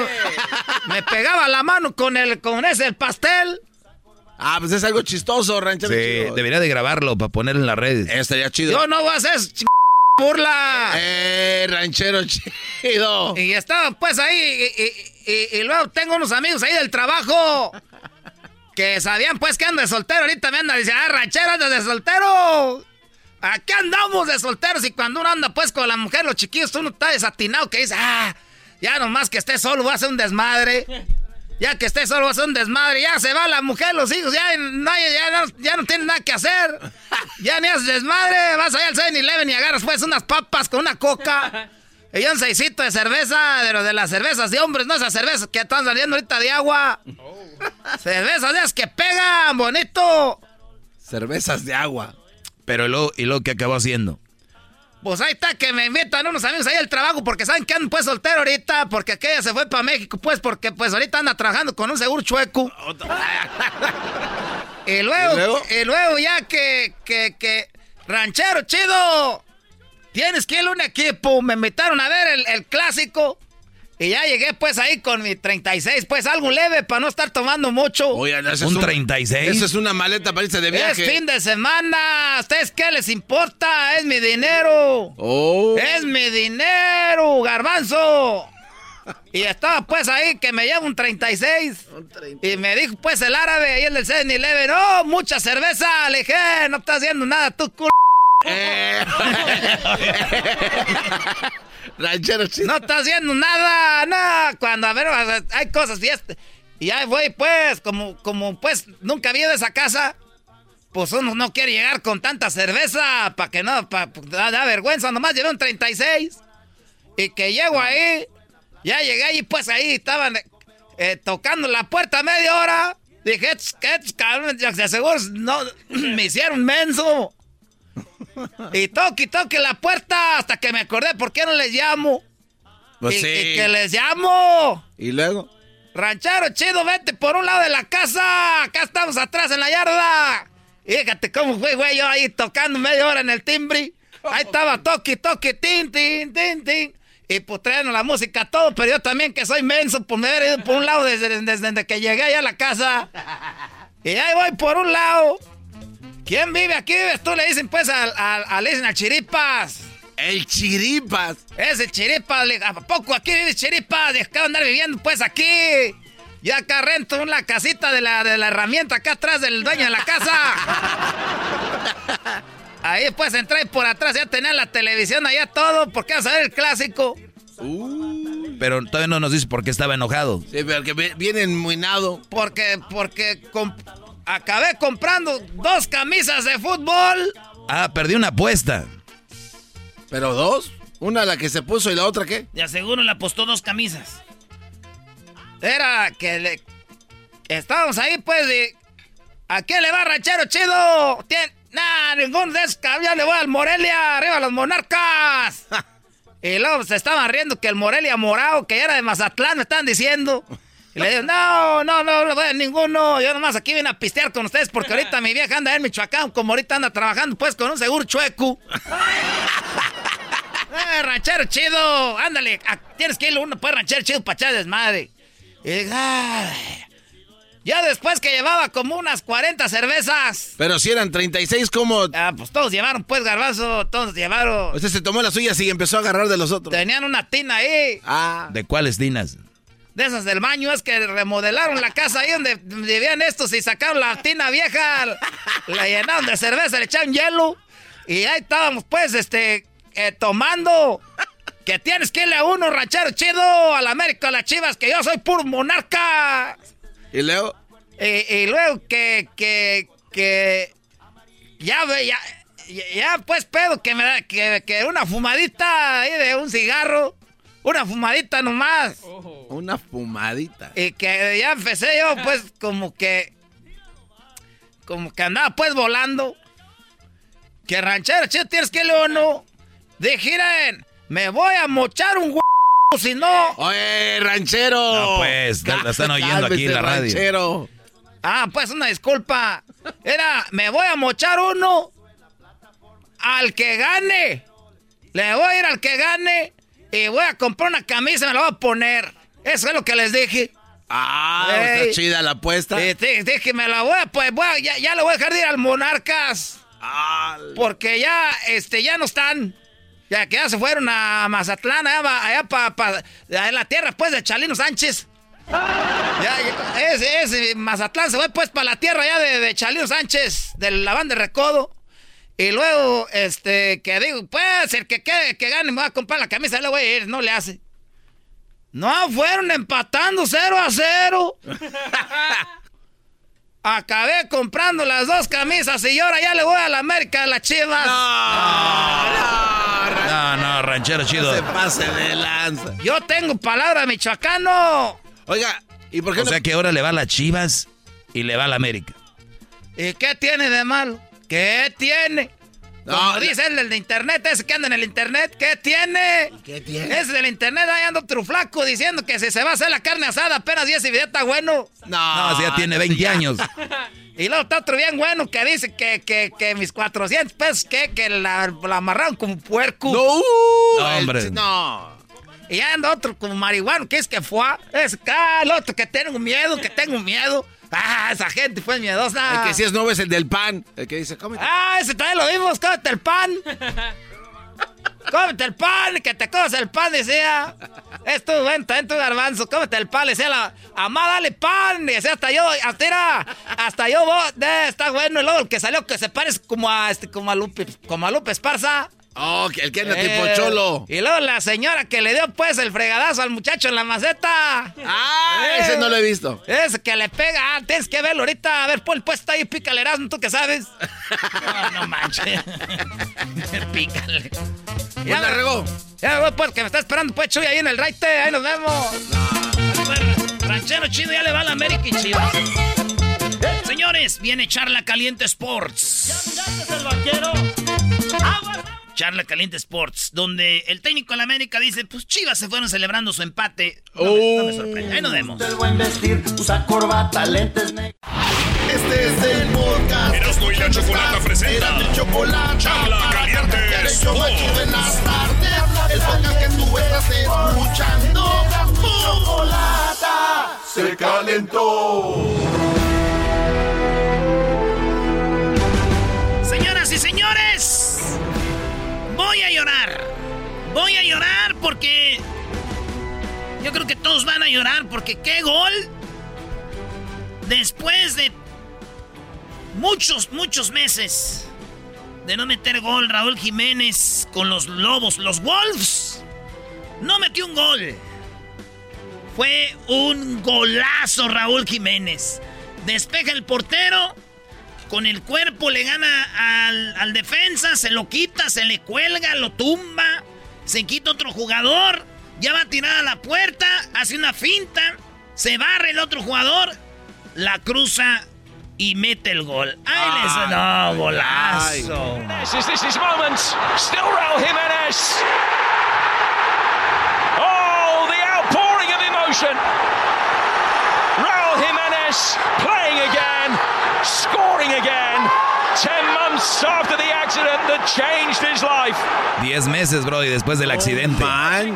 Me pegaba la mano con el, con ese el pastel. Ah, pues es algo chistoso, ranchero Sí, chido. debería de grabarlo para ponerlo en las redes. Estaría chido. Yo no voy a hacer burla. Eh, ranchero chido. Y estaba pues ahí. Y, y- y- y luego tengo unos amigos ahí del trabajo. Que sabían pues que ando de soltero. Ahorita me andan diciendo, ah, ranchero, andas de soltero. Aquí andamos de solteros. Y cuando uno anda pues con la mujer, los chiquillos, uno está desatinado que dice, ah, ya nomás que esté solo, voy a hacer un desmadre. Ya que esté solo, voy a hacer un desmadre. Ya se va la mujer, los hijos, ya no, ya no, ya no tienen nada que hacer. Ya ni haces desmadre. Vas allá al 7-Eleven y agarras pues unas papas con una coca. Y un seisito de cerveza, de, de las cervezas de hombres, no esas cervezas que están saliendo ahorita de agua. Cervezas de esas que pegan, bonito. Cervezas de agua. Pero luego, ¿y luego qué acabó haciendo? Pues ahí está que me invitan unos amigos ahí al trabajo porque saben que ando pues soltero ahorita, porque aquella se fue para México, pues porque pues ahorita anda trabajando con un seguro chueco. y, luego, ¿Y luego? y luego ya que, que, que, ranchero chido, tienes que ir a un equipo, me invitaron a ver el, el clásico. Y ya llegué pues ahí con mi 36, pues algo leve para no estar tomando mucho. Oye, no, es ¿Un 36? Eso es una maleta para irse de viaje. Es fin de semana. ¿A ustedes qué les importa? Es mi dinero. Oh. Es mi dinero, garbanzo. Y estaba pues ahí que me lleva un 36. Y me dijo pues el árabe ahí el del 7-Eleven, oh, mucha cerveza. Le dije, "Eh, no estás haciendo nada, tú culo. Eh. Ranchero chido. No estás haciendo nada, nada. Cuando a ver, hay cosas y este. Y ahí voy, pues, como, como pues nunca había de esa casa. Pues uno no quiere llegar con tanta cerveza para que no, pa, da, da vergüenza. Nomás llevé un 36. Y que llego ahí, ya llegué ahí, pues ahí estaban eh, tocando la puerta media hora. Dije, "Estos- que estos cabrones, de seguro no, me hicieron menso. Y toque toque la puerta hasta que me acordé por qué no les llamo. Pues y, sí. y que les llamo. Y luego. Ranchero chido, vete por un lado de la casa. Acá estamos atrás en la yarda. Y Fíjate cómo fue, güey, yo ahí tocando media hora en el timbre. Ahí estaba toque, toque, tin, tin, tin, tin. Y pues traen la música todo, pero yo también que soy menso, pues me haber ido por un lado desde, desde, desde que llegué allá a la casa. Y ahí voy por un lado. ¿Quién vive aquí? Vives tú, le dicen pues al, al, al- le dicen al Chiripas. El Chiripas. Es el Chiripas. le- ¿A poco aquí vive Chiripas? Deja de andar viviendo pues aquí. Ya acá rento una casita de la, de la herramienta acá atrás del dueño de la casa. Ahí pues entré por atrás, ya tenía la televisión allá todo, porque vas a ver el clásico. Pero todavía no nos dice por qué estaba enojado. Sí, pero que vi- viene enmuinado. Porque, porque com- acabé comprando dos camisas de fútbol. Ah, perdí una apuesta. ¿Pero dos? Una la que se puso y la otra qué? De aseguro le apostó dos camisas. Era que le... Estábamos ahí, pues, y... ¿A quién le va, ranchero chido? Tien... Nah, ningún de esos cabrones, ya le voy al Morelia, arriba los monarcas. y luego se estaban riendo que el Morelia morado, que era de Mazatlán, me estaban diciendo. Y le digo, no, no, no, no voy a ninguno. Yo nomás aquí vine a pistear con ustedes porque ahorita mi vieja anda en Michoacán, como ahorita anda trabajando, pues, con un seguro chueco. Eh, ranchero chido, ándale, tienes que ir uno, pues, ranchero chido para echar desmadre. Y. Ya después que llevaba como unas 40 cervezas. Pero si eran 36, ¿cómo? Ah, pues todos llevaron, pues, garbanzo, todos llevaron. Sea, se tomó las suyas y empezó a agarrar de los otros. Tenían una tina ahí, Ah. ¿De cuáles dinas? De esas del baño, es que remodelaron la casa ahí donde vivían estos y sacaron la tina vieja, la llenaron de cerveza, le echaron hielo. Y ahí estábamos, pues, este, eh, tomando. Que tienes que irle a uno, ranchero chido, a la América, a las chivas, que yo soy puro monarca. Y luego. Y, y luego que, que, que, ya, ve- ya, ya, ya, pues pedo, que me da, que, que una fumadita ahí de un cigarro, una fumadita nomás. Una fumadita. Y que ya empecé yo, pues, como que, como que andaba, pues, volando. Que ranchero, chido, tienes que o no. Dije, "Miren, me voy a mochar un hue- si no. Oye, ranchero. No, pues, la- la están oyendo aquí en la radio. Ranchero. Ah, pues una disculpa. Era, me voy a mochar uno al que gane Le voy a ir al que gane y voy a comprar una camisa y me la voy a poner. Eso es lo que les dije. Ah, está chida la apuesta. dije, me la voy a, pues, ya, ya le voy a dejar de ir al Monarcas. Porque ya, este, ya no están. Ya que ya se fueron a Mazatlán, allá, allá para la tierra, pues, de Chalino Sánchez. Ya, ese, ese, Mazatlán se fue, pues, para la tierra ya de, de Chalino Sánchez, de la banda de Recodo. Y luego, este, que digo, pues, el que, que, que gane me va a comprar la camisa, le voy a ir, no le hace. No, fueron empatando 0 a 0. Acabé comprando las dos camisas y ahora ya le voy a la América de las Chivas. No, no, no, ranchero chido. se pase de lanza. Yo tengo palabra michoacano. Oiga, ¿y por qué O sea que ahora le va a las Chivas y le va a la América. ¿Y qué tiene de malo? ¿Qué tiene? No, Como dice el del internet, ese que anda en el internet, ¿qué tiene? ¿Qué tiene? Ese del internet ahí anda otro flaco diciendo que si se va a hacer la carne asada apenas 10 y video está bueno. No, no ya tiene 20 años. y luego está otro bien bueno que dice que, que, que mis 400 pesos, que, que la, la amarraron como puerco. No, no hombre. no. Y anda otro como marihuano, que es que fue. Es ah, el otro que tengo miedo, que tengo miedo. Ah, esa gente fue miedosa. El que sí es nuevo es el del pan. El que dice, cómete. Ah, ese también lo vimos, cómete el pan. cómete el pan, que te comes el pan, decía. Esto, bueno, también tu garbanzo, cómete el pan, decía la. Amá, dale pan, decía hasta yo, hasta era, hasta yo, de, está bueno. Y luego el que salió que se parece como a, este, como a Lupe, como a Lupe Esparza. Oh, el que anda tipo eh, cholo. Y luego la señora que le dio pues el fregadazo al muchacho en la maceta. Ah, ese no lo he visto. Ese que le pega. Ah, tienes que verlo ahorita. A ver, pon el puesto ahí, pícale Erasmo, tú que sabes. no, no manches. pícale. Ya me regó. Ya, pues, que me está esperando, pues, Chuy, ahí en el raite. Ahí nos vemos. ranchero chido ya le va a la América y Chivas. Señores, viene Charla Caliente Sports. ¿Ya miraste el vaquero? Charla Caliente Sports, donde el técnico de la América dice, pues Chivas se fueron celebrando su empate. No, me, oh. sorprende. Ahí nos vemos. Lentes negros. Este es el podcast. Erasmo y la Chocolata presenta. el chocolate. Charla Caliente Sports. En las tardes. El podcast que tú estás escuchando. Chocolata. Se calentó. Voy a llorar. Voy a llorar porque... Yo creo que todos van a llorar porque qué gol. Después de muchos, muchos meses de no meter gol, Raúl Jiménez con los Lobos, los Wolves, no metió un gol. Fue un golazo Raúl Jiménez. Despeja el portero con el cuerpo le gana al, defensa, se lo quita, se le cuelga, lo tumba, se quita otro jugador, ya va a tirar a la puerta, hace una finta, se barre el otro jugador, la cruza y mete el gol. ¡Ay, les no, golazo! This is moment. Still Raúl Jiménez. Oh, the outpouring of emotion. Raúl Jiménez playing again. Scoring again. Ten months after the accident that changed his life. Diez meses, bro, y después del accidente.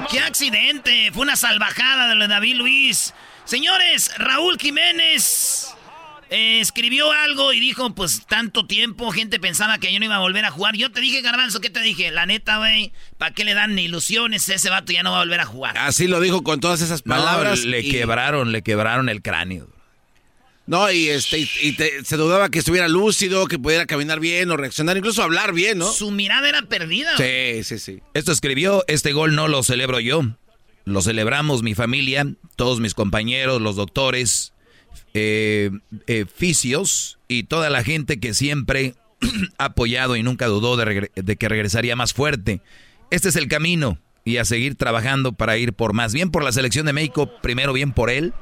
¡Qué accidente! Fue una salvajada de lo de David Luis. Señores, Raúl Jiménez eh, escribió algo y dijo, pues tanto tiempo, gente pensaba que yo no iba a volver a jugar. Yo te dije, Garbanzo, ¿qué te dije? La neta, güey, ¿para qué le dan ilusiones? Ese vato ya no va a volver a jugar. Así lo dijo con todas esas palabras. le quebraron, le quebraron el cráneo. No, y este y, se dudaba que estuviera lúcido, que pudiera caminar bien o reaccionar, incluso hablar bien, ¿no? Su mirada era perdida. Sí, sí, sí. Esto escribió, este gol no lo celebro yo. Lo celebramos mi familia, todos mis compañeros, los doctores, eh, eh, fisios y toda la gente que siempre ha apoyado y nunca dudó de, de que regresaría más fuerte. Este es el camino y a seguir trabajando para ir por más. Bien por la selección de México, primero bien por él.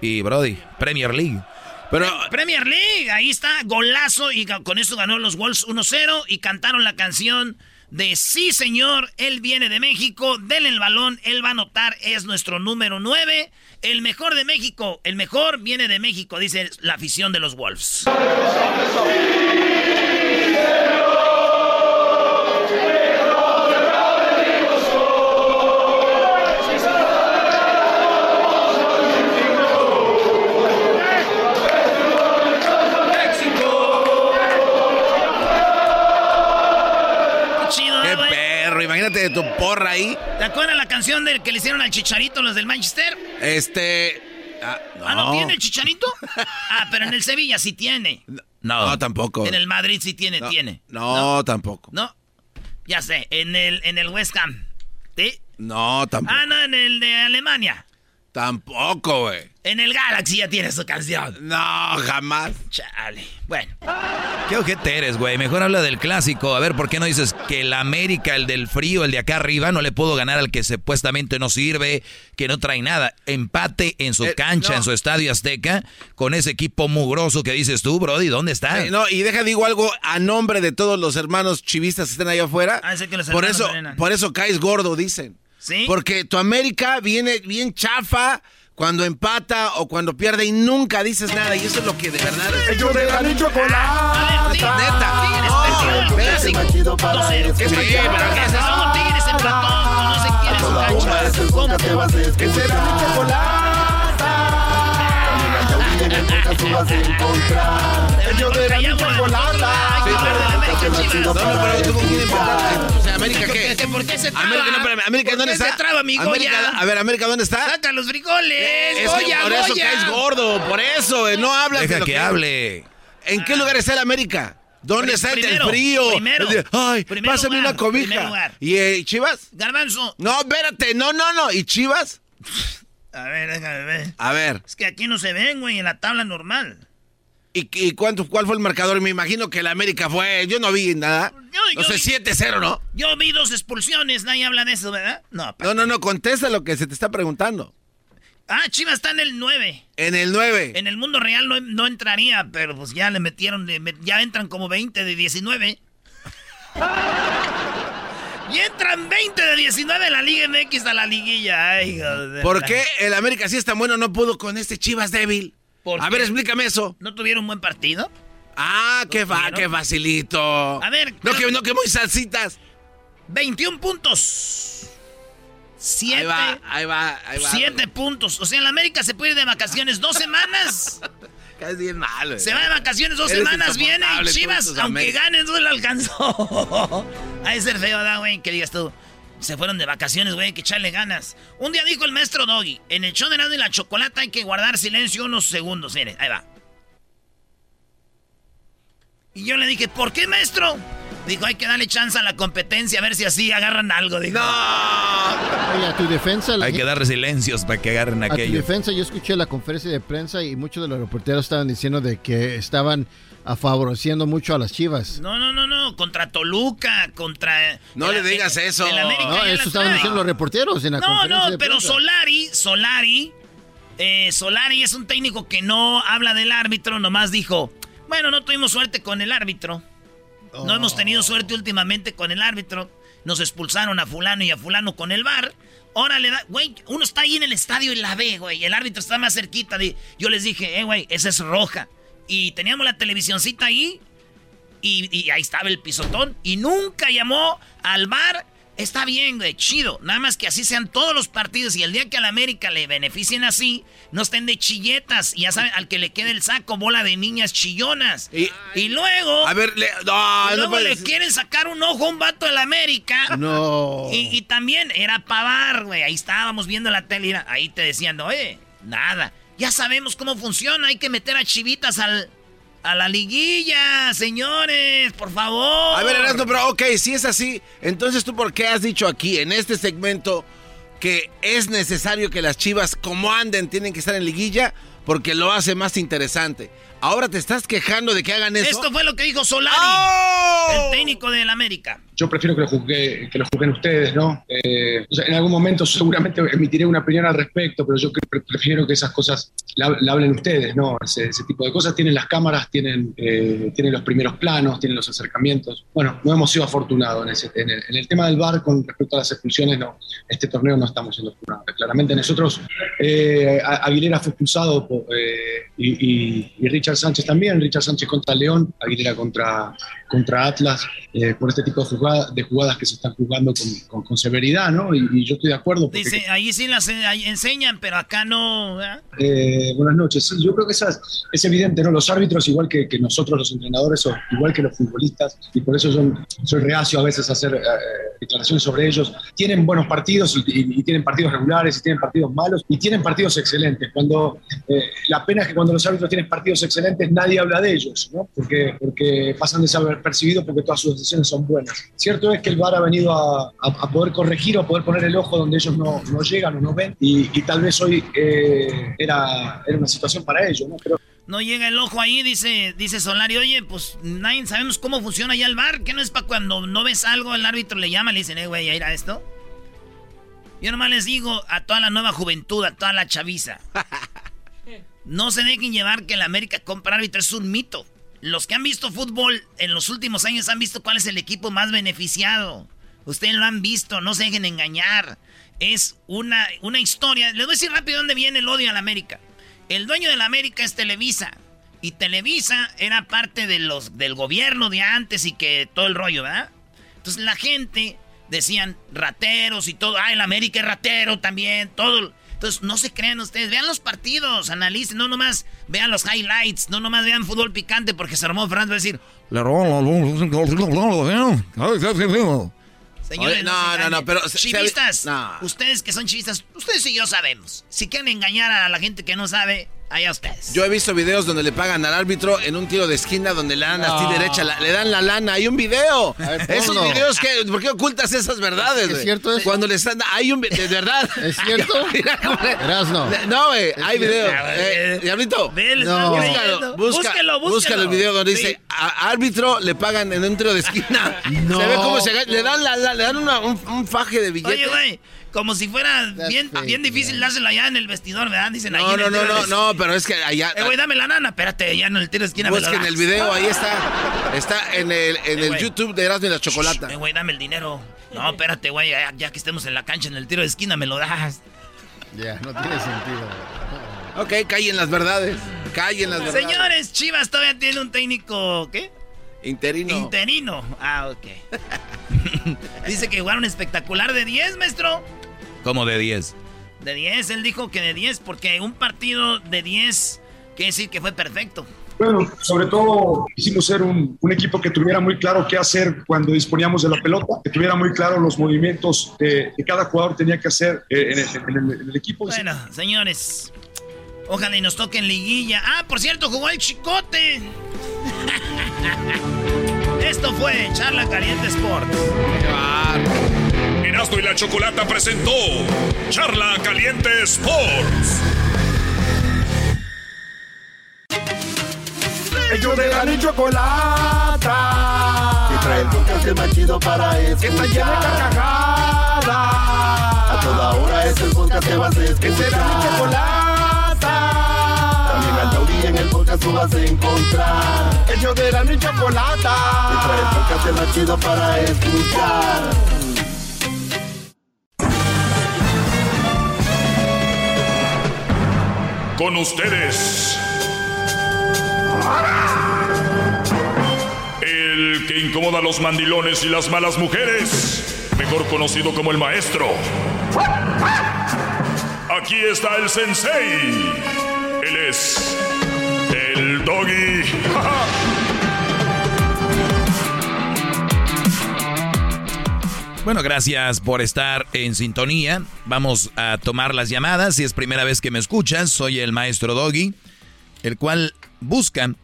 Y Brody, Premier League. Pero, Premier League, ahí está, golazo y con eso ganó los Wolves 1-0 y cantaron la canción de Sí señor, él viene de México, denle el balón, él va a anotar, es nuestro número 9, el mejor de México, el mejor viene de México, dice la afición de los Wolves. Imagínate de tu porra ahí. ¿Te acuerdas la canción del que le hicieron al Chicharito los del Manchester? Este. Ah, Ah, ¿no tiene el Chicharito? ah, pero en el Sevilla sí tiene. No, tampoco. En el Madrid sí tiene, No, tiene. No, tampoco. No. Ya sé, en el, en el West Ham. ¿Sí? No, tampoco. Ah, no, en el de Alemania. Tampoco, güey. En el Galaxy ya tiene su canción. No, jamás. Chale. Bueno. ¿Qué ojete eres, güey? Mejor habla del clásico. A ver, ¿por qué no dices que el América, el del frío, el de acá arriba, no le pudo ganar al que supuestamente no sirve, que no trae nada? Empate en su Eh, cancha, no. en su estadio Azteca, con ese equipo mugroso que dices tú, Brody. ¿Dónde está? Eh, no, y deja digo algo a nombre de todos los hermanos chivistas que estén allá afuera. Ah, sé que los por eso, por eso caes gordo, dicen. ¿Sí? Porque tu América viene bien chafa cuando empata o cuando pierde y nunca dices nada. Y eso es lo que de verdad es. Ellos de la chocolate. Neta. Tigres No, perdió el espérate. clásico 2-0. Sí, pero ¿qué es eso? Somos Tigres empató con no sé quién es. Será mi chocolate. Mira, ya viene el podcast que vas a encontrar. Ellos de la ni chocolate. Sí, pero- No, no, pero tú. O sea, ¿América qué? ¿Que ¿Por qué se traba? América, no, espérame, ¿América ¿Por dónde está? se traba, mi América, Goya? a ver, ¿América dónde está? Saca los frijoles, Es Goya, por eso caes gordo, por eso, eh, no hablas Deja de lo que hable. ¿En qué lugar está el América? ¿Dónde está el del primero, frío? primero, El de, Ay, primer pásame lugar, una cobija. primer lugar. ¿Y eh, Chivas? Garbanzo. No, espérate, no, no, no. ¿Y Chivas? A ver, déjame ver. A ver. Es que aquí no se ven, güey, en la tabla normal. ¿Y, y cuánto, cuál fue el marcador? Me imagino que el América fue. Yo no vi nada. yo no sé, vi- 7-0, ¿no? Yo vi dos expulsiones, nadie habla de eso, ¿verdad? No. No, no, no, contesta lo que se te está preguntando. Ah, Chivas está en el 9. En el 9. En el mundo real no, no entraría, pero pues ya le metieron, le met- ya entran como 20 de 19. y entran 20 de 19 en la Liga MX a la liguilla. Ay, hijo de ¿Por qué el América sí es tan bueno no pudo con este Chivas débil? ¿Por A qué? ver, explícame eso. ¿No tuvieron un buen partido? Ah, qué, fa qué facilito. A ver, No, que, no, que muy salsitas. 21 puntos. 7 Ahí va, ahí va, ahí va. 7 puntos. O sea, en la América se puede ir de vacaciones dos semanas. Caes bien mal, güey. Se va de vacaciones dos Eres semanas, viene y Chivas, aunque ganes, no le alcanzó. Ha de ser feo, ¿verdad, güey? Que digas tú. Se fueron de vacaciones, güey, que echarle ganas. Un día dijo el maestro Doggy, en el show de Erasmo y la Chocolata hay que guardar silencio unos segundos. Mire, ahí va. Y yo le dije, ¿por qué, maestro? Dijo, hay que darle chance a la competencia, a ver si así agarran algo. Dijo. Oye, a tu defensa... Hay que darle silencios para que agarren A tu aquello. defensa, yo escuché la conferencia de prensa y muchos de los reporteros estaban diciendo de que estaban favoreciendo mucho a las Chivas. No, no, no, no, contra Toluca, contra... No le digas eso. No, eso estaban diciendo los reporteros en la No, conferencia no, de pero prensa. Solari, Solari, eh, Solari es un técnico que no habla del árbitro, nomás dijo, bueno, no tuvimos suerte con el árbitro. No hemos tenido suerte últimamente con el árbitro. Nos expulsaron a fulano y a fulano con el bar. Ahora le da, güey, uno está ahí en el estadio y la ve, güey. El árbitro está más cerquita. De, yo les dije, eh, güey, esa es roja. Y teníamos la televisioncita ahí y, y ahí estaba el pisotón. Y nunca llamó al bar. Está bien, güey, chido. Nada más que así sean todos los partidos. Y el día que a la América le beneficien así, no estén de chilletas. Y ya saben, al que le quede el saco, bola de niñas chillonas. Y, luego. A ver, le- no, y luego le quieren sacar un ojo a un vato de la América. No. Y, y también era pavar, güey. Ahí estábamos viendo la tele. mira, Ahí te decían, oye, nada. Ya sabemos cómo funciona. Hay que meter a chivitas al, a la liguilla, señores. Por favor. A ver, Erasmo, pero ok, si es así, entonces tú por qué has dicho aquí, en este segmento, que es necesario que las chivas, como anden, tienen que estar en liguilla, porque lo hace más interesante. Ahora te estás quejando de que hagan eso. Esto fue lo que dijo Solari, ¡Oh! el técnico del América. Yo prefiero que lo, juzgue- que lo juzguen ustedes, ¿no? Eh, en algún momento seguramente emitiré una opinión al respecto, pero yo prefiero que esas cosas la, hablen ustedes, ¿no? Ese, tipo de cosas. Tienen las cámaras, tienen, eh, tienen los primeros planos, tienen los acercamientos. Bueno, no hemos sido afortunados en, ese, en, el, en el tema del VAR con respecto a las expulsiones, no. Este torneo no estamos siendo afortunados. Claramente nosotros, eh, Aguilera fue expulsado eh, y- y Richard Sánchez también. Richard Sánchez contra León, Aguilera contra, contra Atlas eh, por este tipo de, jugada- de jugadas que se están jugando con, con- con severidad, ¿no? Y, y yo estoy de acuerdo. Porque, Dice, ahí sí las ahí enseñan, pero acá no. Eh, buenas noches. Sí, yo creo que esa es, evidente, ¿no? Los árbitros, igual que, que nosotros los entrenadores, o igual que los futbolistas, y por eso yo soy reacio a veces a hacer eh, declaraciones sobre ellos, tienen buenos partidos y, y- y tienen partidos regulares y tienen partidos malos y tienen partidos excelentes. Cuando La pena es que cuando los árbitros tienen partidos excelentes nadie habla de ellos, ¿no? Porque, porque pasan desapercibidos porque todas sus decisiones son buenas. Cierto es que el VAR ha venido a, a- a poder corregir o a poder poner el ojo donde ellos no, no llegan o no ven y, y tal vez hoy eh, era, era una situación para ellos, ¿no? Pero No llega el ojo ahí, dice, dice Solari, oye, pues nadie sabemos cómo funciona ya el bar, que no es para cuando no ves algo, el árbitro le llama, le dicen, eh, güey, ya irá esto. Yo nomás les digo a toda la nueva juventud, a toda la chaviza. No se dejen llevar que el América compra árbitro, es un mito. Los que han visto fútbol en los últimos años han visto cuál es el equipo más beneficiado. Ustedes lo han visto, no se dejen engañar. Es una, una historia. Les voy a decir rápido dónde viene el odio al América. El dueño de la América es Televisa. Y Televisa era parte de los, del gobierno de antes y que todo el rollo, ¿verdad? Entonces la gente decían rateros y todo. Ah, el América es ratero también, todo. Entonces no se crean ustedes, vean los partidos, analicen, no nomás vean los highlights, no nomás vean fútbol picante porque se armó Fran va a decir, Le Señores, Oye, no, no, engañen. no, pero chivistas, no. ustedes que son chivistas, ustedes y yo sabemos. Si quieren engañar a la gente que no sabe, allá ustedes. Yo he visto videos donde le pagan al árbitro en un tiro de esquina donde le dan así No. derecha, la- le dan la lana. Hay un video. ver, Esos videos que, ¿por qué ocultas esas verdades? ¿Es güey? cierto eso? Cuando le están, hay un, de verdad. ¿Es cierto? Erasno. No, güey, Es hay cierto. video. A ver, Eh, Diablito, No. búscalo, busca- búsquelo. búscalo el video donde Sí. dice a- árbitro le pagan en un tiro de esquina. No. Se ve cómo se le dan la, la- le dan una- un, un faje de billetes. Oye, güey, como si fuera bien, fake, bien difícil dárselo allá en el vestidor, ¿verdad? Dicen ahí no, en no, no, no, no, pero es que allá. Eh, güey, dame la nana. Espérate, ya en el tiro de esquina me lo Busquen das. el video, ahí está. Está en el, en Eh, el. YouTube de Erasmo y la Chocolata. Eh, güey, dame el dinero. No, espérate, güey, ya, ya que estemos en la cancha, en el tiro de esquina, me lo das. Ya, no tiene sentido. Ok, callen las verdades. Callen las verdades. Señores, Chivas todavía tiene un técnico, ¿qué? Interino. Interino. Ah, ok. Dice que jugaron espectacular de 10, maestro. Como de 10. De 10, él dijo que de 10, porque un partido de 10 quiere decir que fue perfecto. Bueno, sobre todo quisimos ser un, un equipo que tuviera muy claro qué hacer cuando disponíamos de la pelota, que tuviera muy claro los movimientos que cada jugador tenía que hacer eh, en, el, en el- en el equipo. Bueno, señores, ojalá y nos toquen liguilla. Ah, por cierto, jugó el chicote. Esto fue Charla Caliente Sport. Erasmo y la Chocolata presentó Charla Caliente Sports. Ellos de la ni chocolata. Que trae el podcast más chido para escuchar. Que está llena de carcajadas. A toda hora es el podcast que vas a escuchar. Que será mi chocolata. Taurí en el podcast tú vas a encontrar. Ellos de la ni chocolata. Trae el podcast más chido para escuchar. Con ustedes. El que incomoda a los mandilones y las malas mujeres. Mejor conocido como el maestro. Aquí está el sensei. Él es. Doggy. Bueno, gracias por estar en sintonía. Vamos a tomar las llamadas. Si es primera vez que me escuchas, soy el maestro Doggy, el cual busca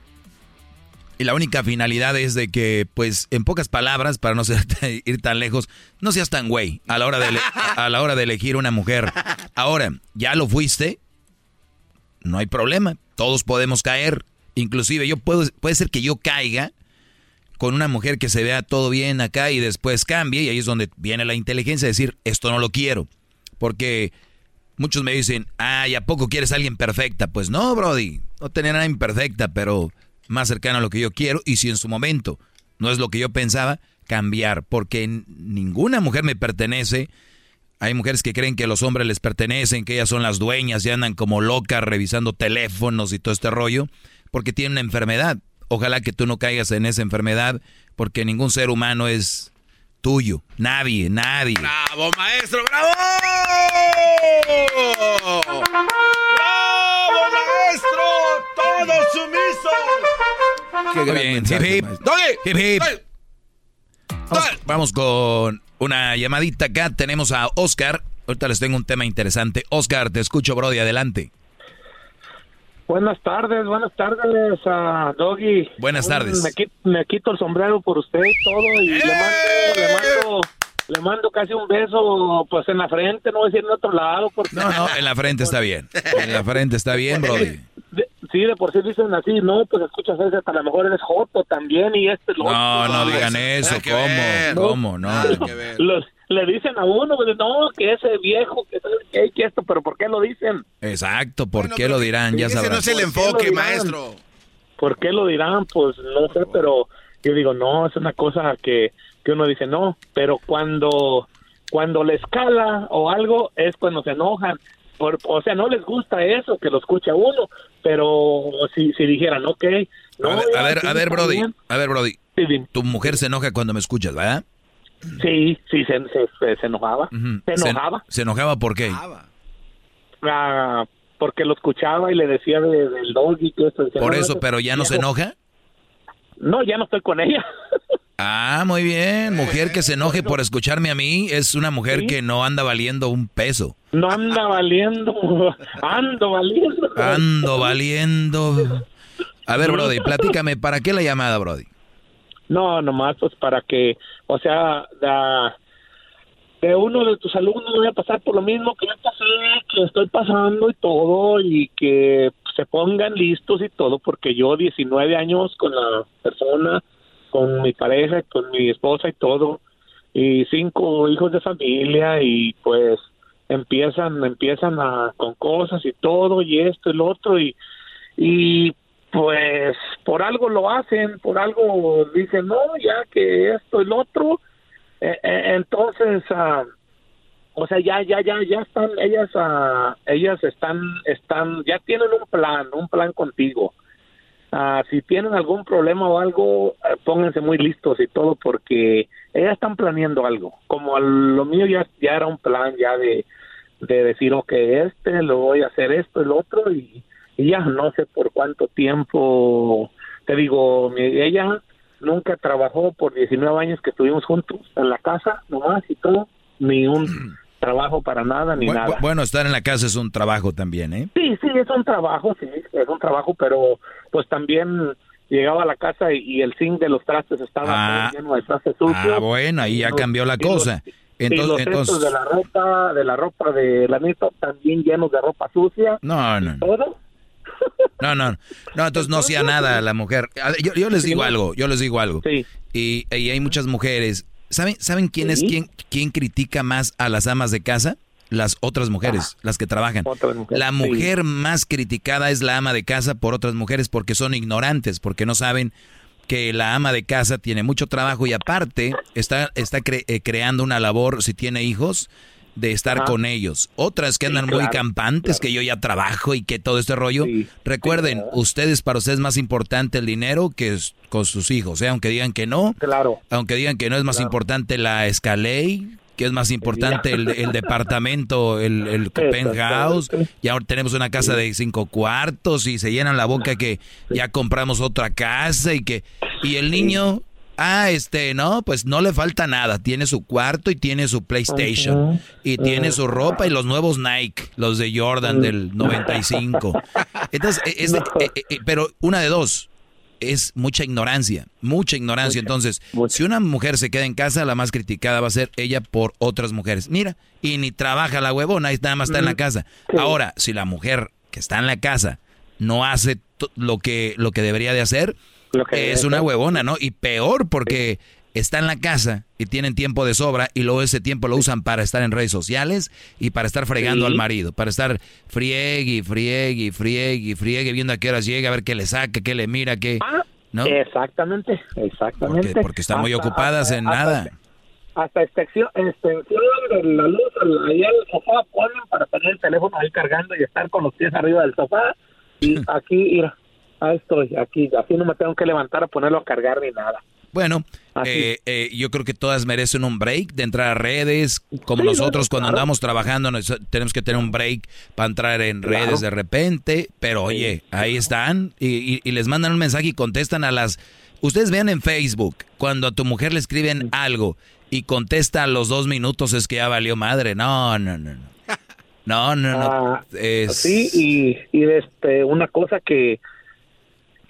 y la única finalidad es de que, pues, en pocas palabras, para no ser, ir tan lejos, no seas tan güey a la hora de a la hora de elegir una mujer. Ahora, ya lo fuiste, no hay problema. Todos podemos caer. Inclusive yo puedo, puede ser que yo caiga con una mujer que se vea todo bien acá y después cambie y ahí es donde viene la inteligencia de decir esto no lo quiero. Porque muchos me dicen, ay, ¿a poco quieres a alguien perfecta? Pues no, Brody, no tener nada imperfecta, pero más cercano a lo que yo quiero y si en su momento no es lo que yo pensaba, cambiar, porque ninguna mujer me pertenece. Hay mujeres que creen que los hombres les pertenecen, que ellas son las dueñas y andan como locas revisando teléfonos y todo este rollo, porque tienen una enfermedad. ojalá que tú no caigas en esa enfermedad, porque ningún ser humano es tuyo. Nadie, nadie. ¡Bravo, maestro! ¡Bravo! ¡Bravo, maestro! ¡Todo sumiso! Qué bien. Hip, hip. Hip, hip. Vamos, vamos con una llamadita acá. Tenemos a Oscar. Ahorita les tengo un tema interesante. Oscar, te escucho, Brody. Adelante. Buenas tardes, buenas tardes a Doggy. Buenas tardes. Me quito, me quito el sombrero por usted y todo y le mando, le mando, le mando casi un beso pues en la frente, no voy a decir en otro lado. Porque... No, no, en la frente está bien. En la frente está bien, Brody. De- sí, de por sí dicen así, no, pues escuchas ese, a lo mejor eres joto también y este lo No, otro. no digan eso. ¿Cómo? ¿Cómo? No. Los- le dicen a uno, pues, no, que ese viejo, que sabe que esto, pero ¿por qué lo dicen? Exacto. ¿Por qué lo dirán? Ya ese sabrán. no es el enfoque, maestro. ¿Por qué lo dirán? Pues no sé, pero yo digo, no, es una cosa que, que uno dice, no, pero cuando, cuando le escala o algo es cuando se enojan. Por, o sea, no les gusta eso, que lo escucha uno, pero si, si dijeran, ok, no, A ver, a ver, a Brody. bien. A ver, Brody. Tu mujer se enoja cuando me escuchas, ¿verdad? Sí, sí, se, se, se- se enojaba. Se enojaba. ¿Se enojaba por qué? Ah, porque lo escuchaba y le decía de- del dog y todo eso. Por no, eso, pero ya no se enoja. No, ya no estoy con ella. Ah, muy bien. Mujer que se enoje por escucharme a mí es una mujer que no anda valiendo un peso. No anda valiendo, ando valiendo. Ando valiendo. A ver, Brody, platícame, ¿para qué la llamada, Brody? No, nomás pues para que, o sea, da, de uno de tus alumnos no vaya a pasar por lo mismo que yo pasé, que estoy pasando y todo, y que se pongan listos y todo, porque yo 19 años con la persona, con mi pareja, con mi esposa y todo, y cinco hijos de familia, y pues empiezan, empiezan a, con cosas y todo, y esto y lo otro, y, y pues por algo lo hacen, por algo dicen, no, ya que esto lo otro, Eh, eh, entonces, ah, o sea, ya, ya, ya, ya están, ellas, ah, ellas están, están, ya tienen un plan, un plan contigo. Ah, si tienen algún problema o algo, eh, pónganse muy listos y todo porque ellas están planeando algo. Como lo mío ya, ya era un plan ya de, de decir, ok, este, lo voy a hacer esto lo otro y, ya no sé por cuánto tiempo, te digo, mi- ella nunca trabajó por 19 años que estuvimos juntos en la casa, nomás y todo, ni un trabajo para nada, ni Bu- nada. bu- bueno, estar en la casa es un trabajo también, ¿eh? Sí, sí, es un trabajo, sí, es un trabajo, pero pues también llegaba a la casa y, y el zinc de los trastes estaba Ah. lleno de trastes sucios. Ah, bueno, ahí ya los- cambió la y los- cosa. y los Entonces, entonces, de la ropa, de la ropa de la neta, también llenos de ropa sucia. no, no, no, Todo. No, no, no, entonces no hacía nada la mujer. Ver, Yo, yo les digo algo, yo les digo algo. Y, y hay muchas mujeres. ¿Saben, ¿saben quién es quién, quién critica más a las amas de casa? Las otras mujeres, las que trabajan. La sí. mujer más criticada es la ama de casa por otras mujeres porque son ignorantes, porque no saben que la ama de casa tiene mucho trabajo y aparte está, está cre- eh, creando una labor, si tiene hijos, de estar Ajá. con ellos. Otras que Sí, andan muy claro, campantes, que yo ya trabajo y que todo este rollo. Recuerden, ustedes, para ustedes es más importante el dinero que es con sus hijos. ¿eh? Aunque digan que no. Claro. Aunque digan que no es más importante la escaley, que es más importante el, el departamento, el, el penthouse. Y ahora tenemos una casa de cinco cuartos y se llenan la boca que ya compramos otra casa y que... Y el niño... Ah, este, no, pues no le falta nada. Tiene su cuarto y tiene su PlayStation. Y tiene su ropa y los nuevos Nike, los de Jordan del 95. Entonces, e- es de- e- e- e- pero una de dos, es mucha ignorancia, mucha ignorancia. Entonces, si una mujer se queda en casa, la más criticada va a ser ella por otras mujeres. Mira, y ni trabaja la huevona, nada más está en la casa. Ahora, si la mujer que está en la casa no hace lo que, lo que debería de hacer, que es una huevona, ¿no? Y peor porque está en la casa y tienen tiempo de sobra y luego ese tiempo lo usan para estar en redes sociales y para estar fregando Sí. al marido, para estar friegue, friegue, friegue, friegue, viendo a qué horas llega, a ver qué le saca, qué le mira, qué... ¿No? Exactamente, exactamente. Porque, porque están muy Hasta- ocupadas hasta- en hasta- nada. Hasta extensión, extensión de la luz, ahí al sofá ponen para tener el teléfono ahí cargando y estar con los pies arriba del sofá. Y aquí, mira, ahí estoy, aquí, así no me tengo que levantar a ponerlo a cargar ni nada. Bueno, eh, eh, yo creo que todas merecen un break de entrar a redes, como nosotros cuando andamos trabajando nos- tenemos que tener un break para entrar en Claro. redes de repente, pero oye, ahí están y, y- y les mandan un mensaje y contestan a las... Ustedes vean en Facebook, cuando a tu mujer le escriben algo y contesta a los dos minutos es que ya valió madre. No, no, no. No, no, no. no. Ah, Es- Sí, y, y este, una cosa que,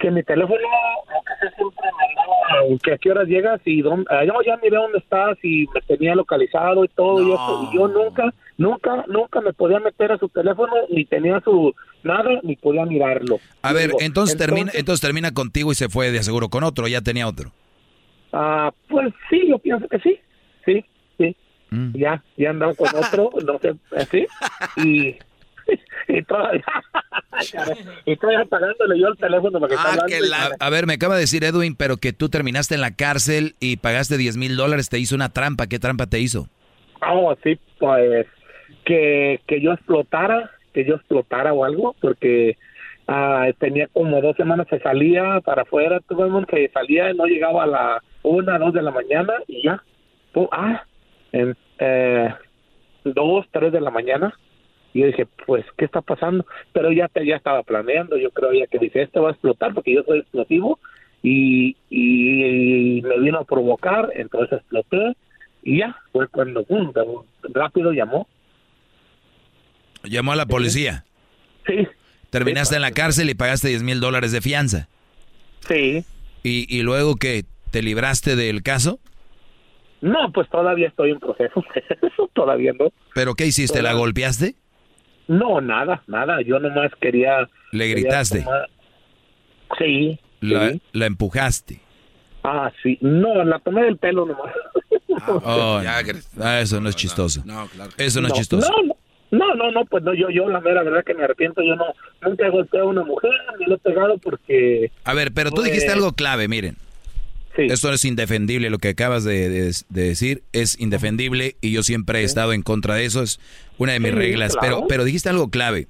que mi teléfono, lo que sé siempre me andaba, que a qué horas llegas y dónde, ah, yo ya miré dónde estás y me tenía localizado y todo y eso, y yo nunca, nunca, nunca me podía meter a su teléfono, ni tenía su nada, ni podía mirarlo. A ver, Digo, entonces, termina, entonces termina contigo y se fue de aseguro con otro, ya tenía otro. Ah, pues sí, yo pienso que sí, sí, sí. Mm. Ya, ya andaba con otro, no sé, así, y, y todavía, y todavía pagándole yo el teléfono para que está y- A, ver, me acaba de decir Edwin, pero que tú terminaste en la cárcel y pagaste 10 mil dólares, te hizo una trampa. ¿Qué trampa te hizo? Oh, sí, pues que, que yo explotara, que yo explotara o algo, porque ah, tenía como dos semanas que salía para afuera, todo el mundo que salía y no llegaba a la una, dos de la mañana y ya. Pu- ah, en, eh, dos, tres de la mañana. Y yo dije, pues, ¿qué está pasando? Pero ya, te- ya estaba planeando, yo creo ya que dije, este va a explotar porque yo soy explosivo y, y, me vino a provocar, entonces exploté y ya, fue cuando pum, rápido llamó. Llamó a la policía. Sí. Terminaste en la cárcel y pagaste 10 mil dólares de fianza. Sí. ¿Y, y luego que te libraste del caso? No, pues todavía estoy en proceso, eso todavía no. ¿Pero qué hiciste? ¿La golpeaste? No, nada, nada, yo nomás quería... ¿Le quería gritaste? tomar- Sí. La, sí. la empujaste. Ah, sí, no, la tomé del pelo nomás. Oh, ah, eso no es chistoso. Eso no, es chistoso. No, no, no, no, pues no, yo, yo la mera verdad que me arrepiento, yo no, nunca he golpeado a una mujer, ni le he pegado porque... A ver, pero tú Pues- dijiste algo clave, miren. Esto es indefendible, lo que acabas de, de- de decir es indefendible y yo siempre he estado en contra de eso, es una de mis Sí, reglas. claro. Pero, pero dijiste algo clave.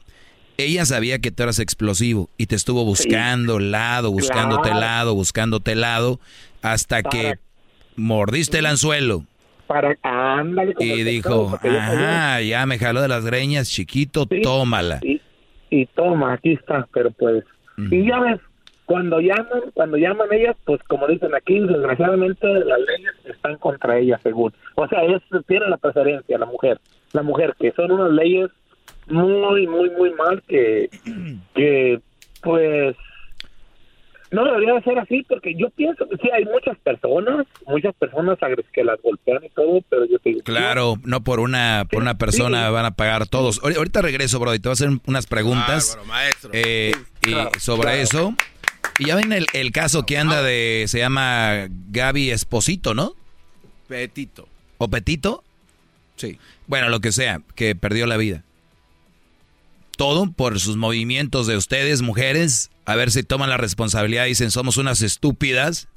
Ella sabía que tú eras explosivo y te estuvo buscando lado, buscándote Claro. lado, buscándote lado, hasta que mordiste el anzuelo Para, ándale. y dijo, ajá, ya me jaló de las greñas, chiquito, tómala. Y, y toma, aquí está, pero pues... Y ya ves, cuando llaman, cuando llaman ellas, pues como dicen aquí, desgraciadamente las leyes están contra ellas, según. O sea, ellos tienen la preferencia, la mujer. La mujer, que son unas leyes muy, muy, muy mal que, que pues no debería de ser así porque yo pienso que sí hay muchas personas, muchas personas agres- que las golpean y todo, pero yo te digo, Claro, no por una por una persona van a pagar todos. Ahori- Ahorita regreso, bro, y te voy a hacer unas preguntas eh, y sobre claro. eso. Y ya ven el, el caso que anda de, se llama Gaby Esposito, ¿no? Petito. ¿O Petito? Sí. Bueno, lo que sea, que perdió la vida. Todo por sus movimientos de ustedes, mujeres. A ver si toman la responsabilidad y dicen, somos unas estúpidas.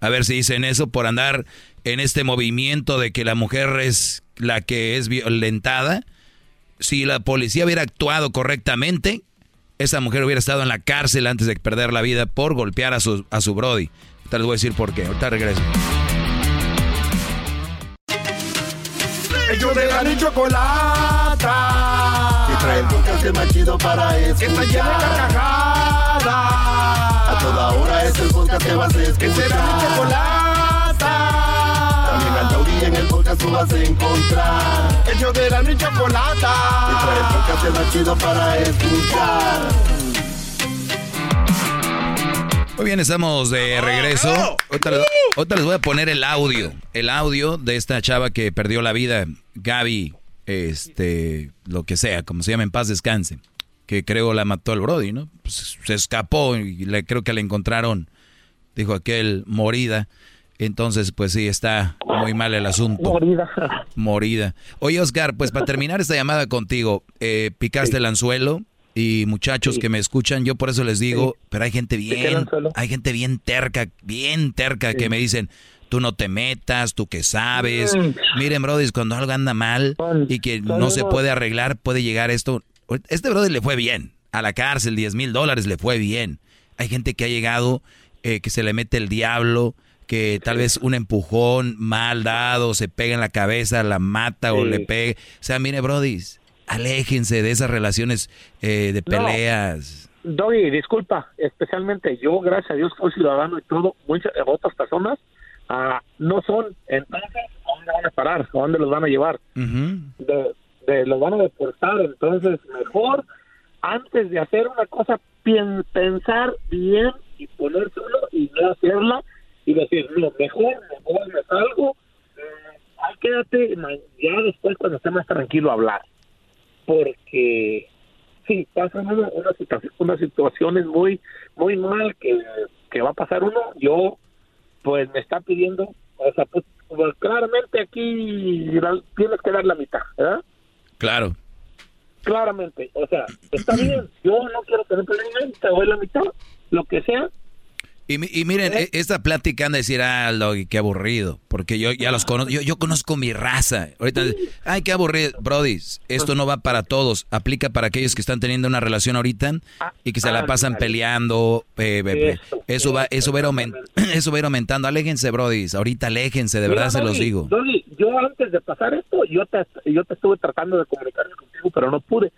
A ver si dicen eso por andar en este movimiento de que la mujer es la que es violentada. Si la policía hubiera actuado correctamente, esa mujer hubiera estado en la cárcel antes de perder la vida por golpear a su, a su Brody. Ahorita les voy a decir por qué. Ahorita regreso. Ellos de la ni chocolata. Y trae el podcast más chido para escuchar. Que está llena de carcajadas. A toda hora es el podcast que vas a escuchar. Que será mi chocolata. El podcast tú vas a encontrar. Ellos de la ni chocolata. Y trae el podcast más chido para escuchar. Muy bien, estamos de regreso. Ahorita les, ahorita les voy a poner el audio. El audio de esta chava que perdió la vida, Gaby, este, lo que sea, como se llama, en paz descanse. Que creo la mató el Brody, ¿no? Pues, se escapó y le, creo que la encontraron, dijo aquel, morida. Entonces, pues sí, está muy mal el asunto. Morida. Morida. Oye, Oscar, pues para terminar esta llamada contigo, eh, picaste el anzuelo y muchachos que me escuchan, yo por eso les digo, pero hay gente bien, hay gente bien terca, bien terca que me dicen, tú no te metas, tú que sabes. Mm. Miren, Brody, cuando algo anda mal y que no se puede arreglar, puede llegar esto. Este Brody le fue bien, a la cárcel, 10 mil dólares le fue bien. Hay gente que ha llegado, eh, que se le mete el diablo, que tal vez un empujón mal dado, se pega en la cabeza, la mata o le pega. O sea, mire, Brody, aléjense de esas relaciones eh, de peleas. Doggy, disculpa, especialmente yo, gracias a Dios, soy ciudadano y todo, muchas otras personas ah, no son. Entonces, ¿a dónde van a parar? ¿A dónde los van a llevar? de, de- los van a deportar. Entonces, mejor, antes de hacer una cosa, pensar bien y ponérselo y no hacerla y decir, no, mejor me voy, me salgo, eh, ahí quédate, ya después cuando esté más tranquilo hablar. Porque sí, pasan una, una situación, unas situaciones muy, muy mal que, que va a pasar uno. Yo, pues me está pidiendo, o sea, pues, pues, claramente aquí tienes que dar la mitad, ¿verdad? Claro. Claramente, o sea, está bien, yo no quiero tener problemas, te doy la mitad, lo que sea, Y, y miren, e- esta plática anda a decir, ah, Doggy, qué aburrido, porque yo ya los conozco, yo, yo conozco mi raza. Ahorita, ay, qué aburrido. Brody, esto no va para todos, aplica para aquellos que están teniendo una relación ahorita y que se la pasan peleando. eh, eh, eso va eso va, a ir aument- eso va a ir aumentando. Aléjense, Brody, ahorita aléjense, de verdad Mira, se los digo. Doggy, yo antes de pasar esto, yo te, yo te estuve tratando de comunicarme contigo, pero no pude.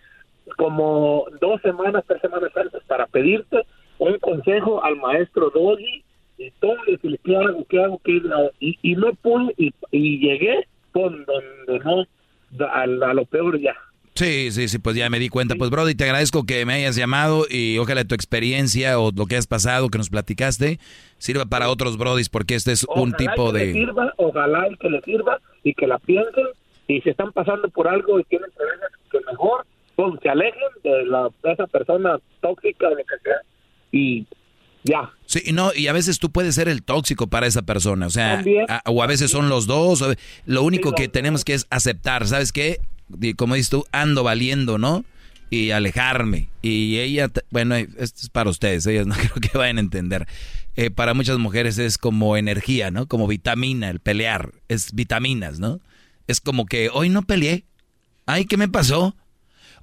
Como dos semanas, tres semanas antes, para pedirte un consejo al maestro Doggy y todo, y decirle, ¿qué hago? ¿Qué hago? ¿Qué hago? Y, y no pude, y, y llegué con donde no, a, a lo peor ya. Sí, sí, sí, pues ya me di cuenta. Pues Brody, te agradezco que me hayas llamado y ojalá tu experiencia o lo que has pasado, que nos platicaste, sirva para otros Brodis, porque este es un Ojalá tipo que le de... sirva, ojalá y que le sirva y que la piensen y si están pasando por algo y tienen problemas que mejor pues, se alejen de, la, de esa persona tóxica o lo que sea y ya Sí, y no, y a veces tú puedes ser el tóxico para esa persona, o sea, a- o a veces son los dos, o- lo único que tenemos que es aceptar, ¿sabes qué? Como dices tú, ando valiendo, ¿no? Y alejarme. Y ella, bueno, esto es para ustedes, ellas no creo que vayan a entender. Eh, para muchas mujeres es como energía, ¿no? Como vitamina, el pelear, es vitaminas, ¿no? Es como que hoy no peleé. Ay, ¿qué me pasó?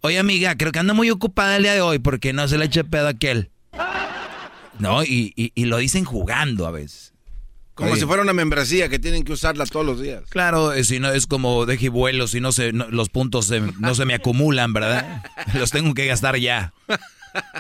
Oye, amiga, creo que ando muy ocupada el día de hoy porque no se le eche pedo a aquel. No, y, y- y lo dicen jugando a veces. Como si fuera una membresía que tienen que usarla todos los días. Claro, eh, si no es como deje vuelo, si no se, no- los puntos se- no se me acumulan, ¿verdad? Los tengo que gastar ya.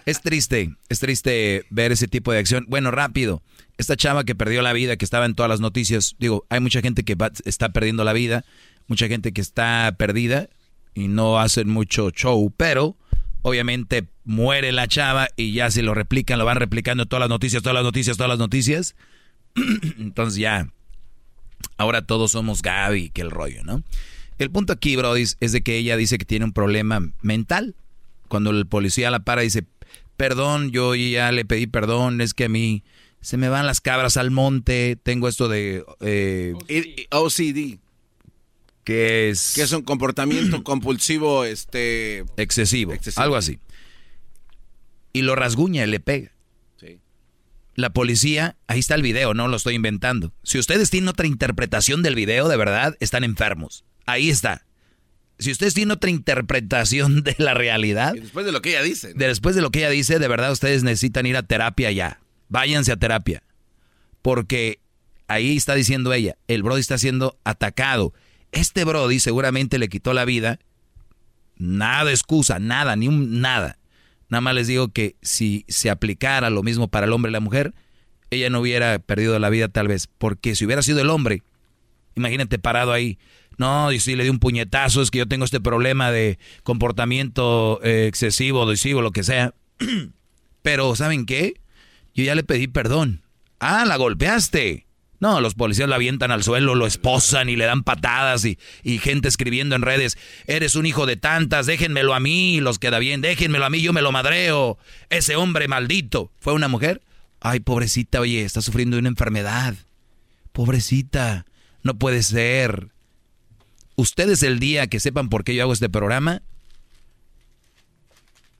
Es triste, es triste ver ese tipo de acción. Bueno, rápido. Esta chava que perdió la vida, que estaba en todas las noticias, digo, hay mucha gente que va- está perdiendo la vida, mucha gente que está perdida y no hacen mucho show, pero obviamente muere la chava y ya si lo replican, lo van replicando todas las noticias, todas las noticias, todas las noticias. Entonces ya, ahora todos somos Gaby, que el rollo, ¿no? El punto aquí, Brody, es de que ella dice que tiene un problema mental. Cuando el policía la para dice, perdón, yo ya le pedí perdón, es que a mí se me van las cabras al monte, tengo esto de... eh, OCD. Que es... Que es un comportamiento compulsivo, este... excesivo, Excesivo. algo así. Y lo rasguña y le pega. La policía, ahí está el video, no lo estoy inventando. Si ustedes tienen otra interpretación del video, de verdad, están enfermos. Ahí está. Si ustedes tienen otra interpretación de la realidad, Después de lo que ella dice. de después de lo que ella dice, de verdad ustedes necesitan ir a terapia ya. Váyanse a terapia. Porque ahí está diciendo ella, el Brody está siendo atacado. Este Brody seguramente le quitó la vida. Nada excusa, nada, ni un nada. Nada más les digo que si se aplicara lo mismo para el hombre y la mujer, ella no hubiera perdido la vida tal vez. Porque si hubiera sido el hombre, imagínate parado ahí. No, y si le di un puñetazo, es que yo tengo este problema de comportamiento eh, excesivo, adhesivo, lo que sea. Pero, ¿saben qué? Yo ya le pedí perdón. Ah, la golpeaste. No, los policías la avientan al suelo, lo esposan y le dan patadas y, y gente escribiendo en redes, eres un hijo de tantas, déjenmelo a mí, los queda bien, déjenmelo a mí, yo me lo madreo. Ese hombre maldito. ¿Fue una mujer? Ay, pobrecita, oye, está sufriendo de una enfermedad. Pobrecita, no puede ser. Ustedes el día que sepan por qué yo hago este programa,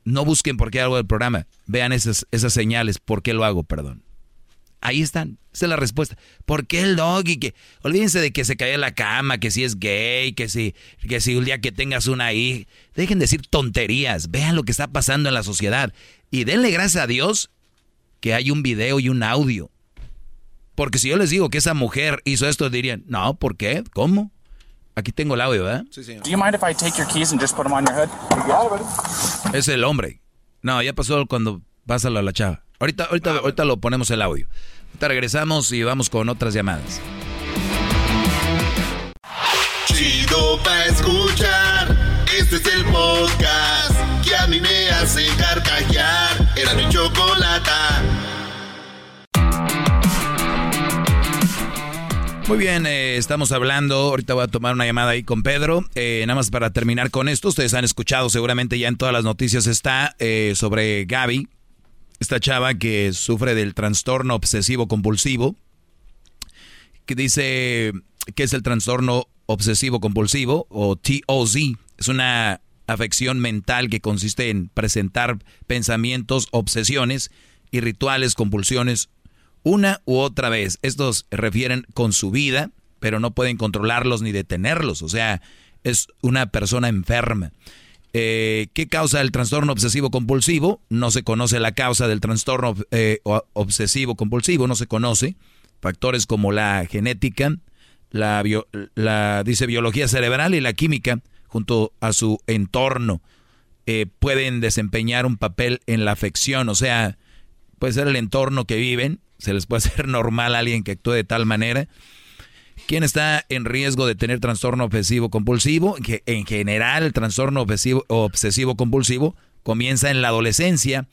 no busquen por qué hago el programa. Vean esas, esas señales, por qué lo hago, perdón. Ahí están. Esa es la respuesta. ¿Por qué el doggy? Que, olvídense de que se cae en la cama, que si es gay, que si, que si un día que tengas una hija. Dejen de decir tonterías. Vean lo que está pasando en la sociedad. Y denle gracias a Dios que hay un video y un audio. Porque si yo les digo que esa mujer hizo esto, dirían, no, ¿por qué? ¿Cómo? Aquí tengo el audio, ¿verdad? Sí, señor. Do you mind if I take your keys and just put them on your head? Es el hombre. No, ya pasó cuando pásalo a la chava. Ahorita, ahorita, ahorita lo ponemos el audio. Ahorita regresamos y vamos con otras llamadas. Chido pa' escuchar. Este es el podcast que a mí me hace carcajear. Era mi chocolata. Muy bien, eh, estamos hablando, ahorita voy a tomar una llamada ahí con Pedro, eh, nada más para terminar con esto, ustedes han escuchado seguramente ya en todas las noticias está eh, sobre Gaby, esta chava que sufre del trastorno obsesivo compulsivo, que dice que es el trastorno obsesivo compulsivo o TOZ, es una afección mental que consiste en presentar pensamientos, obsesiones y rituales, compulsiones una u otra vez. Estos refieren con su vida, pero no pueden controlarlos ni detenerlos. O sea, es una persona enferma. Eh, ¿Qué causa el trastorno obsesivo compulsivo? No se conoce la causa del trastorno eh, obsesivo compulsivo, no se conoce. Factores como la genética, la, la dice biología cerebral y la química, junto a su entorno, eh, pueden desempeñar un papel en la afección. O sea, puede ser el entorno que viven, se les puede hacer normal a alguien que actúe de tal manera. ¿Quién está en riesgo de tener trastorno obsesivo compulsivo? En general el trastorno obsesivo, compulsivo comienza en la adolescencia,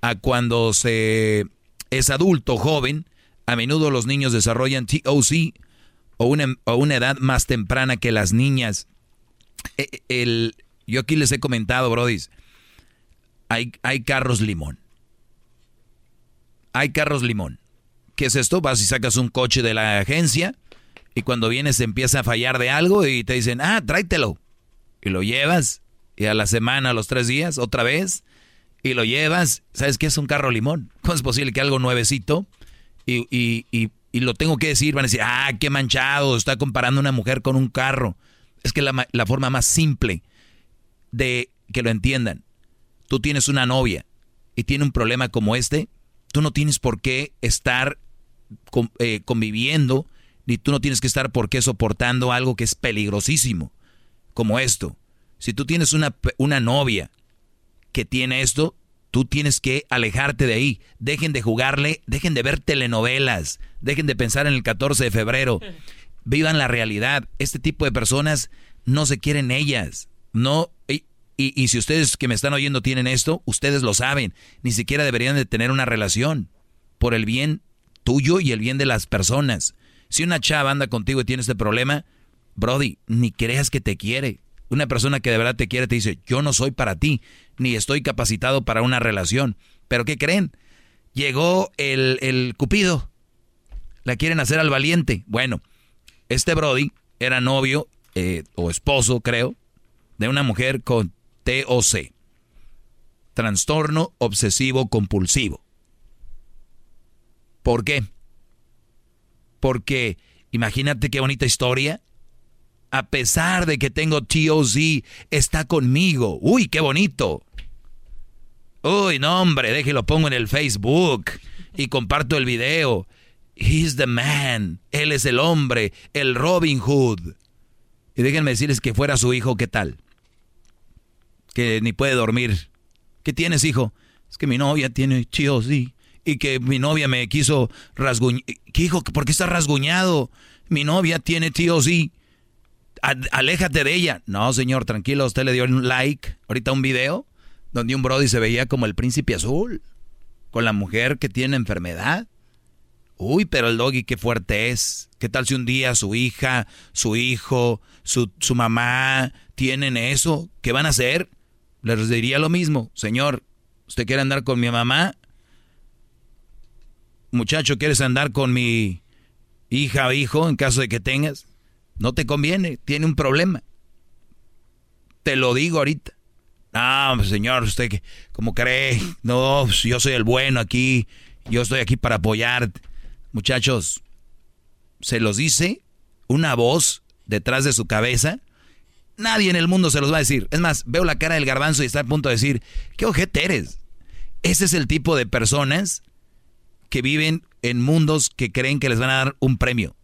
a cuando se es adulto, joven. A menudo los niños desarrollan TOC o una, una edad más temprana que las niñas. E, el, yo aquí les he comentado, brodis, hay, hay carros limón. Hay carros limón. ¿Qué es esto? Vas y sacas un coche de la agencia y cuando vienes empieza a fallar de algo y te dicen, ah, tráetelo. Y lo llevas y a la semana, a los tres días, otra vez, y lo llevas. ¿Sabes qué es un carro limón? ¿Cómo es posible que algo nuevecito y, y, y, y lo tengo que decir? Van a decir, ah, qué manchado, está comparando una mujer con un carro. Es que la, la forma más simple de que lo entiendan. Tú tienes una novia y tiene un problema como este, tú no tienes por qué estar eh, conviviendo, ni tú no tienes que estar por qué soportando algo que es peligrosísimo, como esto. Si tú tienes una, una novia que tiene esto, tú tienes que alejarte de ahí. Dejen de jugarle, dejen de ver telenovelas, dejen de pensar en el 14 de febrero. Vivan la realidad. Este tipo de personas no se quieren ellas. No, y, y, si ustedes que me están oyendo tienen esto, ustedes lo saben. Ni siquiera deberían de tener una relación por el bien tuyo y el bien de las personas. Si una chava anda contigo y tiene este problema, Brody, ni creas que te quiere. Una persona que de verdad te quiere te dice, yo no soy para ti, ni estoy capacitado para una relación. Pero ¿qué creen? Llegó el, el Cupido. La quieren hacer al valiente. Bueno, este Brody era novio eh, o esposo, creo, de una mujer con TOC. Trastorno obsesivo compulsivo. ¿Por qué? Porque imagínate qué bonita historia. A pesar de que tengo TOZ, está conmigo. Uy, qué bonito. Uy, no, hombre, déjelo pongo en el Facebook y comparto el video. He's the man. Él es el hombre, el Robin Hood. Y déjenme decirles que fuera su hijo, ¿qué tal? Que ni puede dormir. ¿Qué tienes, hijo? Es que mi novia tiene TOZ y que mi novia me quiso rasguñar. ¿Qué hijo? ¿Por qué está rasguñado? Mi novia tiene sí. Aléjate de ella. No, señor, tranquilo. Usted le dio un like, ahorita un video, donde un Brody se veía como el príncipe azul, con la mujer que tiene enfermedad. Uy, pero el doggy qué fuerte es. ¿Qué tal si un día su hija, su hijo, su, su mamá tienen eso? ¿Qué van a hacer? Les diría lo mismo. Señor, ¿usted quiere andar con mi mamá? Muchacho, ¿quieres andar con mi hija o hijo en caso de que tengas? No te conviene, tiene un problema. Te lo digo ahorita. No, señor, usted como cree, no, pues, yo soy el bueno aquí, yo estoy aquí para apoyar. Muchachos, se los dice una voz detrás de su cabeza. Nadie en el mundo se los va a decir. Es más, veo la cara del garbanzo y está a punto de decir, ¿qué ojete eres? Ese es el tipo de personas que viven en mundos que creen que les van a dar un premio.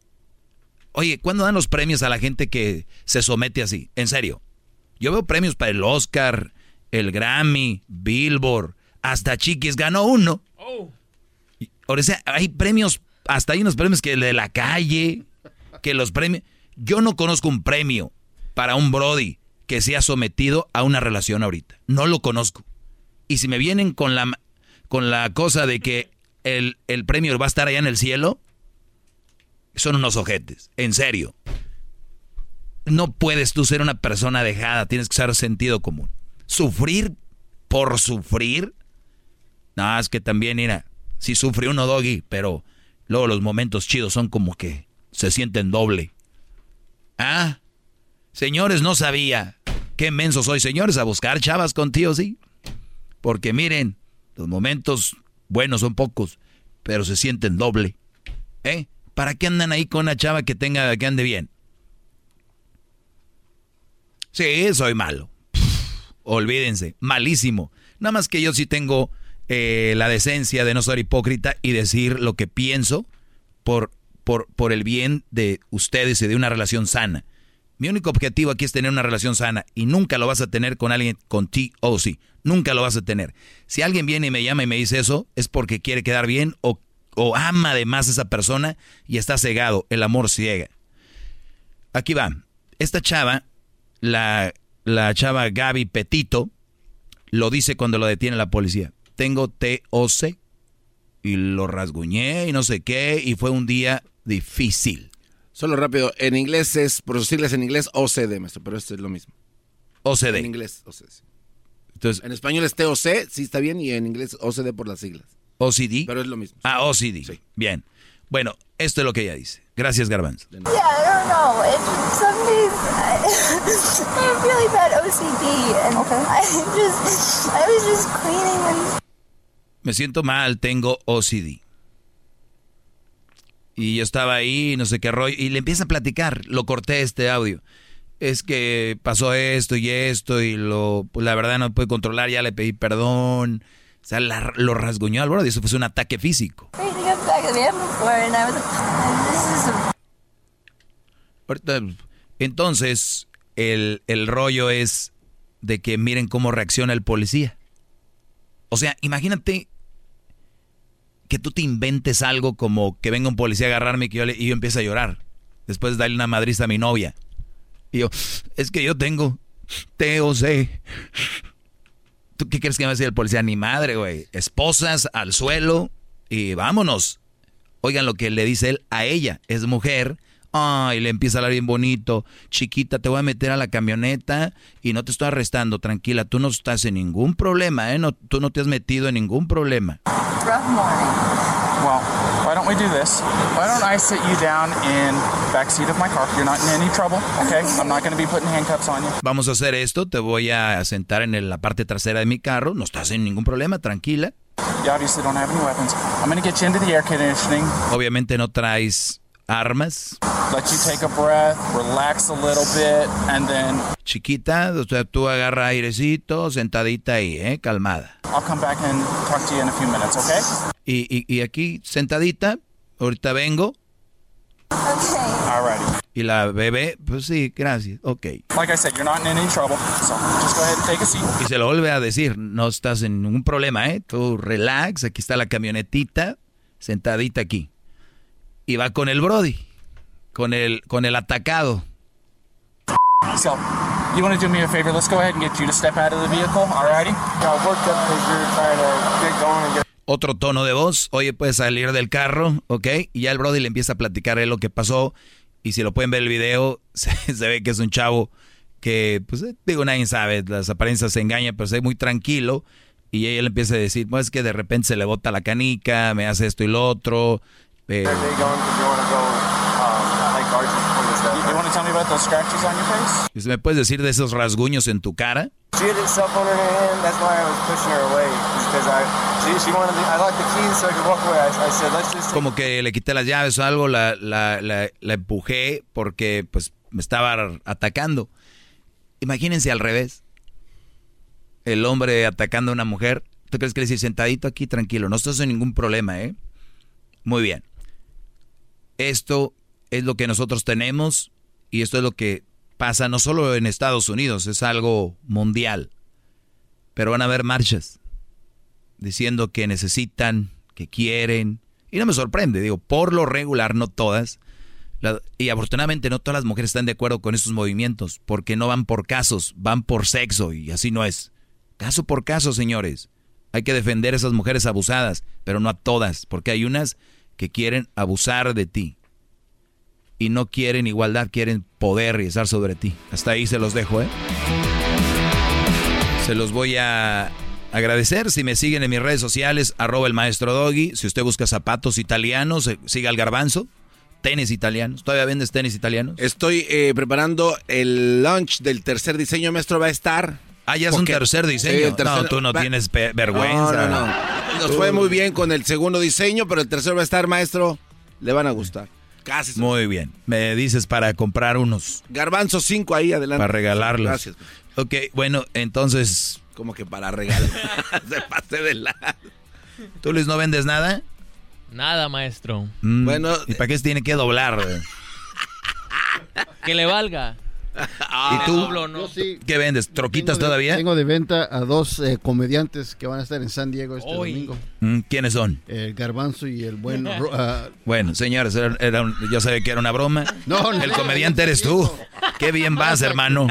Oye, ¿cuándo dan los premios a la gente que se somete así? En serio. Yo veo premios para el Oscar, el Grammy, Billboard, hasta Chiquis ganó uno. Oh. Ahora, hay premios, hasta hay unos premios que de la calle, que los premios... Yo no conozco un premio para un Brody que se ha sometido a una relación ahorita. No lo conozco. Y si me vienen con la, con la cosa de que el, el premio va a estar allá en el cielo, son unos ojetes. En serio. No puedes tú ser una persona dejada, tienes que usar sentido común. Sufrir por sufrir. No, es que también, mira, si sufre uno doggy, pero luego los momentos chidos son como que se sienten doble. Ah, señores, no sabía. Qué menso soy, señores, a buscar chavas contigo, sí. Porque miren, los momentos buenos son pocos, pero se sienten doble. ¿Eh? ¿Para qué andan ahí con una chava que tenga, que ande bien? Sí, soy malo. olvídense, malísimo. Nada más que yo sí tengo eh, la decencia de no ser hipócrita y decir lo que pienso por, por, por el bien de ustedes y de una relación sana. Mi único objetivo aquí es tener una relación sana y nunca lo vas a tener con alguien con ti o sí. Nunca lo vas a tener. Si alguien viene y me llama y me dice eso, es porque quiere quedar bien o, o ama además a esa persona y está cegado. El amor ciega. Aquí va. Esta chava, la, la chava Gaby Petito, lo dice cuando lo detiene la policía. Tengo TOC y lo rasguñé y no sé qué y fue un día difícil. Solo rápido, en inglés es, por sus siglas en inglés, OCD, maestro, pero esto es lo mismo. OCD. En inglés, OCD. Entonces, en español es TOC, sí está bien, y en inglés OCD por las siglas. OCD. Pero es lo mismo. Ah, OCD. Sí. Bien. Bueno, esto es lo que ella dice. Gracias, Garbanzo. Yeah, I don't know. It, some days I, I have really bad OCD, and I just, I was just cleaning and... Me siento mal, tengo OCD. Y yo estaba ahí, no sé qué rollo, y le empieza a platicar, lo corté este audio. Es que pasó esto y esto, y lo, pues la verdad no pude controlar, ya le pedí perdón. O sea, lo rasguñó al borde, y eso fue un ataque físico. Entonces, el, el rollo es de que miren cómo reacciona el policía. O sea, imagínate que tú te inventes algo como que venga un policía a agarrarme y, que yo, y yo empiece a llorar. Después de darle una madriza a mi novia. Y yo, es que yo tengo TOC. ¿Tú qué crees que me va a decir el policía? Ni madre, güey. Esposas al suelo y vámonos. Oigan lo que le dice él a ella. Es mujer Ay, le empieza a hablar bien bonito. Chiquita, te voy a meter a la camioneta y no te estoy arrestando. Tranquila, tú no estás en ningún problema, ¿eh? No, tú no te has metido en ningún problema. Rough morning. Well, why don't we do this? Why don't I sit you down in back seat of my car? You're not in any trouble, okay? I'm not going to be putting handcuffs on you. Vamos a hacer esto. Te voy a sentar en la parte trasera de mi carro. No estás en ningún problema, tranquila. You obviously don't have any weapons. I'm going to get you into the air conditioning. Obviamente no traes armas. Let you take a breath, relax a little bit, and then... Chiquita, o sea, tú agarra airecito, sentadita ahí, ¿eh? Calmada. I'll come back and talk to you in a few minutes, okay? Y, y, y aquí, sentadita, ahorita vengo. Okay. Alrighty. Y la bebé, pues sí, gracias, ok. Like I said, you're not in any trouble, so just go ahead and take a seat. Y se lo vuelve a decir, no estás en ningún problema, ¿eh? Tú relax, aquí está la camionetita, sentadita aquí y va con el Brody, con el, con el atacado. So, you want to do me a favor? Let's go ahead and get you to step out of the vehicle, alrighty? Yeah, worked up because you're trying to get going and get... Otro tono de voz, oye, puedes salir del carro, ¿ok? Y ya el Brody le empieza a platicar él lo que pasó. Y si lo pueden ver el video, se, se ve que es un chavo que, pues, eh, digo, nadie sabe, las apariencias se engañan, pero se ve muy tranquilo. Y ella le empieza a decir, pues es que de repente se le bota la canica, me hace esto y lo otro, pero... ¿Me puedes decir de esos rasguños en tu cara? Como que le quité las llaves o algo, la, la, la, la empujé porque pues me estaba atacando. Imagínense al revés. El hombre atacando a una mujer. ¿Tú crees que le dice sentadito aquí, tranquilo? No estás en ningún problema, ¿eh? Muy bien. Esto es lo que nosotros tenemos y esto es lo que pasa no solo en Estados Unidos, es algo mundial. Pero van a haber marchas diciendo que necesitan, que quieren. Y no me sorprende, digo, por lo regular, no todas. y afortunadamente no todas las mujeres están de acuerdo con estos movimientos, porque no van por casos, van por sexo y así no es. Caso por caso, señores. Hay que defender a esas mujeres abusadas, pero no a todas, porque hay unas que quieren abusar de ti. Y no quieren igualdad, quieren poder y estar sobre ti. Hasta ahí se los dejo, ¿eh? Se los voy a agradecer si me siguen en mis redes sociales, arroba el maestro Doggy. Si usted busca zapatos italianos, eh, siga al garbanzo. Tenis italianos. ¿Todavía vendes tenis italianos? Estoy eh, preparando el launch del tercer diseño, maestro. Va a estar Ah, ya es un tercer diseño. No, tú no tienes vergüenza. No, no, Nos fue muy bien con el segundo diseño, pero el tercero va a estar, maestro. Le van a gustar. Casi. Muy bien. Me dices para comprar unos. Garbanzo 5 ahí adelante. Para regalarlos. Gracias. Ok, bueno, entonces. Como que para regalar. Se pase de lado. ¿Tú, Luis, no vendes nada? Nada, maestro. Mm, bueno. ¿Y para qué se tiene que doblar? que le valga. ¿Y tú? ¿Qué vendes? ¿Troquitas todavía? Tengo de venta a dos eh, comediantes que van a estar en San Diego este domingo. Mm, ¿Quiénes son? El Garbanzo y el buen... Ah, bueno, señores, era, yo sabía que era una broma. No, El comediante eres tú. Qué bien vas, hermano.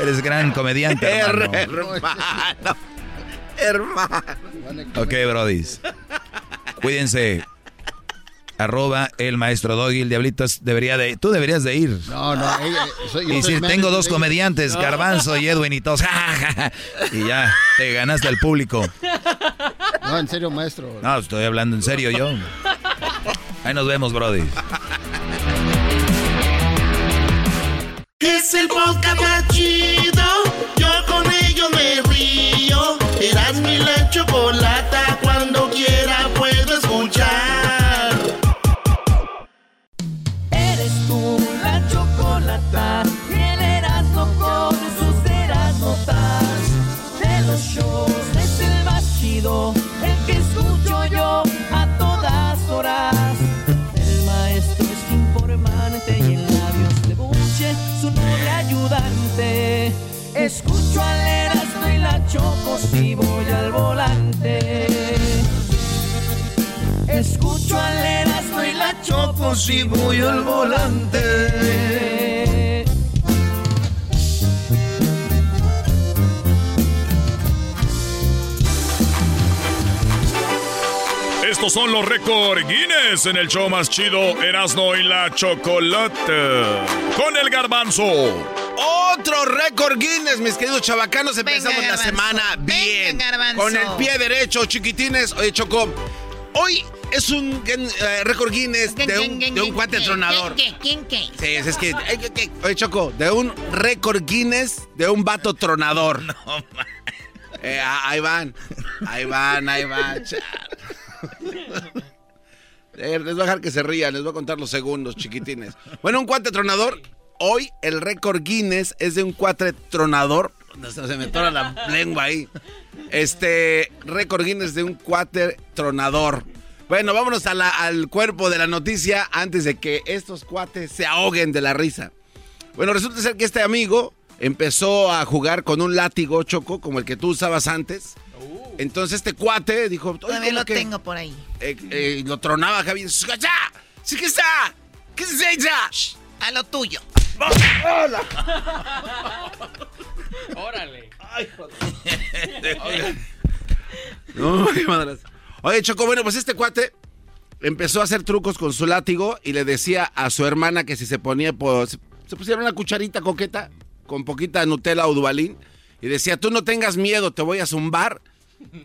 Eres gran comediante, hermano. hermano. Hermano. Ok, brodis. Cuídense arroba el maestro Doggy, el diablito debería de, tú deberías de ir. No, no, y si tengo dos comediantes, Garbanzo y Edwin y todos, y ya, te ganaste al público. No, en serio, maestro. No, estoy hablando en serio yo. Ahí nos vemos, Brody. Es el podcast más chido, yo con ello me río. Eras mi la chocolata, cuando quiera el que escucho yo a todas horas. El maestro es informante y en labios de buche su noble ayudante. Escucho al Erasmo y la choco si voy al volante. Escucho al Erasmo y la choco si voy al volante. Estos son los récords Guinness en el show más chido Erasmo y la Chocolate. Con el garbanzo. Otro récord Guinness, mis queridos chavacanos. Empezamos la semana bien. con el pie derecho, chiquitines. Oye, Choco, hoy es un eh, récord Guinness de un, de un cuate tronador. ¿Quién qué? Sí, es que. Oye, Choco, de un récord Guinness de un vato tronador. No, eh, ahí van. Ahí van, ahí van. Eh, les voy a dejar que se rían, les voy a contar los segundos, chiquitines. Bueno, un cuate tronador. Hoy el récord Guinness es de un cuate tronador. Se me tora la lengua ahí. Este récord Guinness de un cuate tronador. Bueno, vámonos al cuerpo de la noticia antes de que estos cuates se ahoguen de la risa. Bueno, resulta ser que este amigo empezó a jugar con un látigo choco como el que tú usabas antes. Entonces este cuate dijo... Todavía lo tengo por ahí. Eh, eh, lo tronaba Javi. ¡Sí que está! ¿Qué es eso? A lo tuyo. ¡Hola! ¡Órale! ¡Ay, joder! no, qué madres. Oye, Choco, bueno, pues este cuate empezó a hacer trucos con su látigo y le decía a su hermana que si se ponía, pues, se pusiera una cucharita coqueta con poquita Nutella o Dubalín y decía, tú no tengas miedo, te voy a zumbar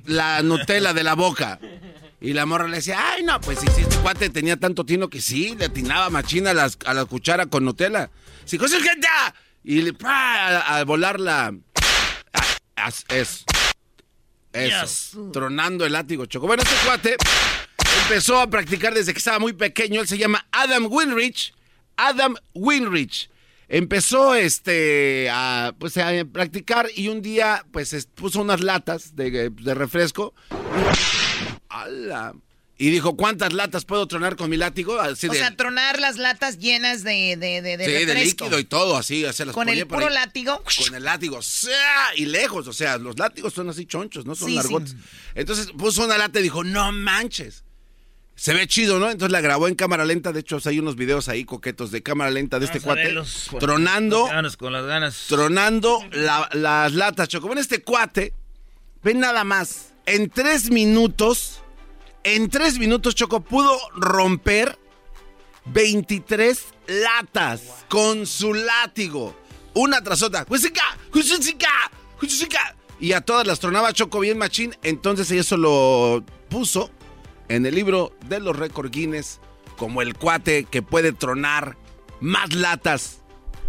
la Nutella de la boca. Y la morra le decía, ay, no, pues si este cuate tenía tanto tino que sí, le atinaba machina a, las, a la cuchara con Nutella. Sí, gente. Y le, a, volar la... Es, eso. Tronando el látigo, choco. Bueno, este cuate empezó a practicar desde que estaba muy pequeño. Él se llama Adam Winrich. Adam Winrich empezó este a, pues, a practicar y un día pues puso unas latas de, refresco. Y dijo, ¿cuántas latas puedo tronar con mi látigo? Así O de, sea, tronar las latas llenas de, de, de, de sí, de líquido y todo, así. O sea, las Con el puro látigo. Con el látigo. ¡sea! Y lejos, o sea, los látigos son así chonchos, no son Sí, sí. largotes. Entonces puso una lata y dijo, no manches. Se ve chido, ¿no? Entonces la grabó en cámara lenta. De hecho, hay unos videos ahí coquetos de cámara lenta de este Vamos a cuate. verlos, por- tronando, Con las ganas, con las ganas. tronando la- las latas, Choco. Ven este cuate. Ven nada más. En tres minutos, en tres minutos, Choco, pudo romper 23 latas con su látigo. Una tras otra. Y a todas las tronaba Choco bien machín. Entonces eso lo puso en el libro de los récord Guinness como el cuate que puede tronar más latas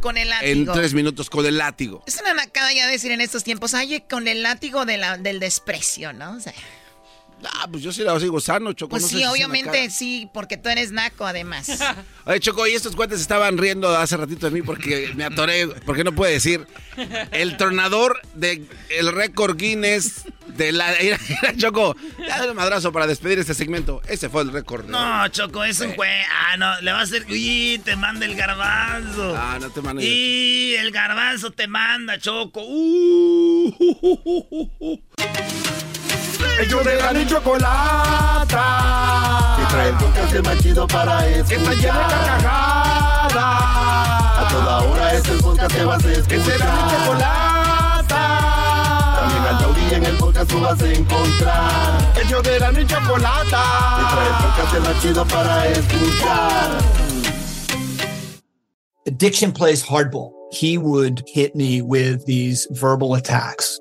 Con el en látigo. tres minutos con el látigo. Es una nacada ya decir en estos tiempos, ay, con el látigo de la, del desprecio, ¿no? O sea, Ah, pues yo sí la sigo sano, Choco. pues no sé sí, si obviamente sí, porque tú eres naco además. Oye, Choco, y estos cuates estaban riendo hace ratito de mí porque me atoré, porque no puede decir. El tronador de el récord Guinness de la. Mira, mira, Choco, dale un madrazo para despedir este segmento. Ese fue el récord. No, Choco, es un juez. Ah, no, le va a hacer. Uy, te manda el garbanzo. Ah, no te manda. Y el garbanzo te manda, Choco. Uh, uh, uh. Ellos de la ni chocolata. Que trae el podcast más chido para escuchar. Que está llena de carcajadas. A toda hora es el podcast que vas a escuchar. Que será mi chocolata. También al taurí en el podcast tú vas a encontrar. Ellos de la ni chocolata. Que trae el podcast más chido para escuchar. Addiction plays hardball. He would hit me with these verbal attacks.